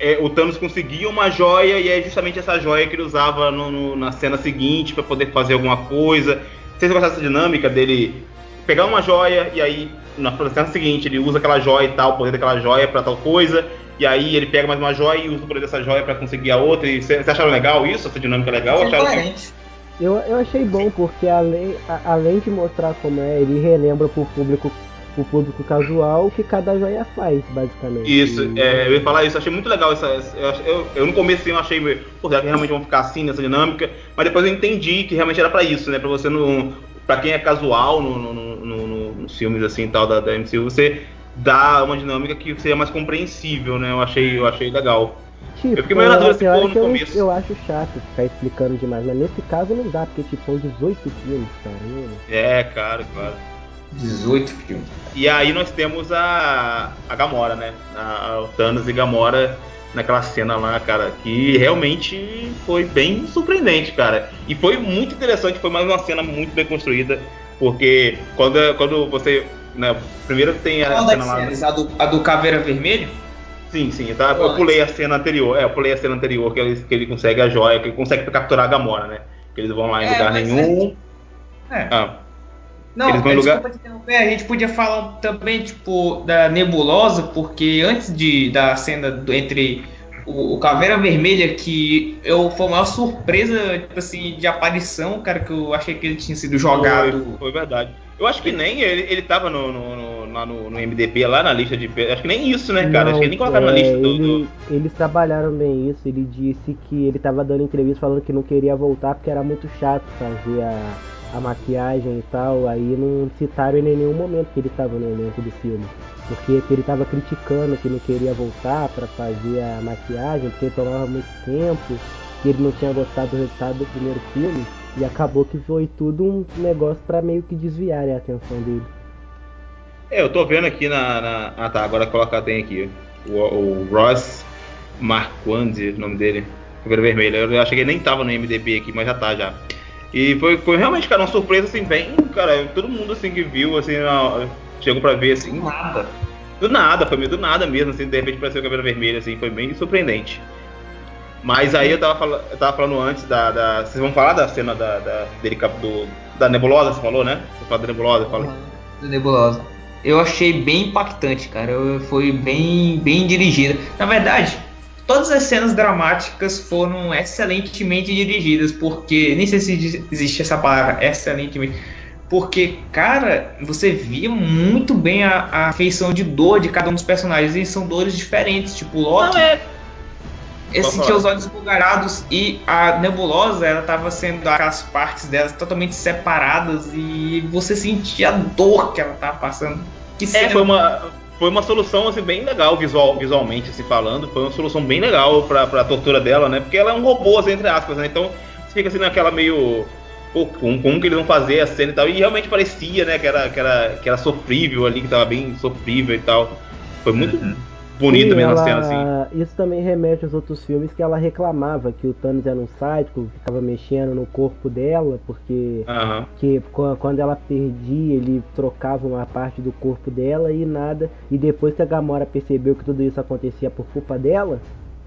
é, o Thanos conseguia uma joia e é justamente essa joia que ele usava no, no, na cena seguinte para poder fazer alguma coisa. Vocês gostaram dessa dinâmica dele pegar uma joia e aí na cena seguinte ele usa aquela joia e tal, o poder daquela joia para tal coisa, e aí ele pega mais uma joia e usa o poder dessa joia para conseguir a outra. E vocês acharam legal isso? Essa dinâmica legal? Acharam que... eu, eu achei bom, porque além, a, além de mostrar como é, ele relembra pro público o público casual que cada joia faz, basicamente. Isso, é, eu ia falar isso, achei muito legal essa. Eu, eu, eu no começo eu achei, pô, será que realmente vão ficar assim nessa dinâmica? Mas depois eu entendi que realmente era para isso, né? Pra você não. Pra quem é casual no, no, no, no, nos filmes assim tal da, da MCU, você dá uma dinâmica que seria mais compreensível, né? Eu achei, eu achei legal. Tipo, eu fiquei meio na dúvida se no eu, começo. Eu acho chato ficar explicando demais, mas nesse caso não dá, porque tipo, são 18 filmes, cara. É, claro, claro. 18 filmes. E aí nós temos a, a Gamora, né? A, a, o Thanos e Gamora naquela cena lá, cara, que realmente foi bem surpreendente, cara. E foi muito interessante, foi mais uma cena muito bem construída, porque quando, quando você. Né, primeiro tem a Qual cena lá. Cenas? A do, a do Caveira Vermelho? Sim, sim, tá? eu pulei a cena anterior. É, eu pulei a cena anterior que ele, que ele consegue a joia, que ele consegue capturar a Gamora, né? Que eles vão lá em é, lugar nenhum. É. é. Ah. Não, Eles vão desculpa lugar... te interromper, a gente podia falar também, tipo, da nebulosa, porque antes de, da cena do, entre o, o, Caveira Vermelha, que eu, foi uma surpresa, tipo assim, de aparição, cara, que eu achei que ele tinha sido jogado. Foi, foi verdade. Eu acho que nem ele, ele tava no, no, no, lá no, no, MDB, lá na lista de. Acho que nem isso, né, cara? Não, acho que nem colocaram é, na lista do, ele, do, Eles trabalharam bem isso. Ele disse que ele tava dando entrevista falando que não queria voltar porque era muito chato fazer a a maquiagem e tal, aí não citaram ele em nenhum momento que ele estava no elenco do filme. Porque ele estava criticando que não queria voltar para fazer a maquiagem, porque tomava muito tempo, que ele não tinha gostado do resultado do primeiro filme, e acabou que foi tudo um negócio para meio que desviar a atenção dele. É, eu tô vendo aqui na. na... Ah tá, agora colocar tem aqui. O, o Ross Marquand, o nome dele. Cabelo vermelho. Eu achei que ele nem tava no MDB aqui, mas já tá já. E foi, foi realmente, cara, uma surpresa, assim, bem, cara, todo mundo, assim, que viu, assim, chegou pra ver, assim, nada. Do nada, foi meio do nada mesmo, assim, de repente apareceu o cabelo vermelho, assim, foi bem surpreendente. Mas aí eu tava, falando, eu tava falando antes da, da, Vocês vão falar da cena da, da, dele, do, da nebulosa, você falou, né? Você falou da nebulosa, fala. Da nebulosa. Eu achei bem impactante, cara. Eu, foi bem, bem dirigida. Na verdade, Todas as cenas dramáticas foram excelentemente dirigidas, porque nem sei se existe essa palavra, excelentemente. Porque, cara, você via muito bem a, a feição de dor de cada um dos personagens, e são dores diferentes, tipo Loki. Não é. Esse tinha os olhos esbugarados e a nebulosa, ela tava sendo as partes dela totalmente separadas e você sentia a dor que ela tava passando. Que é, foi uma foi uma solução assim bem legal visual, visualmente assim falando, foi uma solução bem legal para a tortura dela, né? Porque ela é um robô assim, entre aspas, né? Então você fica assim naquela meio pô, como, como que eles vão fazer a cena e tal, e realmente parecia, né, que era que era que era sofrível ali, que tava bem sofrível e tal. Foi muito uhum bonita mesmo ela, assim. Isso também remete aos outros filmes que ela reclamava que o Thanos era um sádico, ficava mexendo no corpo dela, porque uhum. que, quando ela perdia, ele trocava uma parte do corpo dela e nada. E depois que a Gamora percebeu que tudo isso acontecia por culpa dela,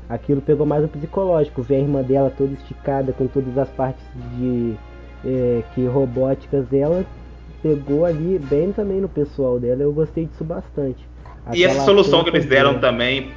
aquilo pegou mais o psicológico. Ver a irmã dela toda esticada, com todas as partes de é, que robóticas dela, pegou ali bem também no pessoal dela. Eu gostei disso bastante. E essa solução que eles deram também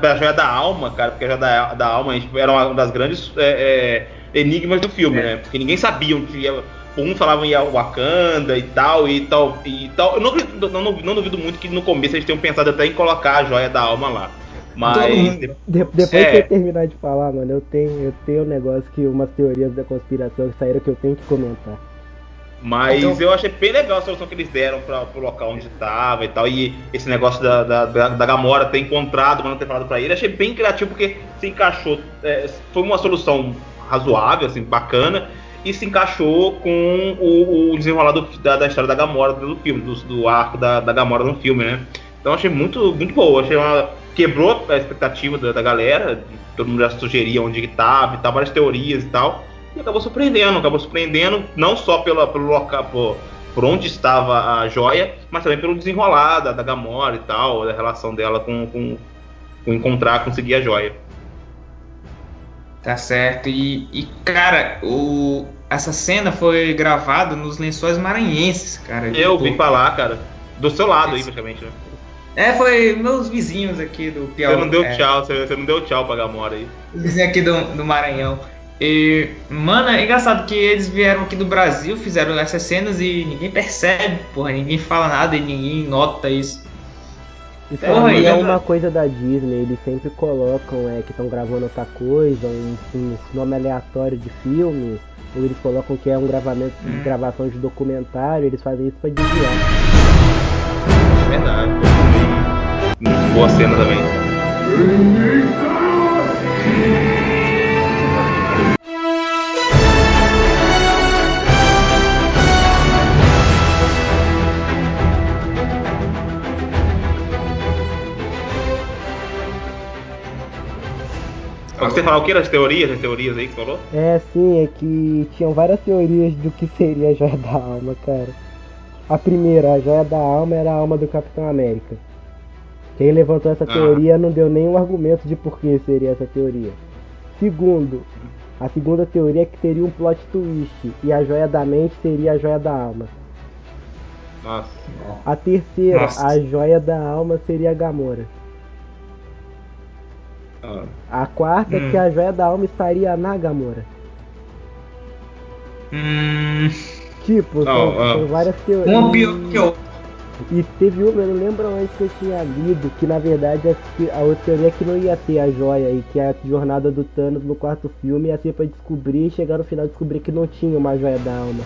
pra joia da alma, cara, porque a joia da, da alma era uma das grandes é, é, enigmas do filme, é. né? Porque ninguém sabia onde ia. Um falava em Wakanda e tal, e tal, e tal. Eu não, não, não, não duvido muito que no começo eles tenham pensado até em colocar a joia da alma lá. Mas. De, depois é. que eu terminar de falar, mano, eu tenho, eu tenho um negócio que umas teorias da conspiração que saíram que eu tenho que comentar. Mas então, eu achei bem legal a solução que eles deram para o local onde estava e tal. E esse negócio da, da, da, da, Gamora ter encontrado, mas não ter falado para ele. Achei bem criativo porque se encaixou. É, foi uma solução razoável, assim, bacana. e se encaixou com o, o desenrolar do, da, da, história da Gamora do filme, do, do arco da, da Gamora no filme, né? Então achei muito, muito boa. Achei uma, quebrou a expectativa da, da galera, todo mundo já sugeria onde que tava e tal, várias teorias e tal. E acabou surpreendendo, acabou surpreendendo não só pela, pelo local, por, por onde estava a joia, mas também pelo desenrolar da, da Gamora e tal, da relação dela com, com, com encontrar, conseguir a joia. Tá certo. E, e, cara, o, essa cena foi gravada nos lençóis maranhenses, cara. Eu ouvi falar, cara. Do seu lado Esse. aí, praticamente, né? É, foi meus vizinhos aqui do Piauí. Você não deu é. tchau, você, você, não deu tchau pra Gamora aí. Vizinho aqui do, do Maranhão. E, mano, é engraçado que eles vieram aqui do Brasil, fizeram essas cenas e ninguém percebe, porra, ninguém fala nada e ninguém nota isso. Isso é, é uma coisa da Disney, eles sempre colocam é, que estão gravando outra coisa, um, um, nome aleatório de filme, ou eles colocam que é um gravamento, hum. gravação de documentário, eles fazem isso pra desviar. É verdade, muito boa cena também. Você falou o que das teorias, as teorias aí que você falou? É, sim, é que tinham várias teorias do que seria a joia da alma, cara. A primeira, a joia da alma era a alma do Capitão América. Quem levantou essa ah. teoria não deu nenhum argumento de por que seria essa teoria. Segundo, a segunda teoria é que teria um plot twist e a joia da mente seria a joia da alma. Nossa. A terceira, Nossa. a joia da alma seria a Gamora. Ah. A quarta hum. é que a joia da alma estaria na Gamora. Hum. Tipo, são, são, várias teorias. Uma pior que outra. E teve uma, eu não lembro onde que eu tinha lido, que na verdade a, a outra teoria é que não ia ter a joia e que a jornada do Thanos no quarto filme ia ser pra descobrir e chegar no final descobrir que não tinha uma joia da alma.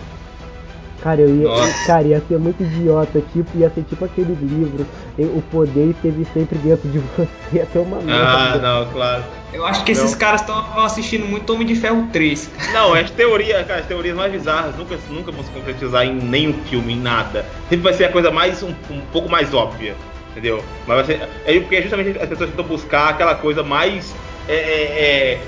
Cara, eu ia, cara, ia ser muito idiota, tipo, ia ser tipo aquele livro, o poder esteve sempre dentro de você, ia ter uma merda. Ah, não, claro. Eu acho que não. esses caras estão assistindo muito Homem de Ferro 3. Não, as teorias, cara, as teorias mais bizarras nunca, nunca vão se concretizar em nenhum filme, em nada. Sempre vai ser a coisa mais, um, um pouco mais óbvia, entendeu? Mas vai ser, é porque justamente as pessoas tentam buscar aquela coisa mais é, é, é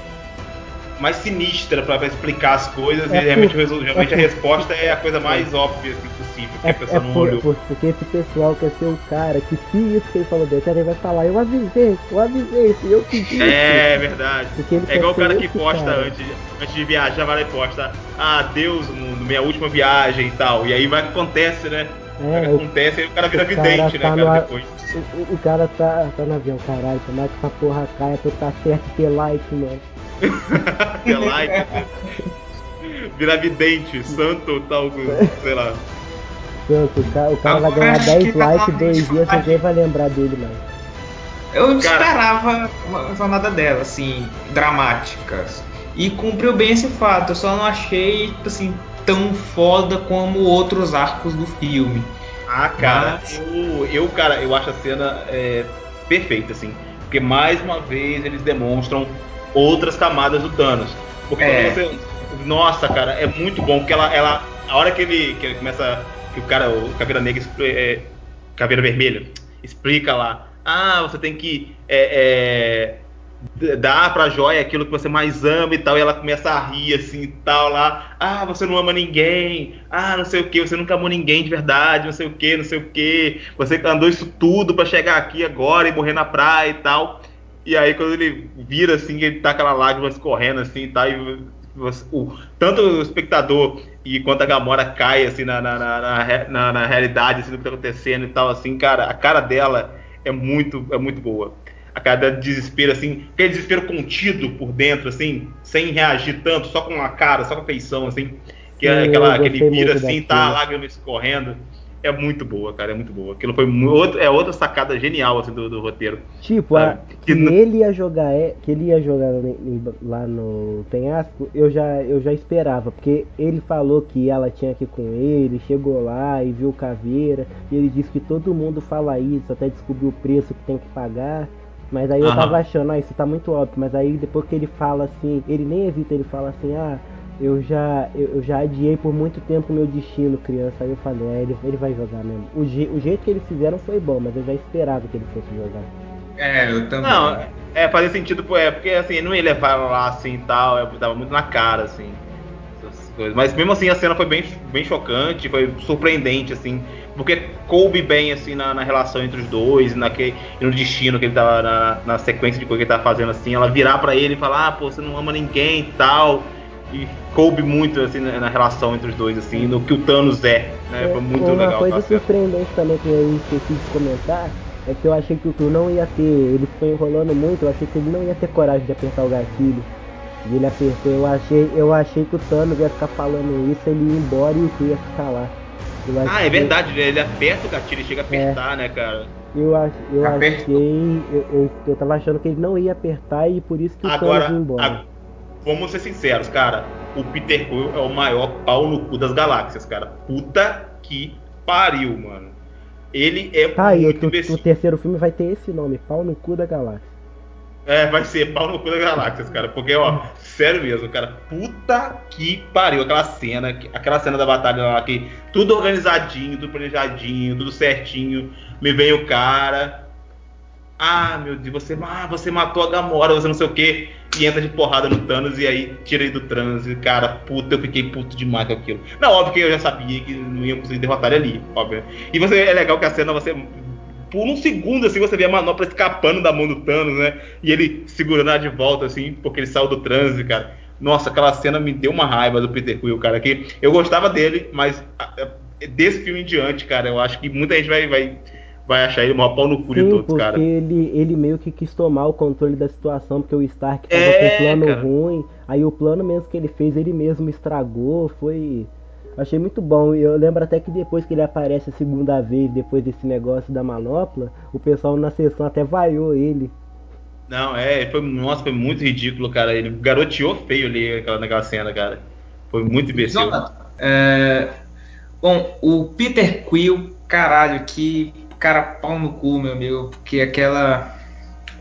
mais sinistra para explicar as coisas é e realmente, por, realmente é a resposta é a coisa mais óbvia assim, possível, que é, a pessoa é não por, olhou. Por, porque esse pessoal quer ser o cara que se isso que ele falou dele, ele vai falar, eu avisei, eu avisei, eu que disse. É verdade. É igual o cara que posta cara. Antes, antes de viajar, vai lá e posta, ah, Deus, mundo, minha última viagem e tal. E aí vai acontece, né? É, acontece, aí o cara vira vidente, tá né, cara, depois. O, o, cara tá, tá no avião, caralho, tomara que essa porra caia pra eu tá certo ter like, mano. Ter like. Virar vidente, santo tal, sei lá. Santo, o cara, o cara vai ganhar 10 likes, dois dias, ninguém vai lembrar dele mais. Eu cara, esperava uma jornada dela, assim, dramática. E cumpriu bem esse fato. Eu só não achei, tipo assim, tão foda como outros arcos do filme. Ah, cara, Mas... eu, eu, cara, eu acho a cena é, perfeita, assim. Porque mais uma vez eles demonstram outras camadas do Thanos. Porque é. você. Nossa, cara, é muito bom, porque ela. ela a hora que ele, que ele começa. Que o cara, o Caveira Negra, é, Caveira Vermelha, explica lá. Ah, você tem que. É, é, dar pra joia aquilo que você mais ama e tal, e ela começa a rir assim e tal lá, ah, você não ama ninguém, ah, não sei o que, você nunca amou ninguém de verdade, não sei o que, não sei o que, você andou isso tudo para chegar aqui agora e morrer na praia e tal. E aí quando ele vira assim, ele tá aquela lágrima escorrendo assim, tá? E você, o, tanto o espectador e quanto a Gamora cai assim na, na, na, na, na realidade assim, do que tá acontecendo e tal, assim, cara, a cara dela é muito, é muito boa. A cara de desespero, assim, aquele desespero contido por dentro, assim, sem reagir tanto, só com a cara, só com a feição, assim, que é aquela, aquele vira assim, tá a lágrima escorrendo é muito boa, cara, é muito boa. Aquilo foi muito, é outra sacada genial assim, do, do roteiro. Tipo, a, que, que ele ia jogar, é, que ele ia jogar lá no penhasco, eu já, eu já esperava, porque ele falou que ela tinha que ir com ele, chegou lá e viu caveira, e ele disse que todo mundo fala isso, até descobrir o preço que tem que pagar. Mas aí eu Aham. tava achando, ah, isso tá muito óbvio, mas aí depois que ele fala assim, ele nem hesita, ele fala assim, ah, eu já, eu, eu, já adiei por muito tempo meu destino criança. Aí eu falei, é, ele, ele vai jogar mesmo. O, je, o jeito que eles fizeram foi bom, mas eu já esperava que ele fosse jogar. É, eu também. Não, é, fazia sentido, é, porque assim, não ia levar lá assim e tal, eu tava muito na cara, assim. Mas mesmo assim a cena foi bem, bem chocante, foi surpreendente, assim, porque coube bem assim na, na relação entre os dois, naquele, no destino que ele tava na, na sequência de coisa que ele tava fazendo assim, ela virar para ele e falar, ah, pô, você não ama ninguém e tal e coube muito assim na, relação entre os dois assim no que o Thanos é, né? Foi muito uma legal. Uma coisa surpreendente também que eu esqueci de comentar é que eu achei que o Tu não ia ter, ele foi enrolando muito, eu achei que ele não ia ter coragem de apertar o gatilho. E ele apertou, eu achei, eu achei que o Thanos ia ficar falando isso, ele ia embora e o Tu ia ficar lá. ah, é verdade, ele aperta o gatilho, ele chega a apertar, é. né, cara? Eu, ach, eu achei. Eu, eu, eu tava achando que ele não ia apertar e por isso que o Agora, Thanos ia embora vamos ser sinceros, cara. O Peter Quill é o maior pau no cu das galáxias, cara. Puta que pariu, mano. Ele é tá, muito o, o terceiro filme vai ter esse nome, Pau no cu da galáxia. É, vai ser pau no cu das galáxias, cara. Porque, ó, sério mesmo, cara. Puta que pariu. Aquela cena, aquela cena da batalha lá, que tudo organizadinho, tudo planejadinho, tudo certinho. Me vem o cara ah, meu Deus, você, ah, você matou a Gamora, você não sei o que, e entra de porrada no Thanos e aí tira ele do trânsito. Cara, puta, eu fiquei puto demais com aquilo. Não, óbvio que eu já sabia que não ia conseguir derrotar ele ali, óbvio. E você, é legal que a cena você. Por um segundo, assim, você vê a manopla escapando da mão do Thanos, né? E ele segurando ela de volta, assim, porque ele saiu do trânsito, cara. Nossa, aquela cena me deu uma raiva do Peter Quill, cara. Que eu gostava dele, mas desse filme em diante, cara, eu acho que muita gente vai, vai vai achar ele maior pau no cu Sim, de todos, cara. Porque ele, ele meio que quis tomar o controle da situação, porque o Stark tava é, com um plano cara. ruim. Aí o plano mesmo que ele fez, ele mesmo estragou. Foi. Achei muito bom. Eu lembro até que depois que ele aparece a segunda vez, depois desse negócio da manopla, o pessoal na sessão até vaiou ele. Não, é, foi, nossa, foi muito ridículo, cara. Ele garoteou feio ali naquela, naquela cena, cara. Foi muito imbecil. É... Bom, o Peter Quill, caralho, que cara pau no cu, meu amigo, porque aquela,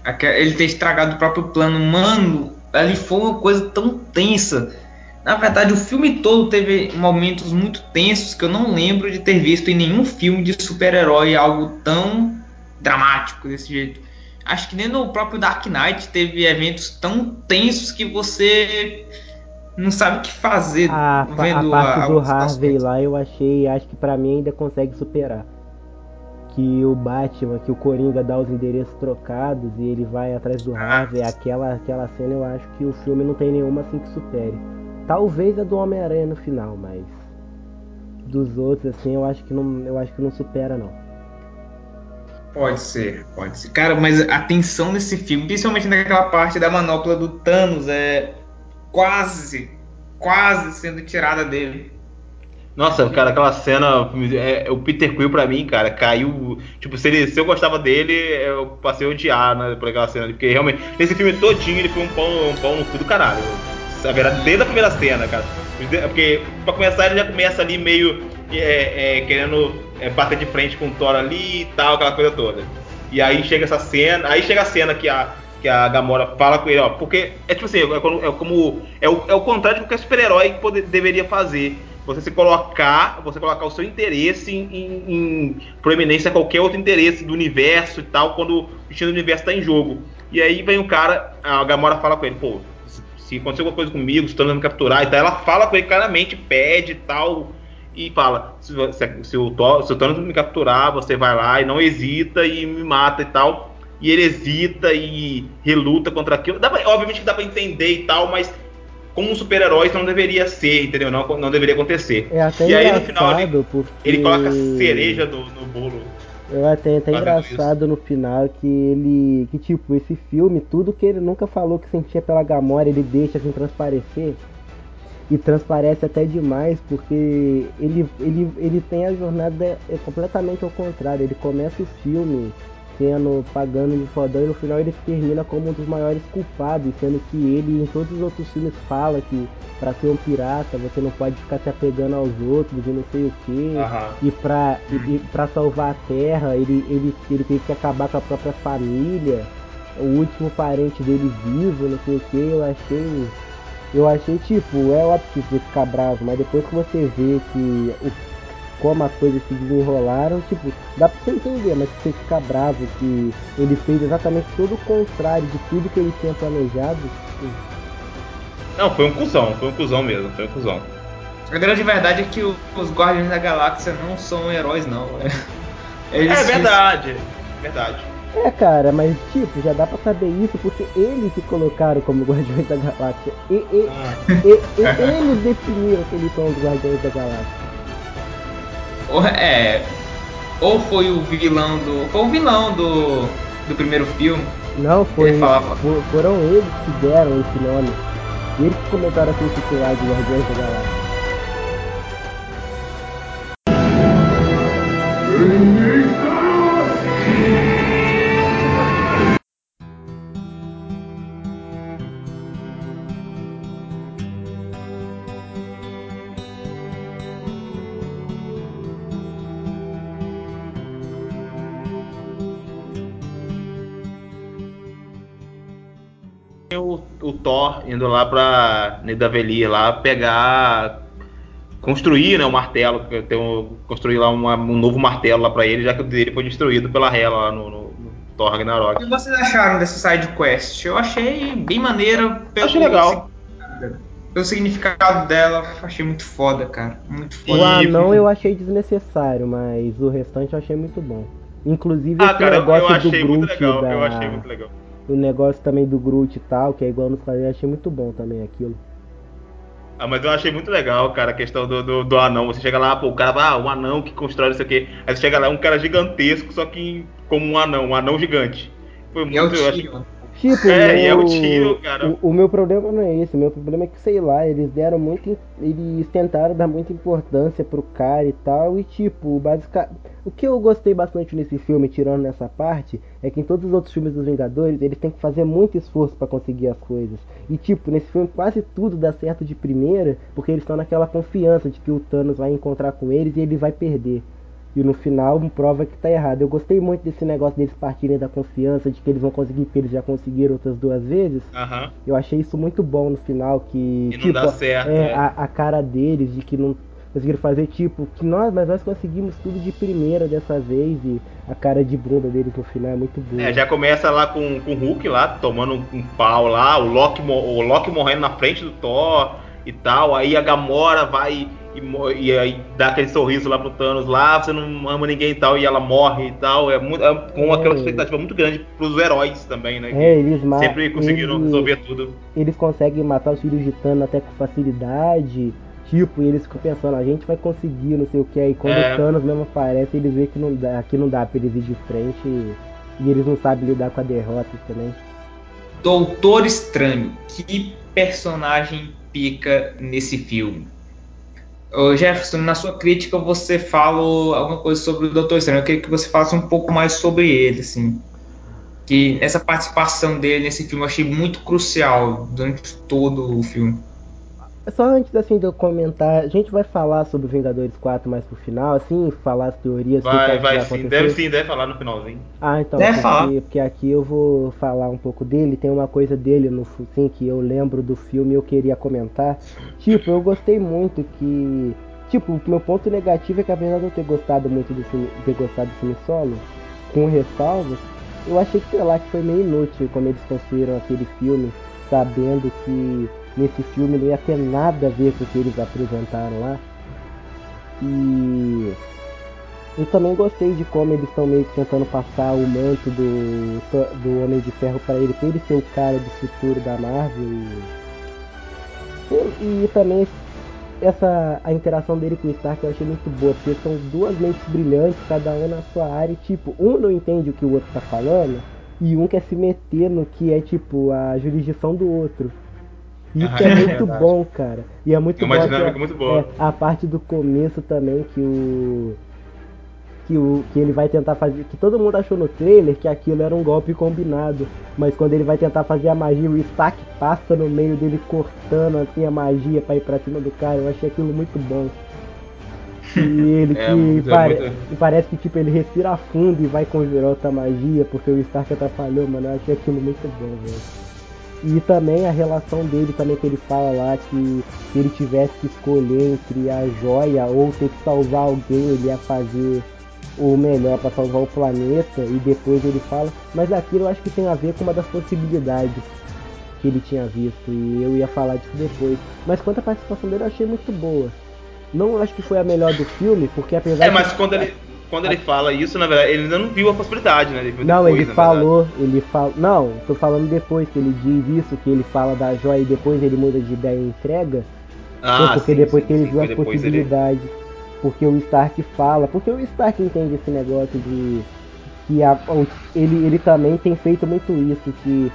aquela ele ter estragado o próprio plano, mano, ali foi uma coisa tão tensa. Na verdade, o filme todo teve momentos muito tensos que eu não lembro de ter visto em nenhum filme de super-herói algo tão dramático desse jeito. Acho que nem no próprio Dark Knight teve eventos tão tensos que você não sabe o que fazer a, vendo a parte a, do Harvey lá eu achei, acho que para mim ainda consegue superar que o Batman, que o Coringa dá os endereços trocados e ele vai atrás do Harvey, aquela, aquela cena eu acho que o filme não tem nenhuma assim que supere. Talvez a do Homem-Aranha no final, mas dos outros assim eu acho que não, eu acho que não supera não. Pode ser, pode ser. Cara, mas a tensão desse filme, principalmente naquela parte da manopla do Thanos, é quase, quase sendo tirada dele. Nossa, cara, aquela cena. É, o Peter Quill pra mim, cara, caiu. Tipo, se, ele, se eu gostava dele, eu passei a odiar né, por aquela cena. Porque realmente, nesse filme todinho, ele foi um pão, um no cu do caralho. A verdade, desde a primeira cena, cara. Porque, pra começar, ele já começa ali meio é, é, querendo é, bater de frente com o Thor ali e tal, aquela coisa toda. E aí chega essa cena. Aí chega a cena que a, que a Gamora fala com ele, ó. Porque é tipo assim, é. É, como, é, o, é o contrário de qualquer super-herói deveria fazer você se colocar, você colocar o seu interesse em, em, em proeminência a qualquer outro interesse do universo e tal, quando o destino do universo está em jogo. E aí vem o cara, a Gamora fala com ele, pô, se acontecer alguma coisa comigo, se estão me capturar e tal, ela fala com ele claramente, pede e tal, e fala, se, se, se o, se o Thanos me capturar, você vai lá e não hesita e me mata e tal. E ele hesita e reluta contra aquilo. Dá pra, obviamente que dá pra entender e tal, mas como um super-herói não deveria ser, entendeu? Não, não deveria acontecer. É até e aí no final ele, porque... ele coloca cereja no, no bolo. Eu até até engraçado isso. no final que ele. Que tipo, esse filme, tudo que ele nunca falou que sentia pela Gamora, ele deixa assim transparecer. E transparece até demais, porque ele, ele, ele tem a jornada é completamente ao contrário. Ele começa o filme sendo pagando de fodão e no final ele termina como um dos maiores culpados, sendo que ele em todos os outros filmes fala que para ser um pirata você não pode ficar se apegando aos outros e não sei o que. E pra, e, e pra salvar a terra ele, ele, ele teve que acabar com a própria família, o último parente dele vivo, não sei o que, eu achei. eu achei tipo, é óbvio que você ficar bravo, mas depois que você vê que o, como as coisas se desenrolaram, tipo, dá pra você entender, mas se você ficar bravo que ele fez exatamente todo o contrário de tudo que ele tinha planejado. Tipo... Não, foi um cuzão, foi um cuzão mesmo, foi um cuzão. A grande verdade é que os Guardiões da Galáxia não são heróis, não. É, Eles é verdade, verdade. É, cara, mas tipo, já dá pra saber isso porque eles se colocaram como Guardiões da Galáxia. E, e, ah. e, e eles definiram que eles são os Guardiões da Galáxia. É. Ou foi o vilão do. Foi o vilão do. do primeiro filme. Não, foi. For, foram eles que deram esse nome. Eles que começaram a se intitular de Guardiões da Galáxia. Thor indo lá pra Nidavellir lá pegar. Construir né, o martelo, ter um, construir lá uma, um novo martelo lá pra ele, já que o dele foi destruído pela Hela lá no, no, no Thor Ragnarok. O que vocês acharam desse side quest? Eu achei bem maneiro. Pelo achei legal. Pelo significado dela, achei muito foda, cara. Muito foda. O anão eu achei desnecessário, mas o restante eu achei muito bom. Inclusive ah, esse cara, negócio eu achei do Groot muito legal, da... Eu achei muito legal o negócio também do Groot e tal, que é igual nos quadrinhos, achei muito bom também aquilo. Ah, mas eu achei muito legal, cara, a questão do, do, do anão. Você chega lá, pô, o cara, ah, um anão que constrói isso aqui. Aí você chega lá, um cara gigantesco, só que como um anão, um anão gigante. Foi muito, eu, achei, Tipo, é, meu, é o tio, cara. O, o, meu problema não é esse, o meu problema é que, sei lá, eles deram muito. Eles tentaram dar muita importância pro cara e tal, e tipo, basicamente. O que eu gostei bastante nesse filme, tirando nessa parte, é que em todos os outros filmes dos Vingadores, eles têm que fazer muito esforço para conseguir as coisas. E tipo, nesse filme quase tudo dá certo de primeira, porque eles estão naquela confiança de que o Thanos vai encontrar com eles e ele vai perder. E no final prova que tá errado. Eu gostei muito desse negócio deles partirem da confiança de que eles vão conseguir, porque eles já conseguiram outras duas vezes. Uhum. Eu achei isso muito bom no final, que. E tipo, não dá certo. É, é. A, a, cara deles de que não conseguiram fazer, tipo, que nós, mas nós conseguimos tudo de primeira dessa vez. E a cara de bunda deles no final é muito boa. É, já começa lá com, com o Hulk lá, tomando um, um pau lá, o Loki, o Loki morrendo na frente do Thor e tal. Aí a Gamora vai e, e aí dá aquele sorriso lá pro Thanos lá, você não ama ninguém e tal, e ela morre e tal. É, muito, é com aquela expectativa muito grande pros heróis também, né? É, eles sempre conseguiram eles, resolver tudo. Eles conseguem matar os filhos de Thanos até com facilidade. Tipo, e eles ficam pensando, a gente vai conseguir, não sei o que. Aí quando é. o Thanos mesmo aparece, eles veem que não dá, que não dá pra eles ir de frente. E, e eles não sabem lidar com a derrota também. Doutor Estranho, que personagem pica nesse filme. Ô Jefferson, na sua crítica você fala alguma coisa sobre o Doutor Estranho. Eu queria que você falasse um pouco mais sobre ele, assim. Que essa participação dele nesse filme eu achei muito crucial durante todo o filme. Só antes assim de eu comentar, a gente vai falar sobre Vingadores 4 mais pro final, assim, falar as teorias. Vai, vai sim, deve sim, deve falar no finalzinho. Ah, então, deve porque, falar. porque aqui eu vou falar um pouco dele, tem uma coisa dele no sim, que eu lembro do filme e eu queria comentar. Tipo, eu gostei muito que. Tipo, o meu ponto negativo é que apesar de eu ter gostado muito do filme, ter gostado do filme solo, com ressalvas, eu achei que, sei lá, que foi meio inútil como eles construíram aquele filme, sabendo que nesse filme não ia ter nada a ver com o que eles apresentaram lá. E eu também gostei de como eles estão meio que tentando passar o manto do, do Homem de Ferro para ele, pra ele ser o cara do futuro da Marvel. E, e, e também essa a interação dele com o Stark eu achei muito boa, porque são duas mentes brilhantes, cada um na sua área, e tipo, um não entende o que o outro tá falando, e um quer se meter no que é tipo a jurisdição do outro. Isso ah, é, é muito bom, cara. E é muito é uma dinâmica muito boa. É, a parte do começo também que o que o que ele vai tentar fazer, que todo mundo achou no trailer que aquilo era um golpe combinado, mas quando ele vai tentar fazer a magia, o Stark passa no meio dele cortando assim a magia para ir para cima do cara. Eu achei aquilo muito bom. E ele é, que pare... muito... parece que tipo ele respira fundo e vai conjurar outra magia porque o Stark atrapalhou, mano. Eu achei aquilo muito bom, velho. E também a relação dele também que ele fala lá que se ele tivesse que escolher entre a joia ou ter que salvar alguém, ele ia fazer o melhor para salvar o planeta e depois ele fala, mas aquilo eu acho que tem a ver com uma das possibilidades que ele tinha visto e eu ia falar disso depois. Mas quanto à participação dele eu achei muito boa. Não acho que foi a melhor do filme, porque apesar É, mas quando ele quando ele fala isso, na verdade, ele ainda não viu a possibilidade, né? Ele não, ele falou, ele fala, não, tô falando depois que ele diz isso, que ele fala da joia e depois ele muda de ideia e entrega. Ah, porque sim, depois sim, que ele sim, viu as depois possibilidades. Porque o Stark fala, porque o Stark entende esse negócio de que a, ele, ele também tem feito muito isso, que,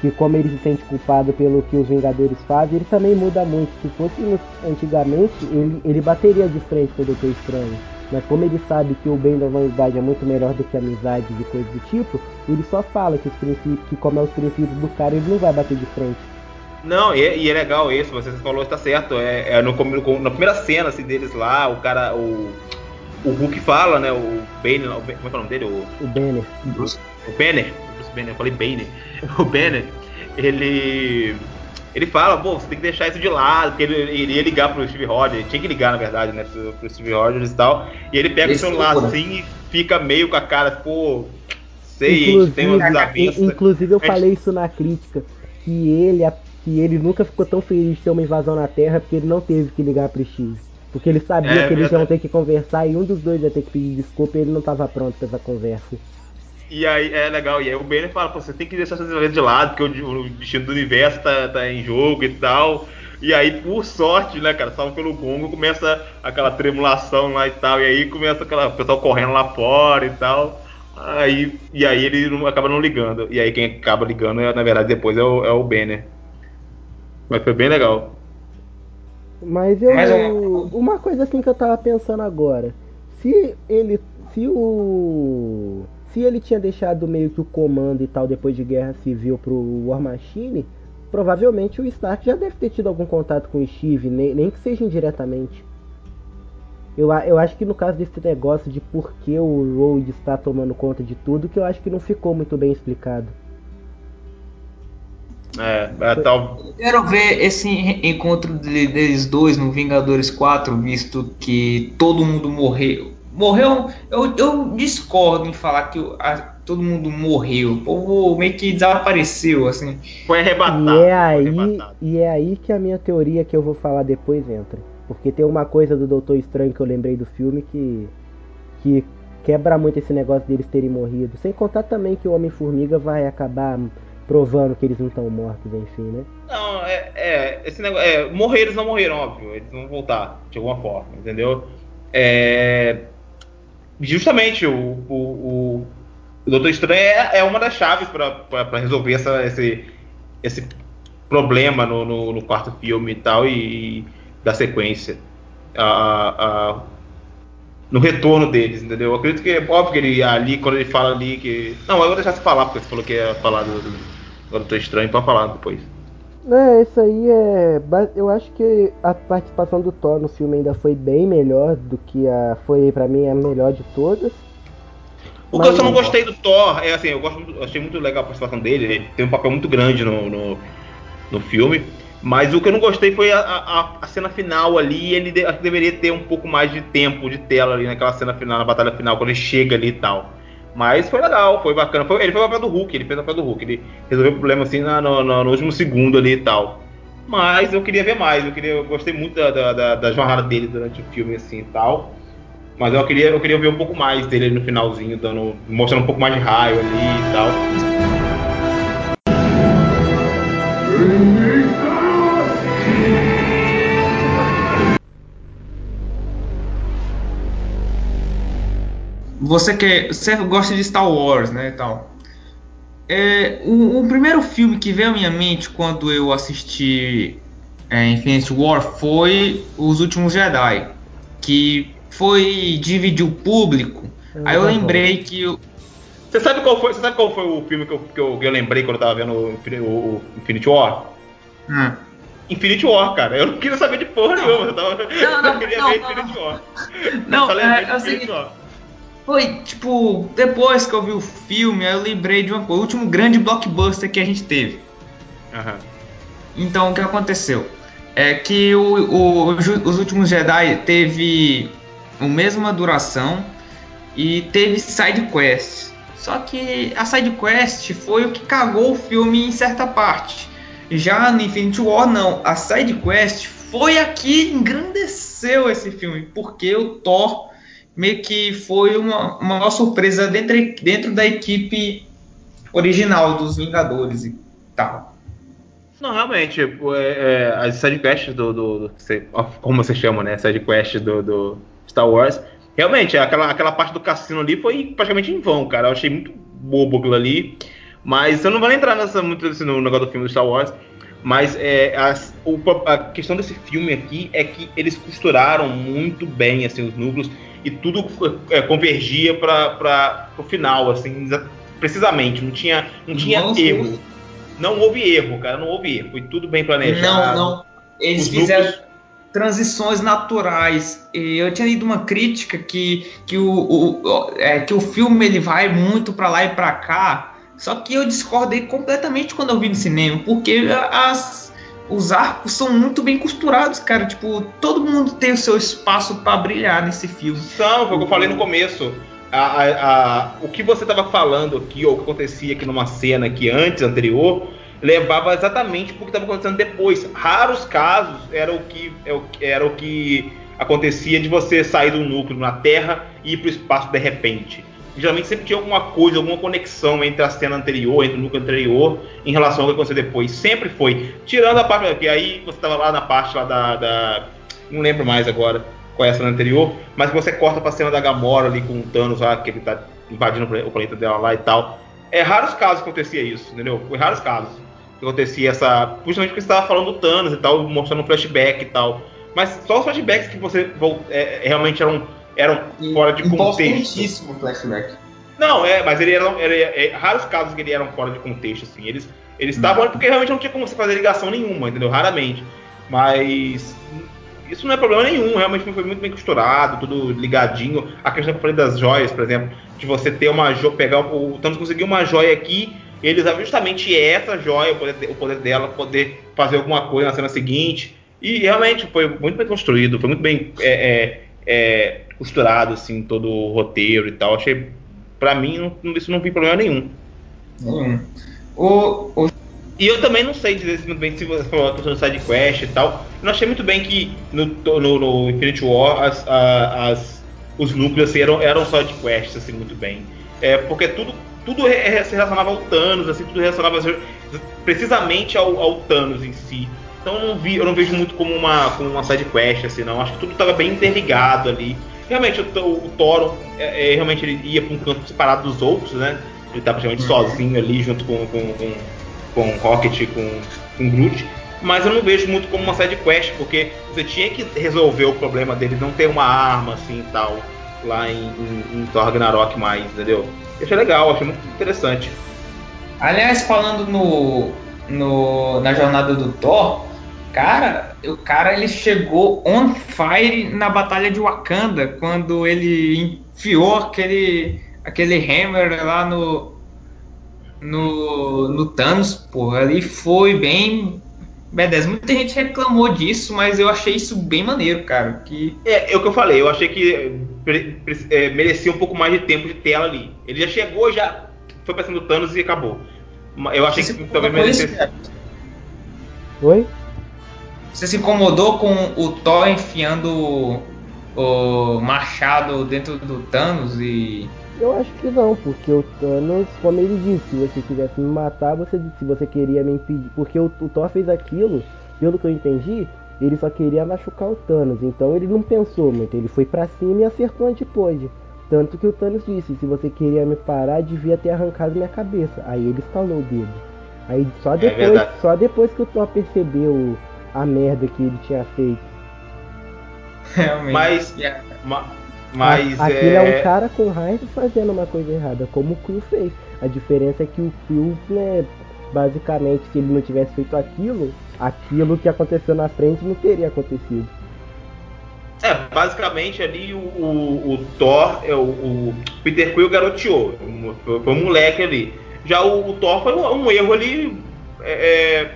que como ele se sente culpado pelo que os Vingadores fazem, ele também muda muito. Se fosse antigamente, ele, ele bateria de frente com o Doutor Estranho. Mas como ele sabe que o bem da humanidade é muito melhor do que a amizade e coisas do tipo, ele só fala que os princípios, que como é os princípios do cara, ele não vai bater de frente. Não, e, e é legal isso, você falou está certo. É, é no, no, na primeira cena assim, deles lá, o cara, o, o Hulk fala, né? O Banner, como é que é o nome dele? O, o Banner. O Banner, o Bruce Banner, eu falei Banner. O Banner, ele ele fala, pô, você tem que deixar isso de lado, porque ele iria ligar pro Steve Rogers, ele tinha que ligar, na verdade, né, pro, pro Steve Rogers e tal. E ele pega o celular assim e fica meio com a cara, pô, sei, inclusive, tem uma desavença. Inclusive eu falei isso na crítica, que ele, que ele nunca ficou tão feliz de ter uma invasão na Terra porque ele não teve que ligar pro Steve. Porque ele sabia é, que eles iam ter que conversar e um dos dois ia ter que pedir desculpa e ele não estava pronto para essa conversa. E aí é legal, e aí o Banner fala, você tem que deixar essas desenvolvimentos de lado, porque o, o, destino do universo tá, tá em jogo e tal. E aí, por sorte, né, cara, salvo pelo gongo, começa aquela tremulação lá e tal, e aí começa aquela o pessoal correndo lá fora e tal. Aí, e aí ele não, acaba não ligando. E aí quem acaba ligando, é, na verdade, depois é o, é o Banner. Mas foi bem legal. Mas eu. Mas Uma coisa assim que eu tava pensando agora. Se ele. Se o se ele tinha deixado meio que o comando e tal depois de Guerra Civil pro War Machine, provavelmente o Stark já deve ter tido algum contato com o Steve, nem, nem que seja indiretamente. Eu, eu acho que no caso desse negócio de por que o Road está tomando conta de tudo, que eu acho que não ficou muito bem explicado. É, é tal. Quero ver esse encontro deles dois no Vingadores 4, visto que todo mundo morreu. Morreu. Eu, eu discordo em falar que a, todo mundo morreu. O povo meio que desapareceu, assim. Foi arrebatado. E é, aí, arrebatado. e é aí que a minha teoria que eu vou falar depois entra. Porque tem uma coisa do Doutor Estranho que eu lembrei do filme que. que quebra muito esse negócio deles terem morrido. Sem contar também que o Homem-Formiga vai acabar provando que eles não estão mortos, enfim, né? Não, é, é esse negócio. É, morrer eles não morreram, óbvio. Eles vão voltar, de alguma forma, entendeu? É, justamente o, o, o, Doutor Estranho é, é uma das chaves para resolver essa, esse, esse problema no, no, no, quarto filme e tal, e, e da sequência. A, a, no retorno deles, entendeu? Eu acredito que é óbvio que ele ali, quando ele fala ali que. Não, eu vou deixar você falar, porque você falou que ia falar do, do Doutor Estranho, para falar depois. É, isso aí é. Eu acho que a participação do Thor no filme ainda foi bem melhor do que a. Foi para mim a melhor de todas. O que eu só não gostei do Thor é assim, eu gosto, achei muito legal a participação dele, ele tem um papel muito grande no, no, no filme. Mas o que eu não gostei foi a, a, a cena final ali, ele de, deveria ter um pouco mais de tempo de tela ali naquela cena final, na batalha final, quando ele chega ali e tal. Mas foi legal, foi bacana. Foi, ele foi o papel do Hulk, ele fez o papel do Hulk. Ele resolveu o problema assim no, no, no, último segundo ali e tal. Mas eu queria ver mais, eu, queria, eu gostei muito da, da, da, jornada dele durante o filme assim e tal. Mas eu queria, eu queria ver um pouco mais dele no finalzinho, dando, mostrando um pouco mais de raio ali e tal. Você que você gosta de Star Wars, né, e tal. É, o, o, primeiro filme que veio à minha mente quando eu assisti é, Infinity War foi Os Últimos Jedi, que foi dividir o público. Eu Aí eu lembrei bom. que você sabe qual foi? Você sabe qual foi o filme que eu, que eu, que eu lembrei quando eu tava vendo o, o Infinity War? Hum. Infinity War, cara. Eu não queria saber de porra não. nenhuma. Eu, tava, não, não, eu queria não, ver Infinity War. Não, eu é, é o seguinte, War. Foi, tipo, depois que eu vi o filme, eu lembrei de uma coisa. O último grande blockbuster que a gente teve. Uhum. Então, o que aconteceu? É que o, o, os últimos Jedi teve a mesma duração e teve side quest. Só que a side quest foi o que cagou o filme em certa parte. Já no Infinity War não, a side quest foi a que engrandeceu esse filme, porque o Thor meio que foi uma, uma surpresa dentro, dentro da equipe original dos Vingadores e tal. Não, realmente, é, é, as sidequests do, do, do, Como você chama, né? Sidequests do, do Star Wars. Realmente, aquela, aquela parte do cassino ali foi praticamente em vão, cara. Eu achei muito bobo aquilo ali. Mas eu não vou entrar nessa, muito assim, no negócio do filme do Star Wars. Mas é, a, a, questão desse filme aqui é que eles costuraram muito bem assim, os núcleos e tudo é, convergia para o final, assim, precisamente. Não tinha, não tinha erro. Não houve erro, cara, não houve erro. Foi tudo bem planejado. Não, não. Eles Os fizeram núcleos... transições naturais. Eu tinha lido uma crítica que, que, o, o, é, que o filme ele vai muito para lá e para cá. Só que eu discordei completamente quando eu vi no cinema, porque as, os arcos são muito bem costurados, cara. Tipo, todo mundo tem o seu espaço para brilhar nesse filme. São, foi o que eu falei no começo a, a, a, o que você estava falando aqui, ou o que acontecia aqui numa cena aqui antes, anterior, levava exatamente para o que estava acontecendo depois. Raros casos era o que, é era o que acontecia de você sair do núcleo na Terra e ir para o espaço de repente. Geralmente sempre tinha alguma coisa, alguma conexão entre a cena anterior, entre o núcleo anterior, em relação ao que aconteceu depois. Sempre foi. Tirando a parte. que aí você estava lá na parte lá da, da. Não lembro mais agora com essa anterior, mas você corta pra cena da Gamora ali com o Thanos lá, que ele tá invadindo o planeta dela lá e tal. É raros casos que acontecia isso, entendeu? Foi raros casos que acontecia essa. Justamente porque você estava falando do Thanos e tal, mostrando um flashback e tal. Mas só os flashbacks que você é, é, realmente eram, eram fora de contexto. flashback. Não, é, mas ele era, era, é, raros casos que ele eram fora de contexto, assim. Eles eles estavam hum. porque realmente não tinha como você fazer ligação nenhuma, entendeu? Raramente. Mas isso não é problema nenhum, realmente foi muito bem costurado, tudo ligadinho. A questão que eu falei das joias, por exemplo, de você ter uma joia, pegar o Thanos conseguiu uma joia aqui, eles justamente essa joia, o poder, o poder dela, poder fazer alguma coisa na cena seguinte. E realmente foi muito bem construído, foi muito bem é, é, é, costurado, assim, todo o roteiro e tal. Achei, pra mim, não, isso não vi problema nenhum. Nenhum. O, o e eu também não sei dizer muito bem se você falou a questão do side quest e tal. Eu não achei muito bem que no, no, no Infinity War as, as, os núcleos assim, eram, eram side quests assim, muito bem. É, porque tudo, tudo se relacionava ao Thanos, assim, tudo relacionava precisamente ao, ao Thanos em si. Então eu não, vi, eu não vejo muito como uma, como uma side quest, assim, não. Acho que tudo estava bem interligado ali. Realmente o, o, o Thor é, é, realmente ele ia para um canto separado dos outros, né? Ele estava praticamente uhum. sozinho ali junto com, com, com com Rocket, com, com Groot, mas eu não vejo muito como uma side quest, porque você tinha que resolver o problema dele não ter uma arma assim e tal, lá em, em, em Thor Ragnarok mais, entendeu? Eu achei legal, achei muito interessante. Aliás, falando no, no na jornada do Thor, cara, o cara ele chegou on fire na batalha de Wakanda quando ele enfiou aquele aquele hammer lá no no, no Thanos, pô, ali foi bem B10. Muita gente reclamou disso, mas eu achei isso bem maneiro, cara. Que... É, é o que eu falei, eu achei que é, merecia um pouco mais de tempo de tela ali. Ele já chegou, já foi pra cima do Thanos e acabou. Eu achei Você que também merecia. Oi? Você se incomodou com o Thor enfiando o machado dentro do Thanos e eu acho que não, porque o Thanos, como ele disse, se você quisesse me matar, você se você queria me impedir. Porque o, o Thor fez aquilo, pelo que eu entendi, ele só queria machucar o Thanos. Então ele não pensou muito, ele foi para cima e acertou onde pôde. Tanto que o Thanos disse, se você queria me parar, devia ter arrancado minha cabeça. Aí ele estalou o dedo. Aí só é depois, é só depois que o Thor percebeu a merda que ele tinha feito. Realmente. Mas, mas Aquilo é... é... um cara com raiva fazendo uma coisa errada, como o Quill fez. A diferença é que o Quill, né, basicamente, se ele não tivesse feito aquilo, aquilo que aconteceu na frente não teria acontecido. É, basicamente ali o, o, o Thor, é, o, o, Peter Quill garoteou, foi um moleque ali. Já o, o Thor foi um, um erro ali é,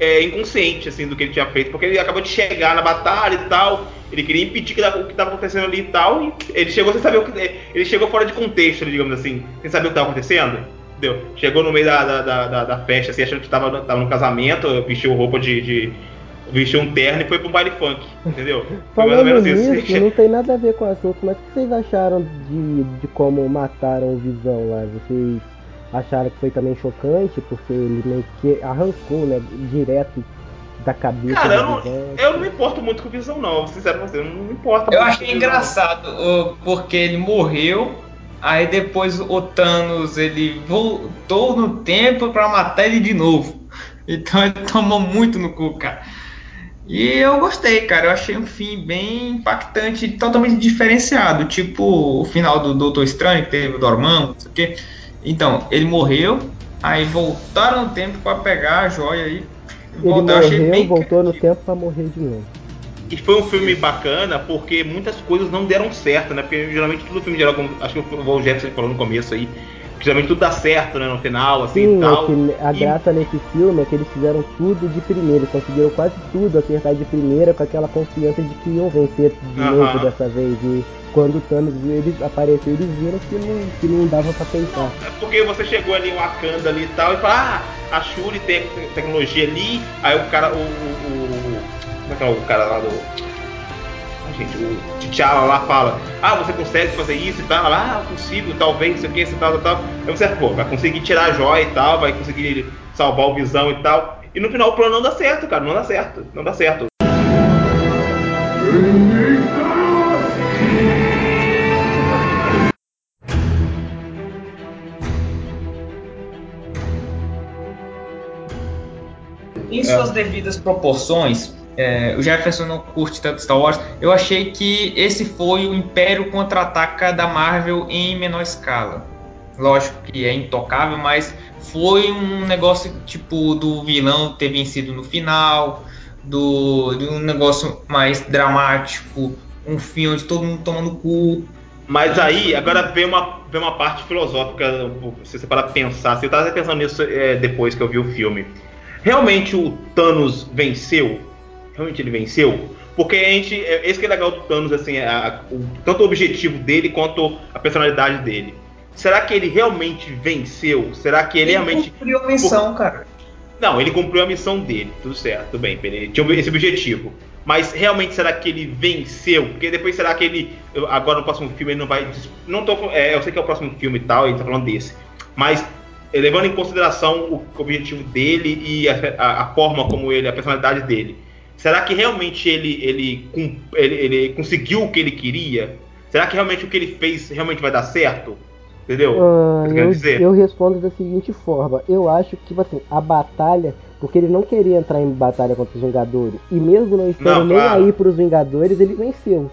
é é, inconsciente assim do que ele tinha feito, porque ele acabou de chegar na batalha e tal, ele queria impedir que, o que estava acontecendo ali e tal, e ele chegou sem saber o que. Ele chegou fora de contexto, digamos assim, sem saber o que estava acontecendo. Entendeu? Chegou no meio da, da, da, da festa, assim, achando que estava no casamento, vestiu roupa de, de vestiu um terno e foi para um baile funk, entendeu? Falando nisso, isso. não tem nada a ver com o assunto, mas o que vocês acharam de, de como mataram o Visão lá? Vocês acharam que foi também chocante, porque ele meio que arrancou, né, direto da cabeça Cara, eu não, eu não me importo muito com o Visão, não. Sinceramente, eu não me importo. Eu achei engraçado, porque ele morreu, aí depois o Thanos ele voltou no tempo para matar ele de novo. Então ele tomou muito no cu, cara. E eu gostei, cara. Eu achei um fim bem impactante, totalmente diferenciado. Tipo o final do Doutor Estranho, que teve o Dormammu, não sei o quê. Então, ele morreu, aí voltaram no tempo para pegar a joia aí. Ele morreu, bem voltou no tempo para morrer de novo. E foi um filme bacana porque muitas coisas não deram certo, né? Porque geralmente todo filme geral, acho que o Jefferson falou no começo aí, geralmente tudo dá certo, né, no final, assim Sim, e tal. É a graça nesse filme é que eles fizeram tudo de primeira, conseguiram quase tudo acertar de primeira com aquela confiança de que iam vencer de uh -huh. novo dessa vez. E quando o Thanos eles apareceu, eles viram que não, que não dava pra pensar. É porque você chegou ali em Wakanda ali e tal, e fala, ah, a Shuri tem tecnologia ali, aí o cara, o. o, o como é que é o cara lá do. Gente, o T'Challa lá fala, ah, você consegue fazer isso e tal, ah, consigo, talvez, isso aqui, isso tal, tal, tal. Aí você, pô, vai conseguir tirar a joia e tal, vai conseguir salvar o visão e tal. E no final o plano não dá certo, cara, não dá certo, não dá certo. Em suas devidas proporções, é, o Jefferson não curte tanto Star Wars. Eu achei que esse foi o Império contra-ataca da Marvel em menor escala. Lógico que é intocável, mas foi um negócio tipo do vilão ter vencido no final, do, de um negócio mais dramático, um filme onde todo mundo tomando cu. Mas aí, agora vem uma, vem uma parte filosófica, se você parar pensar. Você estava pensando nisso é, depois que eu vi o filme. Realmente o Thanos venceu? Realmente ele venceu? Porque a gente. É, esse que é legal do Thanos, assim, é a, o, tanto o objetivo dele quanto a personalidade dele. Será que ele realmente venceu? Será que ele, ele realmente. Ele cumpriu a missão, Por... cara. Não, ele cumpriu a missão dele, tudo certo, tudo bem, ele tinha esse objetivo. Mas realmente será que ele venceu? Porque depois será que ele. Agora no próximo filme ele não vai. Não tô, é, eu sei que é o próximo filme e tal, ele tá falando desse. Mas levando em consideração o objetivo dele e a, a, a, forma como ele, a personalidade dele. Será que realmente ele, ele, ele, ele, conseguiu o que ele queria? Será que realmente o que ele fez realmente vai dar certo? Entendeu? Uh, eu, eu, respondo da seguinte forma: eu acho que tipo assim, a batalha, porque ele não queria entrar em batalha contra os Vingadores, e mesmo não estando nem claro. aí para os Vingadores, ele venceu.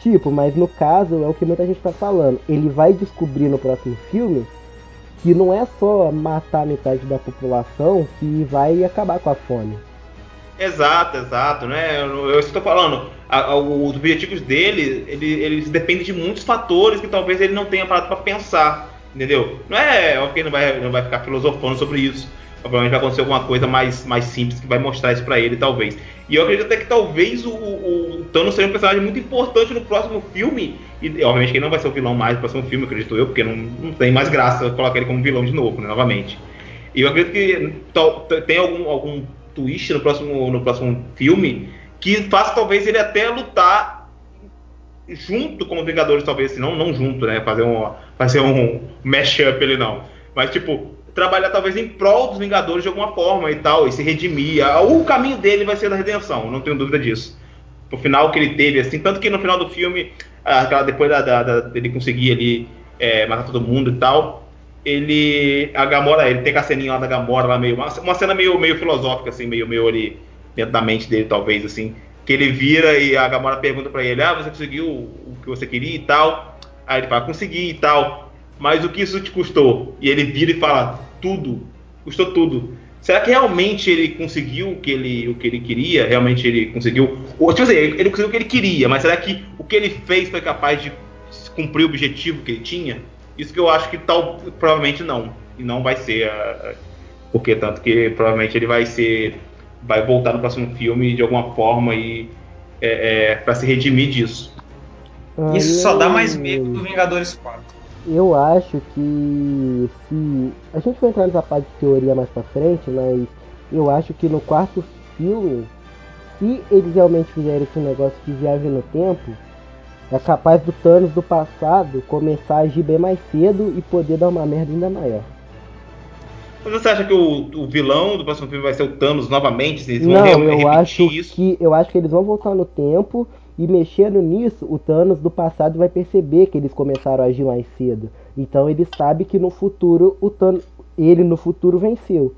Tipo, mas no caso é o que muita gente está falando. Ele vai descobrir no próximo filme que não é só matar metade da população que vai acabar com a fome. Exato, exato, né? Eu, eu estou falando, a, a, os objetivos dele, ele, eles dependem de muitos fatores que talvez ele não tenha parado para pensar, entendeu? Não é, ok, não vai, não vai ficar filosofando sobre isso. Provavelmente vai acontecer alguma coisa mais, mais simples que vai mostrar isso para ele, talvez. E eu acredito até que talvez o, o, o, Thanos seja um personagem muito importante no próximo filme. E obviamente que ele não vai ser o vilão mais do próximo filme, acredito eu, porque não, não tem mais graça colocar ele como vilão de novo, né, novamente. E eu acredito que tem algum, algum twist no próximo, no próximo filme que faça talvez ele até lutar junto com os Vingadores, talvez, assim, não, não junto, né? Fazer um, fazer um mashup ele não. Mas tipo, trabalhar talvez em prol dos Vingadores de alguma forma e tal, e se redimir. O caminho dele vai ser da redenção, não tenho dúvida disso. O final que ele teve, assim, tanto que no final do filme, aquela, depois da, da, da, dele conseguir ali é, matar todo mundo e tal, ele. A Gamora, ele tem a ceninha lá da Gamora lá meio. Uma, cena meio, meio filosófica, assim, meio, meio ali dentro da mente dele, talvez, assim. Que ele vira e a Gamora pergunta para ele, ah, você conseguiu o que você queria e tal. Aí ele fala, consegui e tal mas o que isso te custou? E ele vira e fala, tudo, custou tudo. Será que realmente ele conseguiu o que ele, o que ele queria? Realmente ele conseguiu. Ou, tipo assim, ele conseguiu o que ele queria, mas será que o que ele fez foi capaz de cumprir o objetivo que ele tinha? Isso que eu acho que tal, provavelmente não. E não vai ser. porque tanto que provavelmente ele vai ser vai voltar no próximo filme de alguma forma e é, é, para se redimir disso. Ah, Isso só dá mais medo do Vingadores 4. Eu acho que se. A gente vai entrar nessa parte de teoria mais pra frente, mas eu acho que no quarto filme, se eles realmente fizerem esse negócio de viagem no tempo, é capaz do Thanos do passado começar a agir bem mais cedo e poder dar uma merda ainda maior. Mas você acha que o, o vilão do próximo filme vai ser o Thanos novamente? Eles vão Não, eu acho isso? que eu acho que eles vão voltar no tempo e mexendo nisso, o Thanos do passado vai perceber que eles começaram a agir mais cedo. Então ele sabe que no futuro o Thanos, ele no futuro venceu.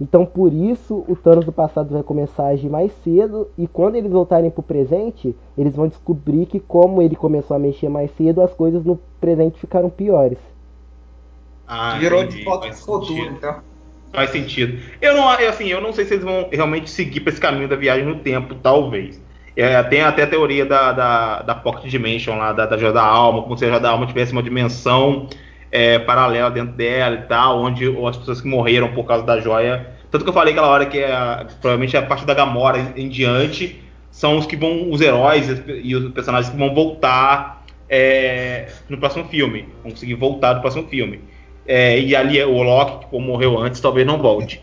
Então por isso o Thanos do passado vai começar a agir mais cedo e quando eles voltarem pro presente, eles vão descobrir que como ele começou a mexer mais cedo, as coisas no presente ficaram piores. Ah, Virou entendi. de volta pro futuro, então. Faz sentido. Eu não, assim, eu não sei se eles vão realmente seguir para esse caminho da viagem no tempo, talvez. É, tem até a teoria da, da, da Pocket Dimension lá, da, da Joia da Alma, como se a Joia da Alma tivesse uma dimensão é, paralela dentro dela e tal, onde as pessoas que morreram por causa da joia. Tanto que eu falei aquela hora que é, provavelmente a partir da Gamora em, em, diante são os que vão, os heróis e os personagens que vão voltar é, no próximo filme. Vão conseguir voltar no próximo filme. É, e ali o Loki, que morreu antes, talvez não volte.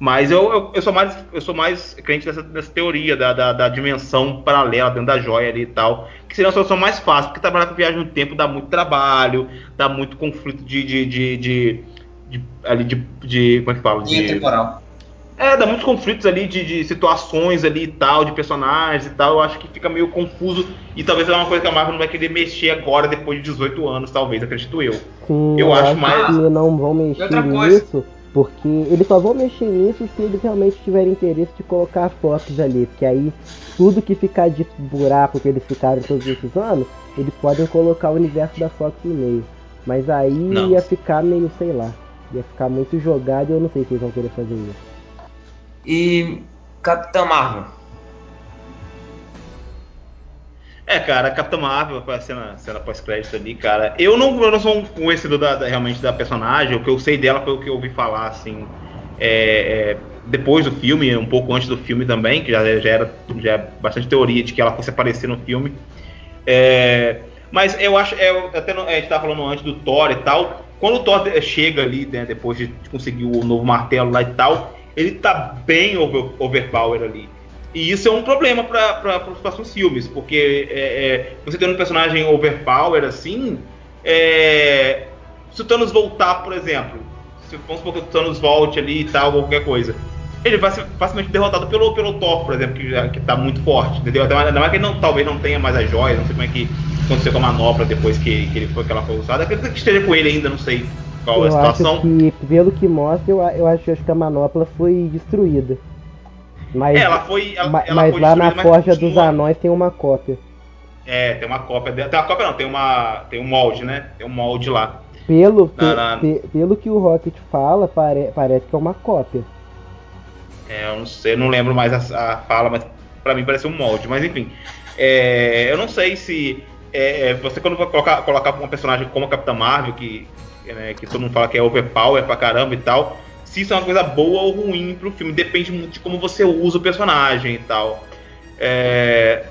Mas eu, eu, eu, sou mais eu sou mais crente dessa, dessa teoria da, da, da, dimensão paralela dentro da joia ali e tal. Que seria uma solução mais fácil, porque trabalhar com viagem no tempo dá muito trabalho, dá muito conflito de. de, de, de, de ali de, de. Como é que fala? De, temporal. É, dá muitos conflitos ali de, de, situações ali e tal, de personagens e tal. Eu acho que fica meio confuso e talvez é uma coisa que a Marvel não vai querer mexer agora, depois de 18 anos, talvez, acredito eu. Sim, eu, acho mais. Que não vão mexer nisso, porque eles só vão mexer nisso se eles realmente tiverem interesse de colocar Fox ali. Porque aí tudo que ficar de buraco que eles ficaram todos esses anos, eles podem colocar o universo da Fox no meio. Mas aí não. ia ficar meio, sei lá. Ia ficar muito jogado e eu não sei se eles vão querer fazer isso. E Capitã Marvel. É, cara, Capitã Marvel, a cena, cena pós-crédito ali, cara. Eu não, eu não sou um conhecedor da, da, realmente da personagem, o que eu sei dela foi o que eu ouvi falar, assim, é, é, depois do filme, um pouco antes do filme também, que já, já era já é bastante teoria de que ela fosse aparecer no filme. É, mas eu acho, é, até a gente estava falando antes do Thor e tal, quando o Thor chega ali, né, depois de conseguir o novo martelo lá e tal, ele tá bem over, overpower ali. E isso é um problema para os próximos filmes, porque é, é, você tendo um personagem overpower assim, é, se o Thanos voltar, por exemplo, se vamos supor que o Thanos volte ali e tal, qualquer coisa, ele vai ser facilmente derrotado pelo, pelo Thor, por exemplo, que, que tá muito forte, entendeu? Ainda mais que ele não, talvez não tenha mais as joias, não sei como é que aconteceu com a manopla depois que, que, ele foi, que ela foi usada. Acredito que esteja com ele ainda, não sei qual eu a situação. Acho que, pelo que mostra, eu, eu acho, acho que a manopla foi destruída. Mas, é, ela foi, ela, mas, ela foi lá na Forja dos Anões tem uma cópia. É, tem uma cópia. Tem uma cópia não, tem uma. Tem um molde, né? Tem um molde lá. Pelo, na, na... Pe, pelo que o Rocket fala, pare, parece que é uma cópia. É, eu não sei, eu não lembro mais a, a fala, mas pra mim parece um molde. Mas enfim. É, eu não sei se. É, é você quando vai colocar, colocar uma personagem como a Capitã Marvel, que, né, que todo mundo fala que é overpower pra caramba e tal se isso é uma coisa boa ou ruim pro filme. Depende muito de como você usa o personagem e tal. É...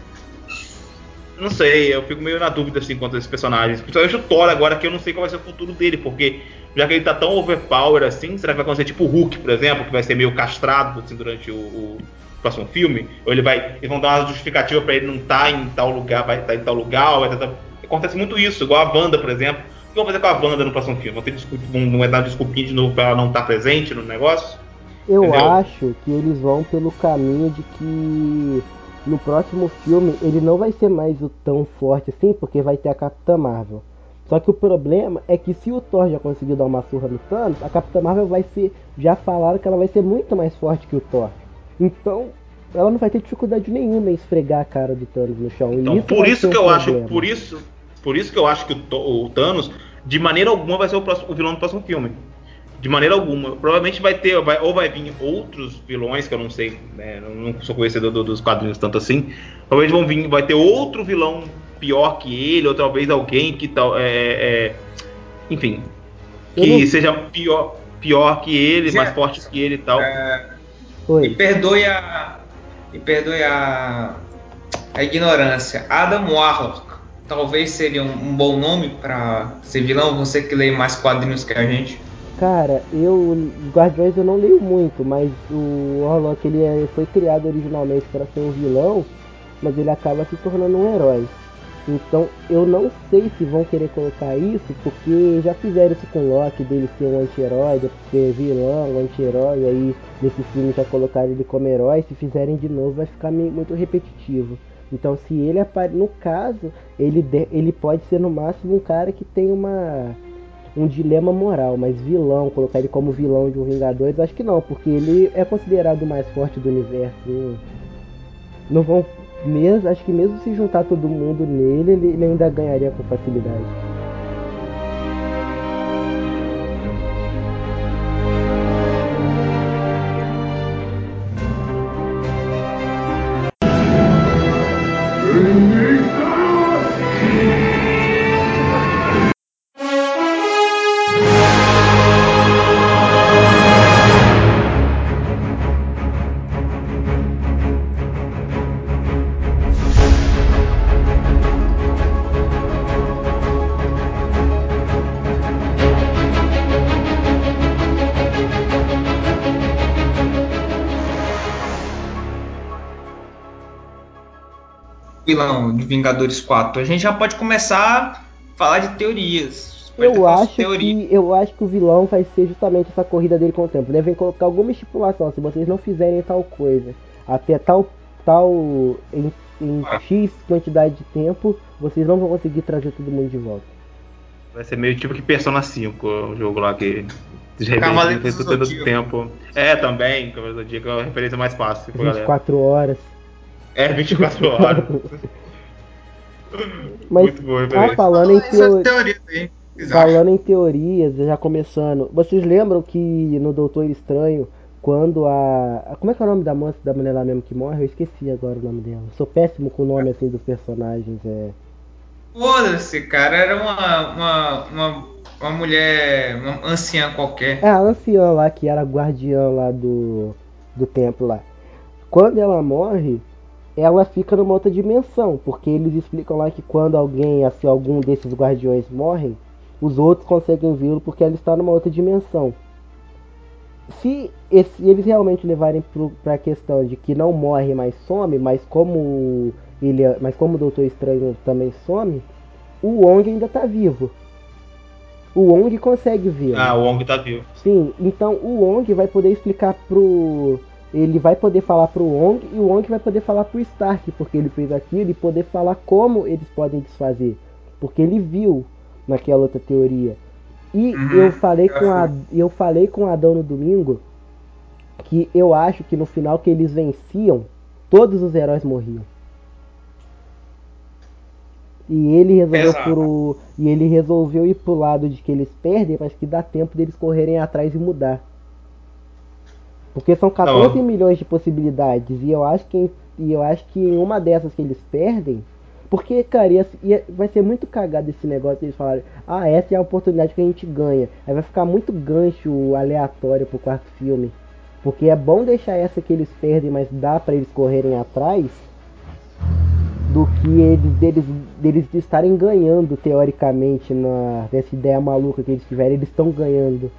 Não sei, eu fico meio na dúvida assim quanto a esses personagens. Principalmente o Thor agora, que eu não sei qual vai ser o futuro dele, porque já que ele tá tão overpower assim, será que vai acontecer tipo o Hulk, por exemplo, que vai ser meio castrado assim, durante o, o próximo filme? Ou ele vai. Eles vão dar uma justificativa para ele não estar tá em tal lugar, vai estar tá em tal lugar, vai tá, Acontece muito isso, igual a Wanda, por exemplo que vão fazer com a Wanda no próximo filme? Vão, ter desculpa, vão, vão dar desculpinha de novo pra ela não estar tá presente no negócio? Eu Entendeu? acho que eles vão pelo caminho de que no próximo filme ele não vai ser mais o tão forte assim, porque vai ter a Capitã Marvel. Só que o problema é que se o Thor já conseguiu dar uma surra no Thanos, a Capitã Marvel vai ser. Já falaram que ela vai ser muito mais forte que o Thor. Então, ela não vai ter dificuldade nenhuma em esfregar a cara do Thanos no chão. Então, isso por isso que eu problema. acho. Por isso, por isso que eu acho que o, o Thanos, de maneira alguma, vai ser o, próximo, o, vilão do próximo filme. De maneira alguma. Provavelmente vai ter, vai, ou vai vir outros vilões, que eu não sei, né, não sou conhecedor do, dos quadrinhos tanto assim. Talvez vão vir, vai ter outro vilão pior que ele, ou talvez alguém que tal. É, é, enfim. Que não... seja pior, pior que ele, mais forte que ele e tal. É... E perdoe a. E perdoe a. A ignorância. Adam Warlock. Talvez seria um, um bom nome para ser vilão. Você que lê mais quadrinhos que a gente. Cara, eu Guardiões eu não leio muito, mas o Warlock ele é, foi criado originalmente para ser um vilão, mas ele acaba se tornando um herói. Então eu não sei se vão querer colocar isso, porque já fizeram isso com o Loki, dele ser um anti-herói, depois ser vilão, anti-herói, aí nesse filme já colocaram ele como herói, se fizerem de novo vai ficar muito repetitivo. Então se ele aparece, no caso, ele, de, ele pode ser no máximo um cara que tem uma um dilema moral, mas vilão, colocar ele como vilão de um Vingadores, acho que não, porque ele é considerado o mais forte do universo. Não vão mesmo, acho que mesmo se juntar todo mundo nele, ele, ele ainda ganharia com facilidade. Vilão de Vingadores 4. A gente já pode começar a falar de teorias. Eu acho, teoria. que, eu acho que o vilão vai ser justamente essa corrida dele com o tempo. Devem colocar alguma estipulação. Se vocês não fizerem tal coisa até tal, tal em, em ah. X quantidade de tempo, vocês não vão conseguir trazer todo mundo de volta. Vai ser meio tipo que Persona 5, o jogo lá que de repente fez todo o tempo. É, também, Cavaleiro do Zodíaco é uma referência mais fácil. 24 horas. É, 24 horas. Mas, Muito bom, ah, falando em teorias, falando em teorias, já começando. Vocês lembram que no Doutor Estranho, quando a. Como é que é o nome da moça, da mulher lá mesmo que morre? Eu esqueci agora o nome dela. Sou péssimo com o nome assim dos personagens. É... Foda-se, cara. Era uma, uma, uma, uma mulher. Uma anciã qualquer. É, a anciã lá que era guardiã lá do, do templo lá. Quando ela morre, ela fica numa outra dimensão, porque eles explicam lá que quando alguém, assim, algum desses guardiões morrem, os outros conseguem vê-lo porque ela está numa outra dimensão. Se esse, eles realmente levarem para a questão de que não morre, mas some, mas como ele, mas como o Doutor Estranho também some, o Wong ainda está vivo. O Wong consegue ver. Ah, o Wong está vivo. Sim, então o Wong vai poder explicar pro ele vai poder falar pro Wong e o Wong vai poder falar pro Stark, porque ele fez aquilo e poder falar como eles podem desfazer, porque ele viu naquela outra teoria. E uhum, eu falei com a eu falei com Adão no domingo que eu acho que no final que eles venciam, todos os heróis morriam. E ele resolveu pro, e ele resolveu ir pro lado de que eles perdem, mas que dá tempo deles correrem atrás e mudar. Porque são 14 não. milhões de possibilidades. E eu acho que e eu acho que em uma dessas que eles perdem. Porque, cara, ia, ia, vai ser muito cagado esse negócio de eles falarem, ah, essa é a oportunidade que a gente ganha. Aí vai ficar muito gancho aleatório pro quarto filme. Porque é bom deixar essa que eles perdem, mas dá para eles correrem atrás. Do que eles deles, deles estarem ganhando, teoricamente, na, nessa ideia maluca que eles tiverem, eles estão ganhando.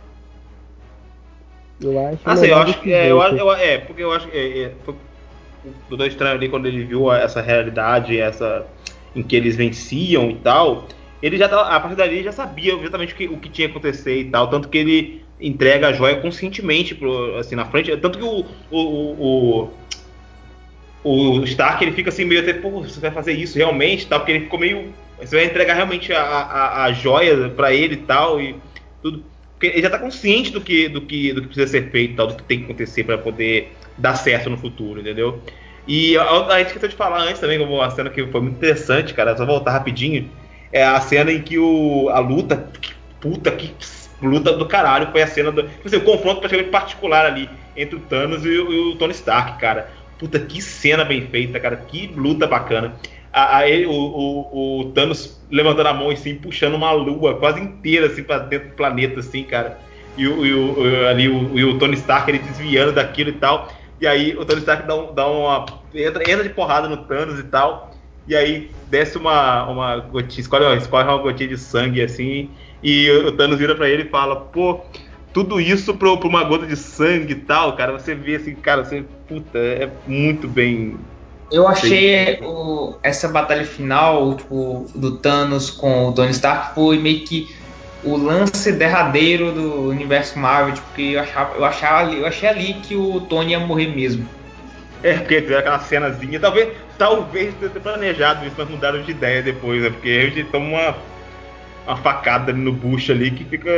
Eu acho. Assim, eu acho que. É, eu, eu, é, porque eu acho que. É, é, foi o Doutor Estranho ali, quando ele viu essa realidade, essa. em que eles venciam e tal. Ele já a partir dali já sabia exatamente o que, o que tinha que acontecer e tal. Tanto que ele entrega a joia conscientemente pro, assim, na frente. Tanto que o, o, o, o Stark ele fica assim meio até, pô, você vai fazer isso realmente tal, porque ele ficou meio. Você vai entregar realmente a, a, a joia para ele e tal, e tudo. Porque ele já está consciente do que, do, que, do que precisa ser feito, tal, do que tem que acontecer para poder dar certo no futuro, entendeu? E a, gente esqueceu de falar antes também, uma cena que foi muito interessante, cara, só voltar rapidinho. É a cena em que o, a luta, que, puta que luta do caralho, foi a cena do. Tipo assim, o confronto praticamente particular ali entre o Thanos e o, e o Tony Stark, cara. Puta que cena bem feita, cara, que luta bacana a, a ele, o, o, o, Thanos levantando a mão assim, puxando uma lua quase inteira assim para dentro do planeta, assim, cara. E, o, e o ali o, Tony Stark ele desviando daquilo e tal. E aí o Tony Stark dá, um, dá uma. Entra, entra de porrada no Thanos e tal. E aí desce uma, uma gotinha, escolhe, escolhe uma gotinha de sangue assim. E o Thanos vira pra ele e fala: pô, tudo isso pra, pra uma gota de sangue e tal, cara. Você vê assim, cara, você. Puta, é muito bem. Eu achei o, essa batalha final, tipo, do Thanos com o Tony Stark foi meio que o lance derradeiro do universo Marvel, tipo, porque eu achava, eu achava ali, eu achei ali que o Tony ia morrer mesmo. É, porque teve aquela cenazinha, talvez, talvez tenha planejado isso, mas mudaram de ideia depois, né? Porque a gente toma uma, uma facada ali no bucho ali que fica.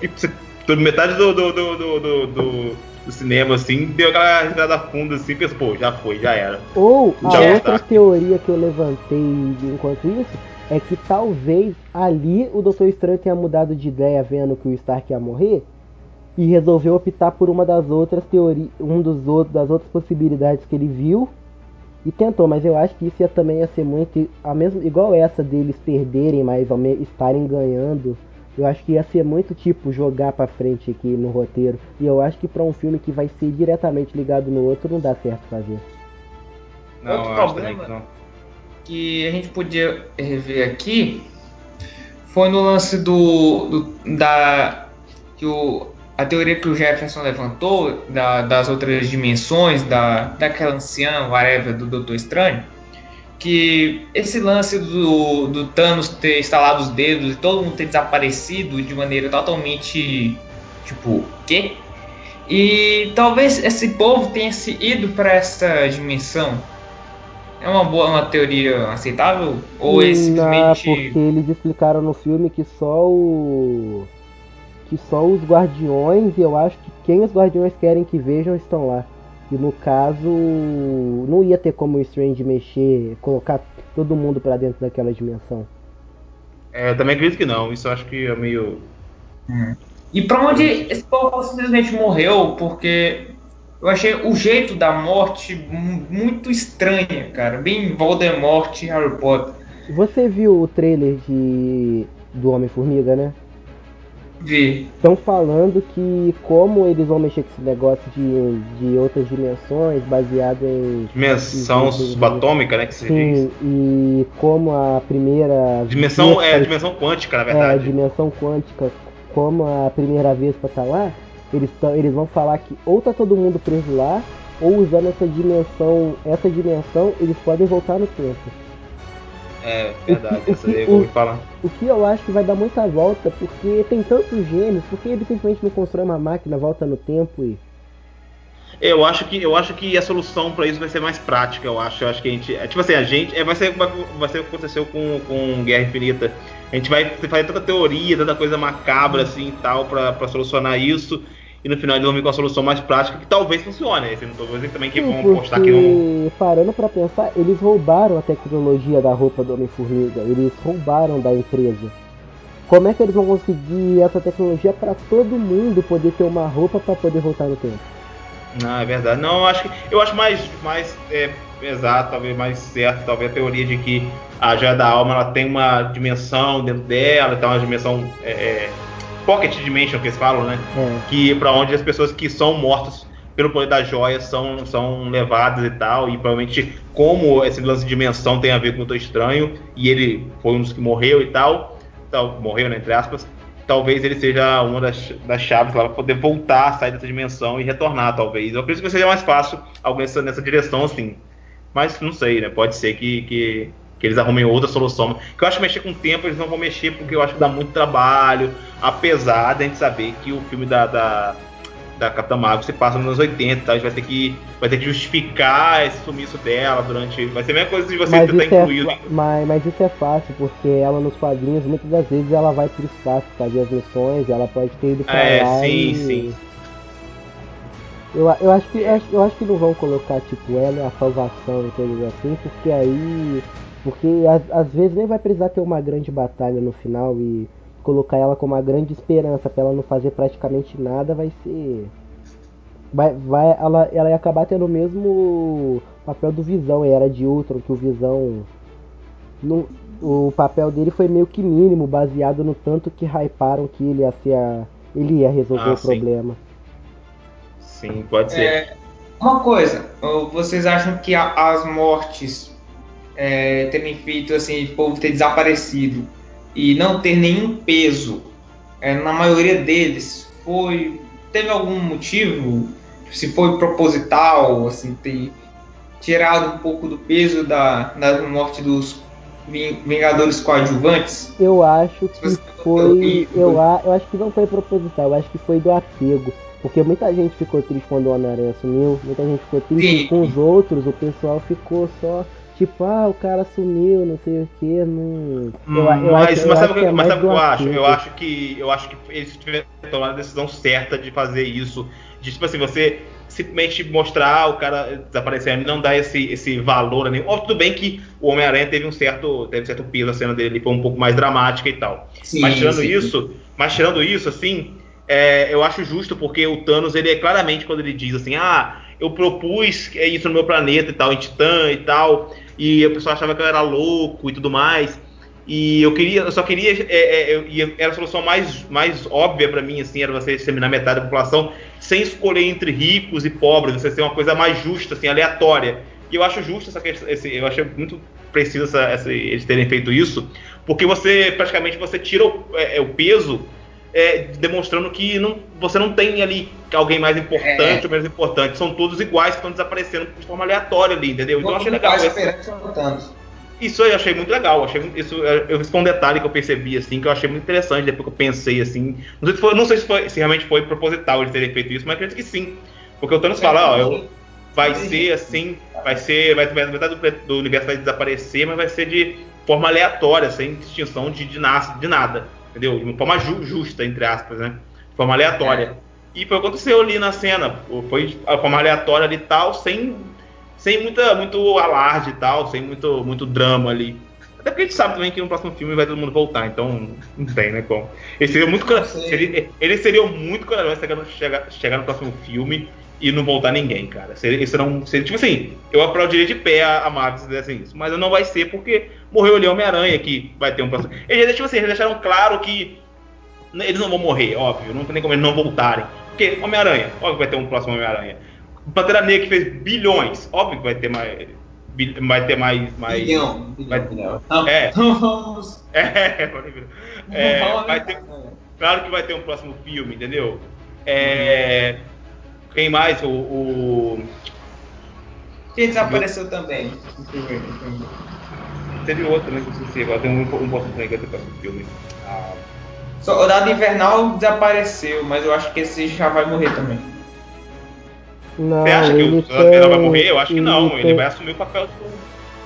Que você, metade do, do, do, do, do, do cinema, assim, deu aquela risada funda assim, pensou, pô, já foi, já era. Ou a já outra teoria que eu levantei enquanto isso é que talvez ali o Doutor Estranho tenha mudado de ideia vendo que o Stark ia morrer e resolveu optar por uma das outras teorias, um dos outros das outras possibilidades que ele viu e tentou, mas eu acho que isso ia também ia ser muito a mesma igual essa deles perderem, mas ao estarem ganhando. Eu acho que ia ser muito tipo jogar para frente aqui no roteiro. E eu acho que para um filme que vai ser diretamente ligado no outro não dá certo fazer. Não, Outro problema que, que, a gente podia rever aqui foi no lance do, do da que o a teoria que o Jefferson levantou da, das outras dimensões, da, daquela anciã, whatever, do Doutor Estranho, que esse lance do, do Thanos ter instalado os dedos e todo mundo ter desaparecido de maneira totalmente tipo, quê? E talvez esse povo tenha se ido para essa dimensão. É uma boa, uma teoria aceitável ou é simplesmente porque eles explicaram no filme que só o que só os guardiões, e eu acho que quem os guardiões querem que vejam estão lá. E no caso, não ia ter como o Strange mexer, colocar todo mundo para dentro daquela dimensão. É, eu também acredito que não. Isso eu acho que é meio. Hum. E pra onde esse povo simplesmente morreu? Porque eu achei o jeito da morte muito estranha, cara. Bem Voldemort e Harry Potter. Você viu o trailer de do Homem-Formiga, né? Vi. Estão falando que como eles vão mexer com esse negócio de, de outras dimensões, baseado em. Dimensão subatômica, né? Que se Sim, diz. E como a primeira. Dimensão é dimensão quântica, na verdade. É, dimensão quântica, como a primeira vez pra estar tá lá, eles, tão, eles vão falar que ou tá todo mundo preso lá, ou usando essa dimensão, essa dimensão, eles podem voltar no tempo. É, verdade, essa aí eu vou falar. O que eu acho que vai dar muita volta, porque tem tantos gênios, porque ele simplesmente não constrói uma máquina, volta no tempo e. Eu acho que eu acho que a solução para isso vai ser mais prática, eu acho. Eu acho que a gente. É, tipo assim, a gente. É, vai, ser, vai ser o que aconteceu com, com Guerra Infinita. A gente vai fazer tanta teoria, tanta coisa macabra assim e tal, para solucionar isso e no final eles vão vir com a solução mais prática que talvez funcione. Assim, não estou dizendo também que Sim, vão apostar que não. Parando para pensar, eles roubaram a tecnologia da roupa do Homem-Formiga, eles roubaram da empresa. Como é que eles vão conseguir essa tecnologia para todo mundo poder ter uma roupa para poder voltar no tempo? Ah, é verdade. Não, eu acho que eu acho mais, mais é, exato, talvez mais certo, talvez a teoria de que a joia da alma ela tem uma dimensão dentro dela, tem uma dimensão é, é Pocket Dimension que eles falam, né? É. Que para onde as pessoas que são mortas pelo poder da joia são, são levadas e tal. E provavelmente, como esse lance de dimensão tem a ver com o Doutor Estranho, e ele foi um dos que morreu e tal, tal morreu, né, entre aspas, talvez ele seja uma das, das chaves para poder voltar, sair dessa dimensão e retornar, talvez. Eu acredito que seja mais fácil algo nessa, nessa direção, assim. Mas não sei, né? Pode ser que, que que eles arrumem outra solução. Que eu acho que mexer com o tempo eles não vão mexer porque eu acho que dá muito trabalho, apesar de a gente saber que o filme da, da, da Capitã Marvel se passa nos anos 80, tá? a gente vai ter que, vai ter que justificar esse sumiço dela durante. Vai ser a mesma coisa de você mas tentar incluir. É, mas, mas isso é fácil, porque ela nos quadrinhos, muitas das vezes, ela vai pro espaço fazer as missões, ela pode ter ido pra é, lá. Sim, e... sim. Eu, eu, acho que, eu, acho, eu acho que não vão colocar, tipo, ela é a salvação e coisas assim, porque aí porque às, às vezes nem vai precisar ter uma grande batalha no final e colocar ela como uma grande esperança para ela não fazer praticamente nada vai ser. Vai, vai, ela, ela ia acabar tendo o mesmo papel do Visão, era de Ultron, que o Visão. No, o papel dele foi meio que mínimo, baseado no tanto que hyparam que ele ia ser a, ele ia resolver ah, o sim. problema. Sim, pode ser. É, Uma coisa, vocês acham que as mortes é, terem feito assim, o povo ter desaparecido e não ter nenhum peso, é, na maioria deles, foi. Teve algum motivo? Se foi proposital, assim, ter tirado um pouco do peso da, da morte dos Vingadores coadjuvantes? Eu acho que foi. Eu, eu acho que não foi proposital, eu acho que foi do apego. Porque muita gente ficou triste quando o Homem-Aranha sumiu, muita gente ficou triste Sim. com os outros, o pessoal ficou só tipo, ah, o cara sumiu, não sei o que, não. Eu, eu mas, acho, mas, sabe, é mas sabe o que eu acho? Eu acho que eu acho que eles tiveram tomado a decisão certa de fazer isso. De tipo assim, você simplesmente mostrar o cara desaparecendo e não dar esse, esse valor ali. Ó, tudo bem que o Homem-Aranha teve um certo teve um certo peso, a cena dele foi um pouco mais dramática e tal. Sim, mas tirando sim. isso, mas tirando isso, assim, é, eu acho justo porque o Thanos ele é claramente quando ele diz assim, ah, eu propus isso no meu planeta e tal, em Titã e tal, e o pessoal achava que eu era louco e tudo mais. E eu queria, eu só queria, é, é, era a solução mais, mais óbvia para mim, assim, era você exterminar metade da população sem escolher entre ricos e pobres, você ser uma coisa mais justa, assim, aleatória. E eu acho justo essa questão, esse, eu achei muito preciso essa, essa, eles terem feito isso, porque você praticamente você tira o, é, é o peso é, demonstrando que não, você não tem ali alguém mais importante é. ou menos importante. São todos iguais que estão desaparecendo de forma aleatória ali, entendeu? Então eu achei legal. Esse... Isso eu achei muito legal. Achei isso, eu respondi um detalhe que eu percebi assim, que eu achei muito interessante depois que eu pensei assim. Não sei se, foi, não sei se, foi, se realmente foi proposital eles terem feito isso, mas acredito que sim. Porque o Thanos fala, ó, eu, vai ser assim, vai ser, vai metade do, do universo vai desaparecer, mas vai ser de forma aleatória, sem distinção de, de, de nada entendeu? De uma forma ju justa, entre aspas, né? De forma aleatória. É. E foi o que aconteceu ali na cena. Foi de forma aleatória ali e tal, sem, sem muita, muito alarde e tal, sem muito, muito drama ali. Até porque a gente sabe também que no próximo filme vai todo mundo voltar, então não tem, né, como. Ele seria muito, seria, ele seria muito corajoso chegar, chegar no próximo filme e não voltar ninguém, cara. Seria, isso não, seria, tipo assim, eu aplaudiria de pé a, a Marvel se fizessem isso, mas não vai ser porque morreu ali Homem-Aranha que vai ter um próximo. Eles, tipo assim, eles deixaram claro que eles não vão morrer, óbvio, não tem como eles não voltarem. Porque Homem-Aranha, óbvio que vai ter um próximo Homem-Aranha. Pantera Negra que fez bilhões, óbvio que vai ter mais. Vai ter mais. mais bilhão, vai, bilhão. É. é, é, vai ter, claro que vai ter um próximo filme, entendeu? É. Quem mais? O. o... Quem desapareceu também? Teve outro, né? Que eu esqueci agora. Tem um, um posto que vai ter próximo filme. Ah. Soldado Invernal desapareceu, mas eu acho que esse já vai morrer também. Não, Você acha que o vai morrer? Eu acho que não. Tem... Ele vai assumir o papel do.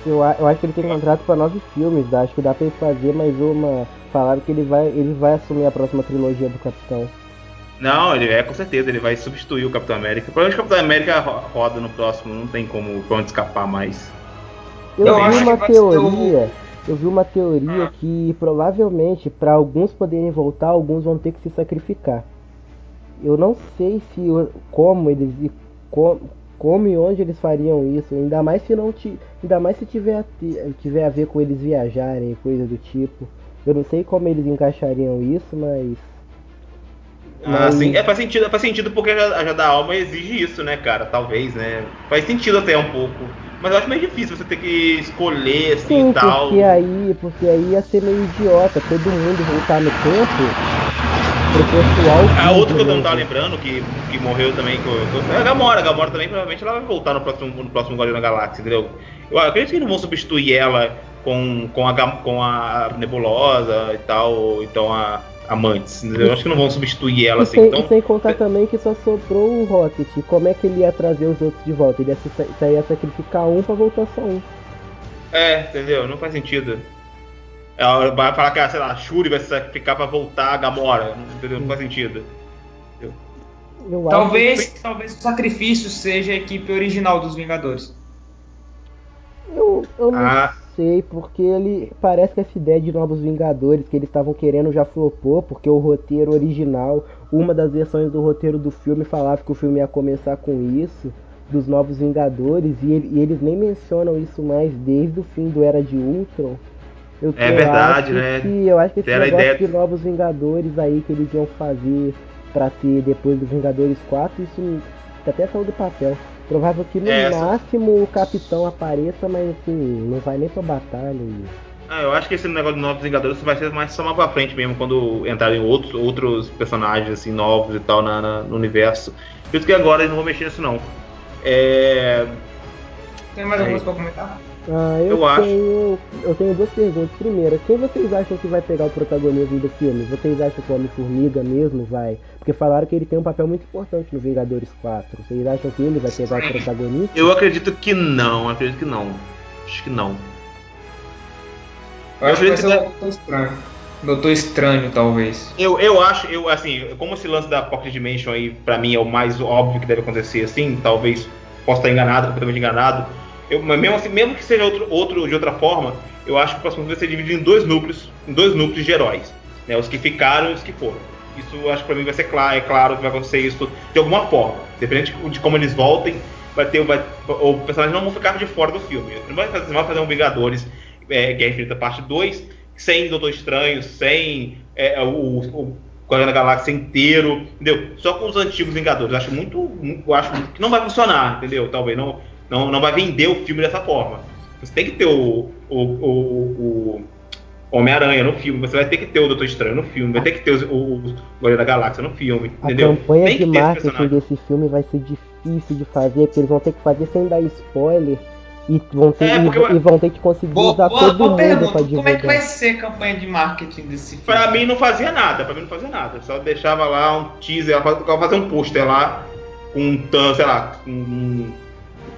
Eu, eu acho que ele tem contrato para nove filmes, acho que dá pra ele fazer mais uma. Falaram que ele vai, ele vai assumir a próxima trilogia do Capitão. Não, ele é com certeza, ele vai substituir o Capitão América. Provavelmente o Capitão América roda no próximo, não tem como pra onde escapar mais. Eu, eu vi uma teoria, eu vi uma teoria que provavelmente para alguns poderem voltar, alguns vão ter que se sacrificar. Eu não sei se como eles como, como e onde eles fariam isso, ainda mais se não ainda mais se tiver tiver a ver com eles viajarem, coisa do tipo. Eu não sei como eles encaixariam isso, mas ah, sim. É, faz sentido, faz sentido porque a já da alma exige isso, né, cara? Talvez, né? Faz sentido até um pouco. Mas eu acho meio difícil você ter que escolher assim sim, e tal. Porque aí, porque aí ia ser meio idiota todo mundo voltar no tempo pro pessoal. A outra que eu não tava lembrando, que, que morreu também, que eu, é a Gamora. A Gamora também provavelmente ela vai voltar no próximo, no próximo Guardião da Galáxia, entendeu? Eu acredito que não vão substituir ela com, com, a, com a Nebulosa e tal, então a amantes. Eu acho que não vão substituir ela e assim. Sem, então... Sem contar também que só sobrou o Rocket. Como é que ele ia trazer os outros de volta? Ele ia, ia sacrificar um pra voltar só um. É, entendeu? Não faz sentido. Ela vai falar que, ah, sei lá, a Shuri vai sacrificar pra voltar a Gamora. Entendeu? Não faz sentido. Talvez, que... talvez o sacrifício seja a equipe original dos Vingadores. Eu, eu não ah sei, porque ele parece que essa ideia de Novos Vingadores que eles estavam querendo já flopou, porque o roteiro original, uma das versões do roteiro do filme falava que o filme ia começar com isso, dos Novos Vingadores, e, ele, e eles nem mencionam isso mais desde o fim do Era de Ultron. Eu, é verdade, eu né? Que, eu acho que esse Era negócio ideia... de Novos Vingadores aí que eles iam fazer para ter depois dos Vingadores 4, isso até saiu do papel. Provável que no É, essa- máximo o capitão apareça, mas assim, não vai nem pra batalha. E... Ah, eu acho que esse negócio de Novos Vingadores vai ser mais só mais pra frente mesmo, quando entrarem outros, outros personagens assim, novos e tal na, na- no universo. Por isso que agora eles não vão mexer nisso não. É, Tem mais alguma Aí. coisa pra comentar? Ah, eu, Eu acho. tenho. Eu tenho duas perguntas. Primeira, quem vocês acham que vai pegar o protagonismo do filme? Vocês acham que o Homem-Formiga mesmo vai? Porque falaram que ele tem um papel muito importante no Vingadores 4. Vocês acham que ele vai pegar o protagonismo? eu acredito que não, acredito que não. Acho que não. Eu acho que vai acredito ser que- o Doutor Estranho. Doutor Estranho, talvez. Eu, eu acho, eu assim, como esse lance da Pocket Dimension aí, pra mim, é o mais óbvio que deve acontecer, assim, talvez possa estar enganado, completamente enganado. Eu, mas mesmo assim, mesmo que seja outro, outro de outra forma, eu acho que o próximo vai ser dividido em dois núcleos, em dois núcleos de heróis. Né, os que ficaram e os que foram. Isso acho que pra mim vai ser claro, é claro que vai acontecer isso de alguma forma. Dependendo de, como eles voltem, vai ter. Vai, o personagem não vão ficar de fora do filme. Não vai fazer, vai fazer um Vingadores é, Guerra Infinita parte 2 sem Doutor Estranho, sem é, o, o da Galáxia inteiro, entendeu? Só com os antigos Vingadores. Acho muito, muito- acho que não vai funcionar, entendeu? Talvez não, não, não vai vender o filme dessa forma. Você tem que ter o, o, o, o Homem-Aranha no filme, você vai ter que ter o Doutor Estranho no filme, vai ter que ter os- o, o Guardião da Galáxia no filme, A entendeu? campanha Tem de marketing desse filme vai ser difícil de fazer, porque eles vão ter que fazer sem dar spoiler. E vão ter, É, e- porque- e, vão ter que conseguir Boa, usar boa, todo boa mundo pergunta. pra Como divulgar. é que vai ser a campanha de marketing desse filme? Pra mim não fazia nada, pra mim não fazia nada. Só deixava lá um teaser, ela faz- ela fazia um pôster lá, com um sei lá, com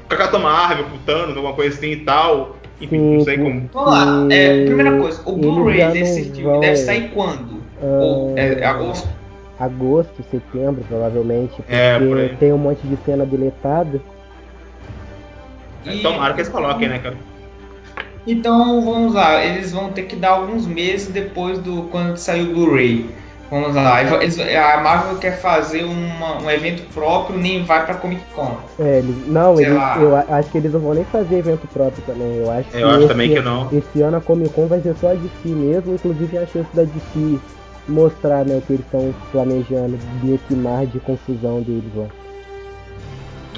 um. Capitão Marvel, com Thanos, alguma coisa assim e tal. Enfim, não sei como. Vamos lá. É, primeira coisa, o Blu-ray desse filme vão- deve sair quando? Ah, Ou é agosto? agosto, setembro, provavelmente, porque É, por tem um monte de cena deletada. E- Tomara que eles coloquem, né, cara? Então vamos lá, eles vão ter que dar alguns meses depois do quando sair o Blu-ray. Vamos lá, eles- a Marvel quer fazer uma- um evento próprio, nem vai pra Comic Con. É, eles, não, eles, eu acho que eles não vão nem fazer evento próprio também. Eu acho que, Eu acho esse, também que não. esse ano a Comic Con vai ser só a DC mesmo, inclusive a chance da DC mostrar né, o que eles estão planejando nesse mar de confusão deles lá.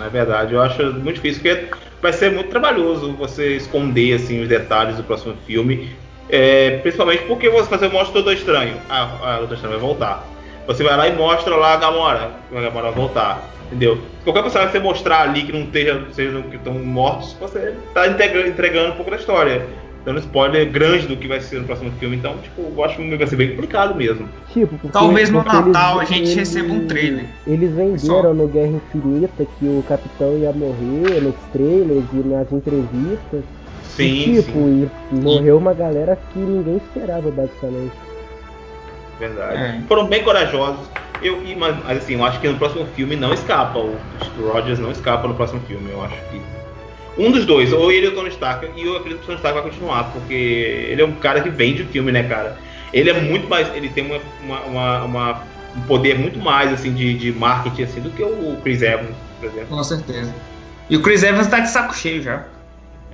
É verdade, eu acho muito difícil, porque vai ser muito trabalhoso você esconder assim, os detalhes do próximo filme. É, principalmente porque você fazer mostra o Doutor Estranho. Ah, ah, o Doutor Estranho vai voltar. Você vai lá e mostra lá a Gamora. A Gamora vai voltar. Entendeu? Qualquer personagem que você mostrar ali que não esteja, sejam que estão mortos, você está entregando um pouco da história. Dando spoiler grande do que vai ser no próximo filme. Então, tipo, eu acho que vai ser bem complicado mesmo. Tipo, porque, Talvez no porque Natal a gente receba um trailer. Eles venderam Só. no Guerra Infinita que o Capitão ia morrer nos trailers e nas entrevistas. Sim, e, tipo, sim. e morreu uma galera que ninguém esperava, basicamente. Verdade. É. Foram bem corajosos. Eu, e- mas, mas, assim, eu acho que no próximo filme não escapa. O Rogers não escapa no próximo filme. Eu acho que. Um dos dois, ou ele ou o Tony Stark. E eu acredito que o Tony Stark vai continuar, porque ele é um cara que vende o filme, né, cara? Ele é muito mais. Ele tem uma, uma, uma- uma- um poder muito mais assim de, de marketing assim, do que o Chris Evans, por exemplo. Com certeza. E o Chris Evans tá de saco cheio já.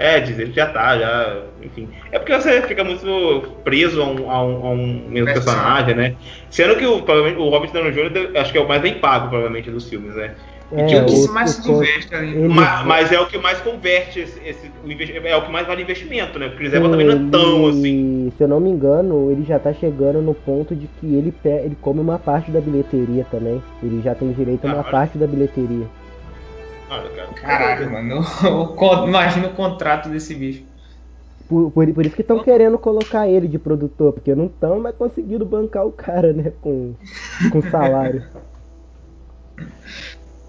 É, diz ele que já tá, já. Enfim. É porque você fica muito preso a um, a um, a um mesmo personagem, né? Sendo que o, provavelmente, o Robert Downey Jr. acho que é o mais bem pago, provavelmente, dos filmes, né? É, E o que mais se o- diverte ali. ele- Ma- Mas, é o que mais converte esse, esse- o é o que mais vale investimento, né? O Chris Evans também não é tão assim. Se eu não me engano, ele já tá chegando no ponto de que ele, ele come uma parte da bilheteria também. Ele já tem direito a Ah, uma olha. parte da bilheteria. Olha, cara. Caraca, mano. o Imagina o contrato desse bicho. Por, por, por isso que estão querendo colocar ele de produtor, porque não estão mais conseguindo bancar o cara, né? Com, com salário.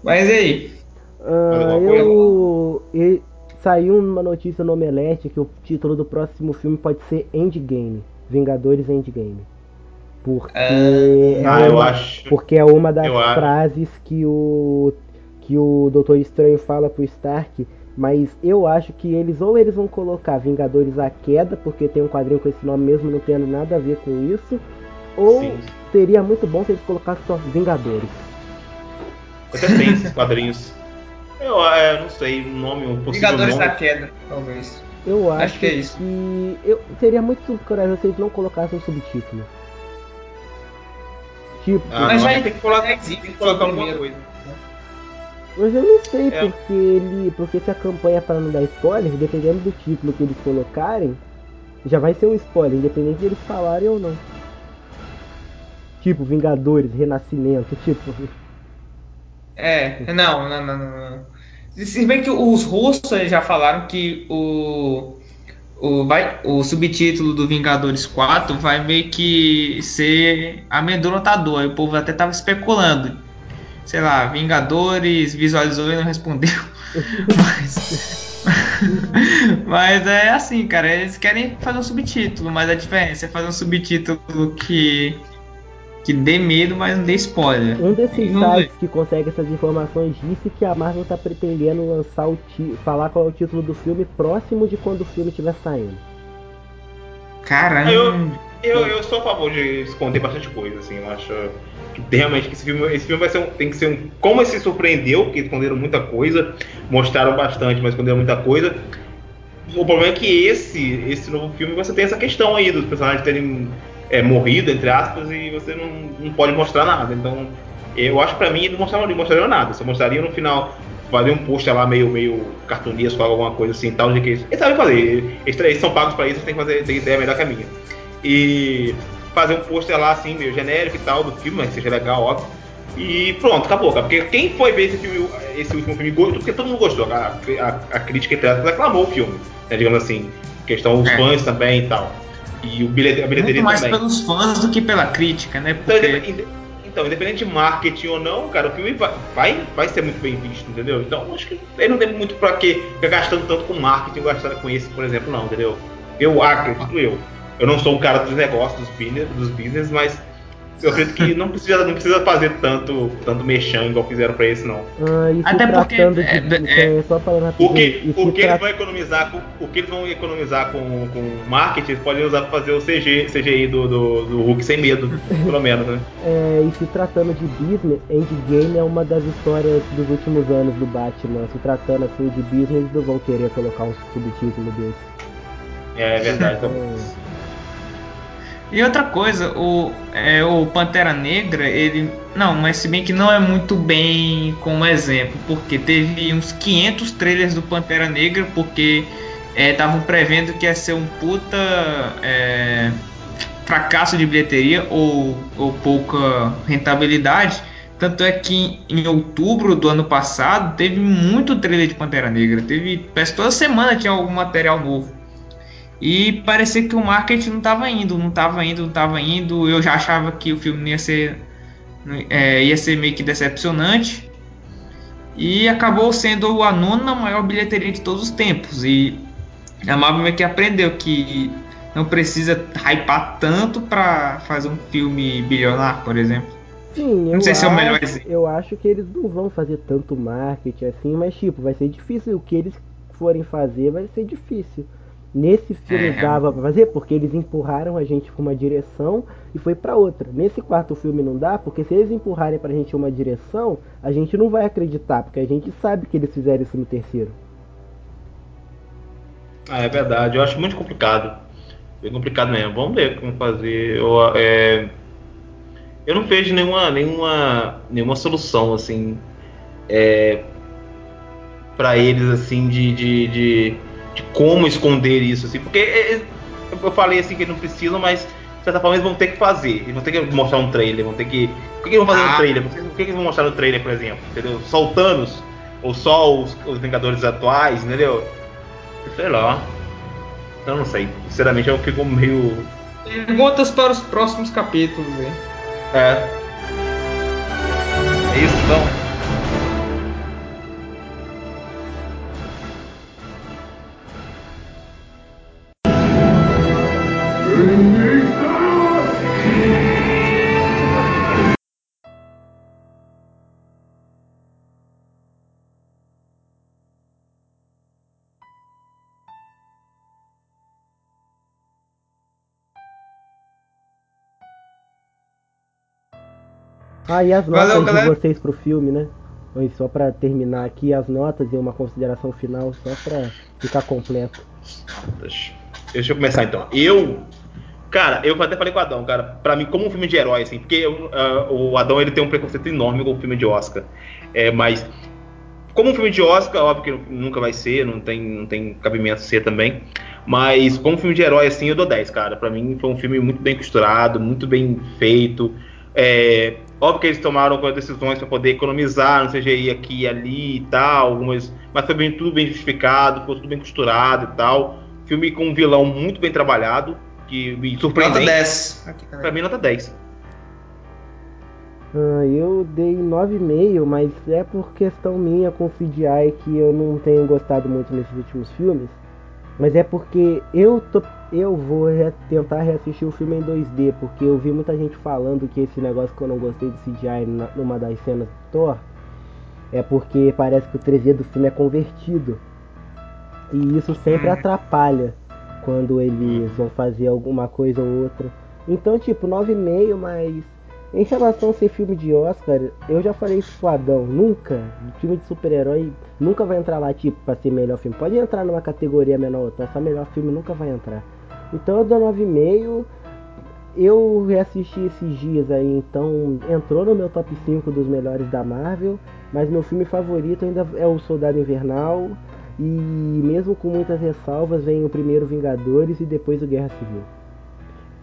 Mas e aí? Ah, eu, e- Saiu uma notícia no Omelete que o título do próximo filme pode ser Endgame. Vingadores Endgame. Porque, é Ah, eu uma, acho. porque é uma das eu acho. frases que o que o Doutor Estranho fala pro Stark, mas eu acho que eles ou eles vão colocar Vingadores à queda, porque tem um quadrinho com esse nome mesmo não tendo nada a ver com isso, ou Sim. seria muito bom se eles colocassem só Vingadores. Até tem esses quadrinhos. Eu é, não sei o nome, o possível Vingadores nome. da Queda, talvez. Eu acho, Acho que é isso. que eu, seria muito corajoso se eles não colocassem um subtítulo. Tipo, Ah, Mas já tem que colocar, tem que colocar alguma coisa. Mas eu não sei é. porque ele. Porque se a campanha para não dar spoiler, dependendo do título que eles colocarem, já vai ser um spoiler, independente de eles falarem ou não. Tipo, Vingadores, Renascimento, tipo. É, não, não, não, não. Se bem que os russos já falaram que o, o, vai, o subtítulo do Vingadores 4 vai meio que ser amedrontador. Aí o povo até tava especulando. Sei lá, Vingadores visualizou e não respondeu. mas, mas é assim, cara. Eles querem fazer um subtítulo, mas a diferença é fazer um subtítulo que que dê medo, mas não dê spoiler. Um desses sites que consegue essas informações disse que a Marvel está pretendendo lançar o falar qual é o título do filme próximo de quando o filme estiver saindo. Caramba! Eu, eu, eu sou a favor de esconder bastante coisa, assim, eu acho realmente esse filme, esse filme vai ser um, tem que ser um. Como ele se surpreendeu, que esconderam muita coisa, mostraram bastante, mas esconderam muita coisa. O problema é que esse, esse novo filme você tem essa questão aí dos personagens terem é, morrido, entre aspas, e você não, não pode mostrar nada. Então, eu acho que pra mim ele não mostraria, não mostraria nada. Só mostraria no final, fazer um post lá meio, meio cartunesco, alguma coisa assim, tal, de que eles, eles sabem fazer. Eles, eles são pagos pra isso, eles têm que fazer, tem ideia melhor que a minha. E fazer um pôster lá, assim, meio genérico e tal, do filme, mas que seja legal, óbvio. E pronto, acabou, cara. Porque quem foi ver esse filme, esse último filme, gostou, porque todo mundo gostou. A, a, a crítica, aclamou o filme, né, digamos assim. Questão os é. fãs também e tal. E o bilhete, a bilheteria Muito mais também. pelos fãs do que pela crítica, né? Então, Porque... Então, então, independente de marketing ou não, cara, o filme vai, vai, vai ser muito bem visto, entendeu? Então, acho que ele não tem muito pra quê ficar gastando tanto com marketing, gastando com esse, por exemplo, não, entendeu? Eu acredito eu. Eu não sou um cara dos negócios, dos business, dos business mas eu acredito que não precisa, não precisa fazer tanto, tanto mexão igual fizeram pra esse, não. Ah, Até porque. De, é, é, é, só. O que, o que eles vão economizar com, o que eles vão economizar com, com marketing, eles podem usar pra fazer o CG, CGI do, do, do Hulk sem medo, pelo menos, né? É, e se tratando de business, Endgame é uma das histórias dos últimos anos do Batman. Se tratando assim de business, eles não vão querer colocar um subtítulo desse. É, é verdade, então. E outra coisa, o, é, o Pantera Negra, ele. Não, mas se bem que não é muito bem como exemplo, porque teve uns 500 trailers do Pantera Negra, porque estavam é, prevendo que ia ser um puta é, fracasso de bilheteria ou, ou pouca rentabilidade. Tanto é que em outubro do ano passado teve muito trailer de Pantera Negra. Teve, parece toda semana tinha algum material novo. E parecia que o marketing não estava indo, não estava indo, não estava indo. Eu já achava que o filme ia ser, é, ia ser meio que decepcionante. E acabou sendo a nona maior bilheteria de todos os tempos. E a Marvel meio que aprendeu que não precisa hypar tanto para fazer um filme bilionário, por exemplo. Sim, não sei acho, se é. Eu acho que eles não vão fazer tanto marketing assim, mas tipo, vai ser difícil. O que eles forem fazer vai ser difícil. Nesse filme é, dava pra fazer porque eles empurraram a gente pra uma direção e foi para outra. Nesse quarto filme não dá, porque se eles empurrarem pra gente uma direção, a gente não vai acreditar, porque a gente sabe que eles fizeram isso no terceiro. Ah, é verdade. Eu acho muito complicado. Bem complicado mesmo. Vamos ver como fazer. Eu, é... eu não vejo nenhuma, nenhuma, nenhuma solução assim é... para eles assim de, de, de de como esconder isso, assim, porque é, é, eu falei assim que não precisam, mas de certa forma eles vão ter que fazer, eles vão ter que mostrar um trailer, vão ter que. Por que eles vão fazer ah. um trailer? Por que, que eles vão mostrar no trailer, por exemplo? Entendeu? Só o Thanos? Ou só os, os Vingadores atuais, entendeu? Sei lá. Eu não sei. Sinceramente eu fico meio. Perguntas para os próximos capítulos, hein? É. É isso então. Ah, e as notas Valeu, de galera. vocês pro filme, né? E só para terminar aqui as notas e uma consideração final, só para ficar completo. Deixa eu começar então. Eu, cara, eu até falei com o Adão, cara, para mim como um filme de herói assim, porque uh, o Adão ele tem um preconceito enorme com o filme de Oscar. É, mas como um filme de Oscar, óbvio que nunca vai ser, não tem, não tem cabimento ser também. Mas como um filme de herói, assim, eu dou 10, cara. Pra mim foi um filme muito bem costurado, muito bem feito. É, óbvio que eles tomaram algumas decisões para poder economizar no CGI aqui e ali e tal, algumas, mas foi bem, tudo bem justificado, foi tudo bem costurado e tal. Filme com um vilão muito bem trabalhado, que me surpreendeu. Nota 10. Aqui, pra mim, nota 10. Ah, eu dei 9,5, mas é por questão minha com o CGI que eu não tenho gostado muito nesses últimos filmes. Mas é porque eu tô, eu vou re tentar reassistir o filme em 2D, porque eu vi muita gente falando que esse negócio que eu não gostei do CGI na, numa das cenas do Thor é porque parece que o 3D do filme é convertido. E isso sempre uhum. atrapalha quando eles vão fazer alguma coisa ou outra. Então, tipo, 9,5, mas em relação a ser filme de Oscar, eu já falei isso pro Adão, nunca, filme de super-herói nunca vai entrar lá, tipo, pra ser melhor filme. Pode entrar numa categoria menor, mas só melhor filme nunca vai entrar. Então eu dou 9,5. Eu reassisti esses dias aí, então entrou no meu top 5 dos melhores da Marvel, mas meu filme favorito ainda é o Soldado Invernal. E mesmo com muitas ressalvas, vem o primeiro Vingadores e depois o Guerra Civil.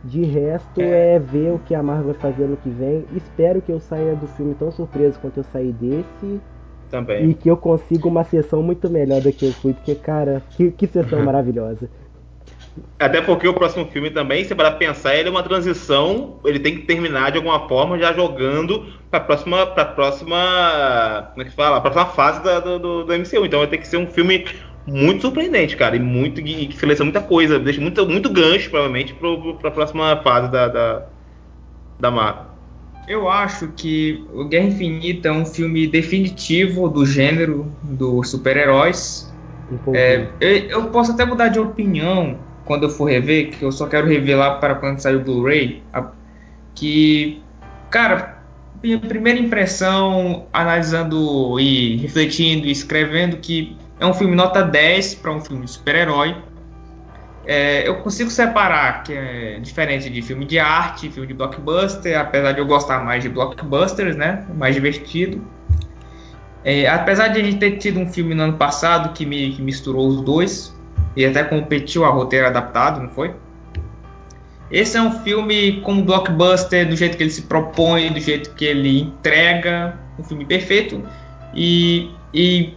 De resto é. é ver o que a Marvel vai fazer ano que vem. Espero que eu saia do filme tão surpreso quanto eu saí desse. Também. E que eu consiga uma sessão muito melhor do que eu fui, porque, cara, que, que sessão maravilhosa. Até porque o próximo filme também, se para pensar, ele é uma transição, ele tem que terminar de alguma forma já jogando para a próxima, pra próxima, como é que fala, a próxima fase da, do, do, MCU. Então vai ter que ser um filme muito surpreendente, cara, e muito e que seleciona muita coisa, deixa muito, muito gancho, provavelmente, para a próxima fase da, da, da Marvel. Eu acho que o Guerra Infinita é um filme definitivo do gênero dos super-heróis. Um é, eu, eu, posso até mudar de opinião quando eu for rever, que eu só quero rever lá para quando sair o Blu-ray. Que, cara, minha primeira impressão, analisando e refletindo e escrevendo, que é um filme nota 10 para um filme de super-herói. É, eu consigo separar que é diferente de filme de arte, filme de blockbuster, apesar de eu gostar mais de blockbusters, né? Mais divertido. É, apesar de a gente ter tido um filme no ano passado que, me, que misturou os dois e até competiu a roteiro adaptado, não foi? Esse é um filme como blockbuster, do jeito que ele se propõe, do jeito que ele entrega, um filme perfeito. E, e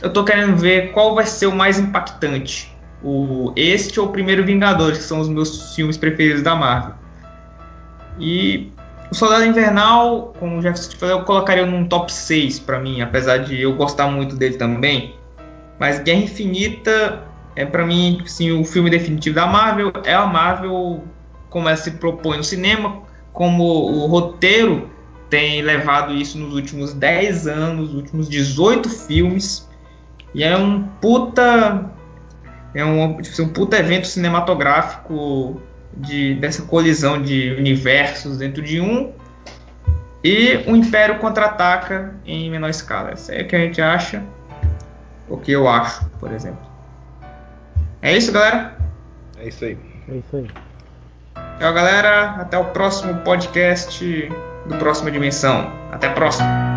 eu tô querendo ver qual vai ser o mais impactante. O, este ou o primeiro Vingadores, que são os meus filmes preferidos da Marvel. E o Soldado Invernal, como já falei, eu colocaria num top 6 para mim, apesar de eu gostar muito dele também. Mas Guerra Infinita é para mim assim, o filme definitivo da Marvel. É a Marvel como ela se propõe no cinema, como o roteiro tem levado isso nos últimos 10 anos, nos últimos 18 filmes. E é um puta. É um, tipo, um puta evento cinematográfico de, dessa colisão de universos dentro de um. E o Império contra-ataca em menor escala. Isso é o que a gente acha. O que eu acho, por exemplo. É isso, galera? É isso aí. É isso aí. Tchau, galera. Até o próximo podcast do Próxima Dimensão. Até a próxima.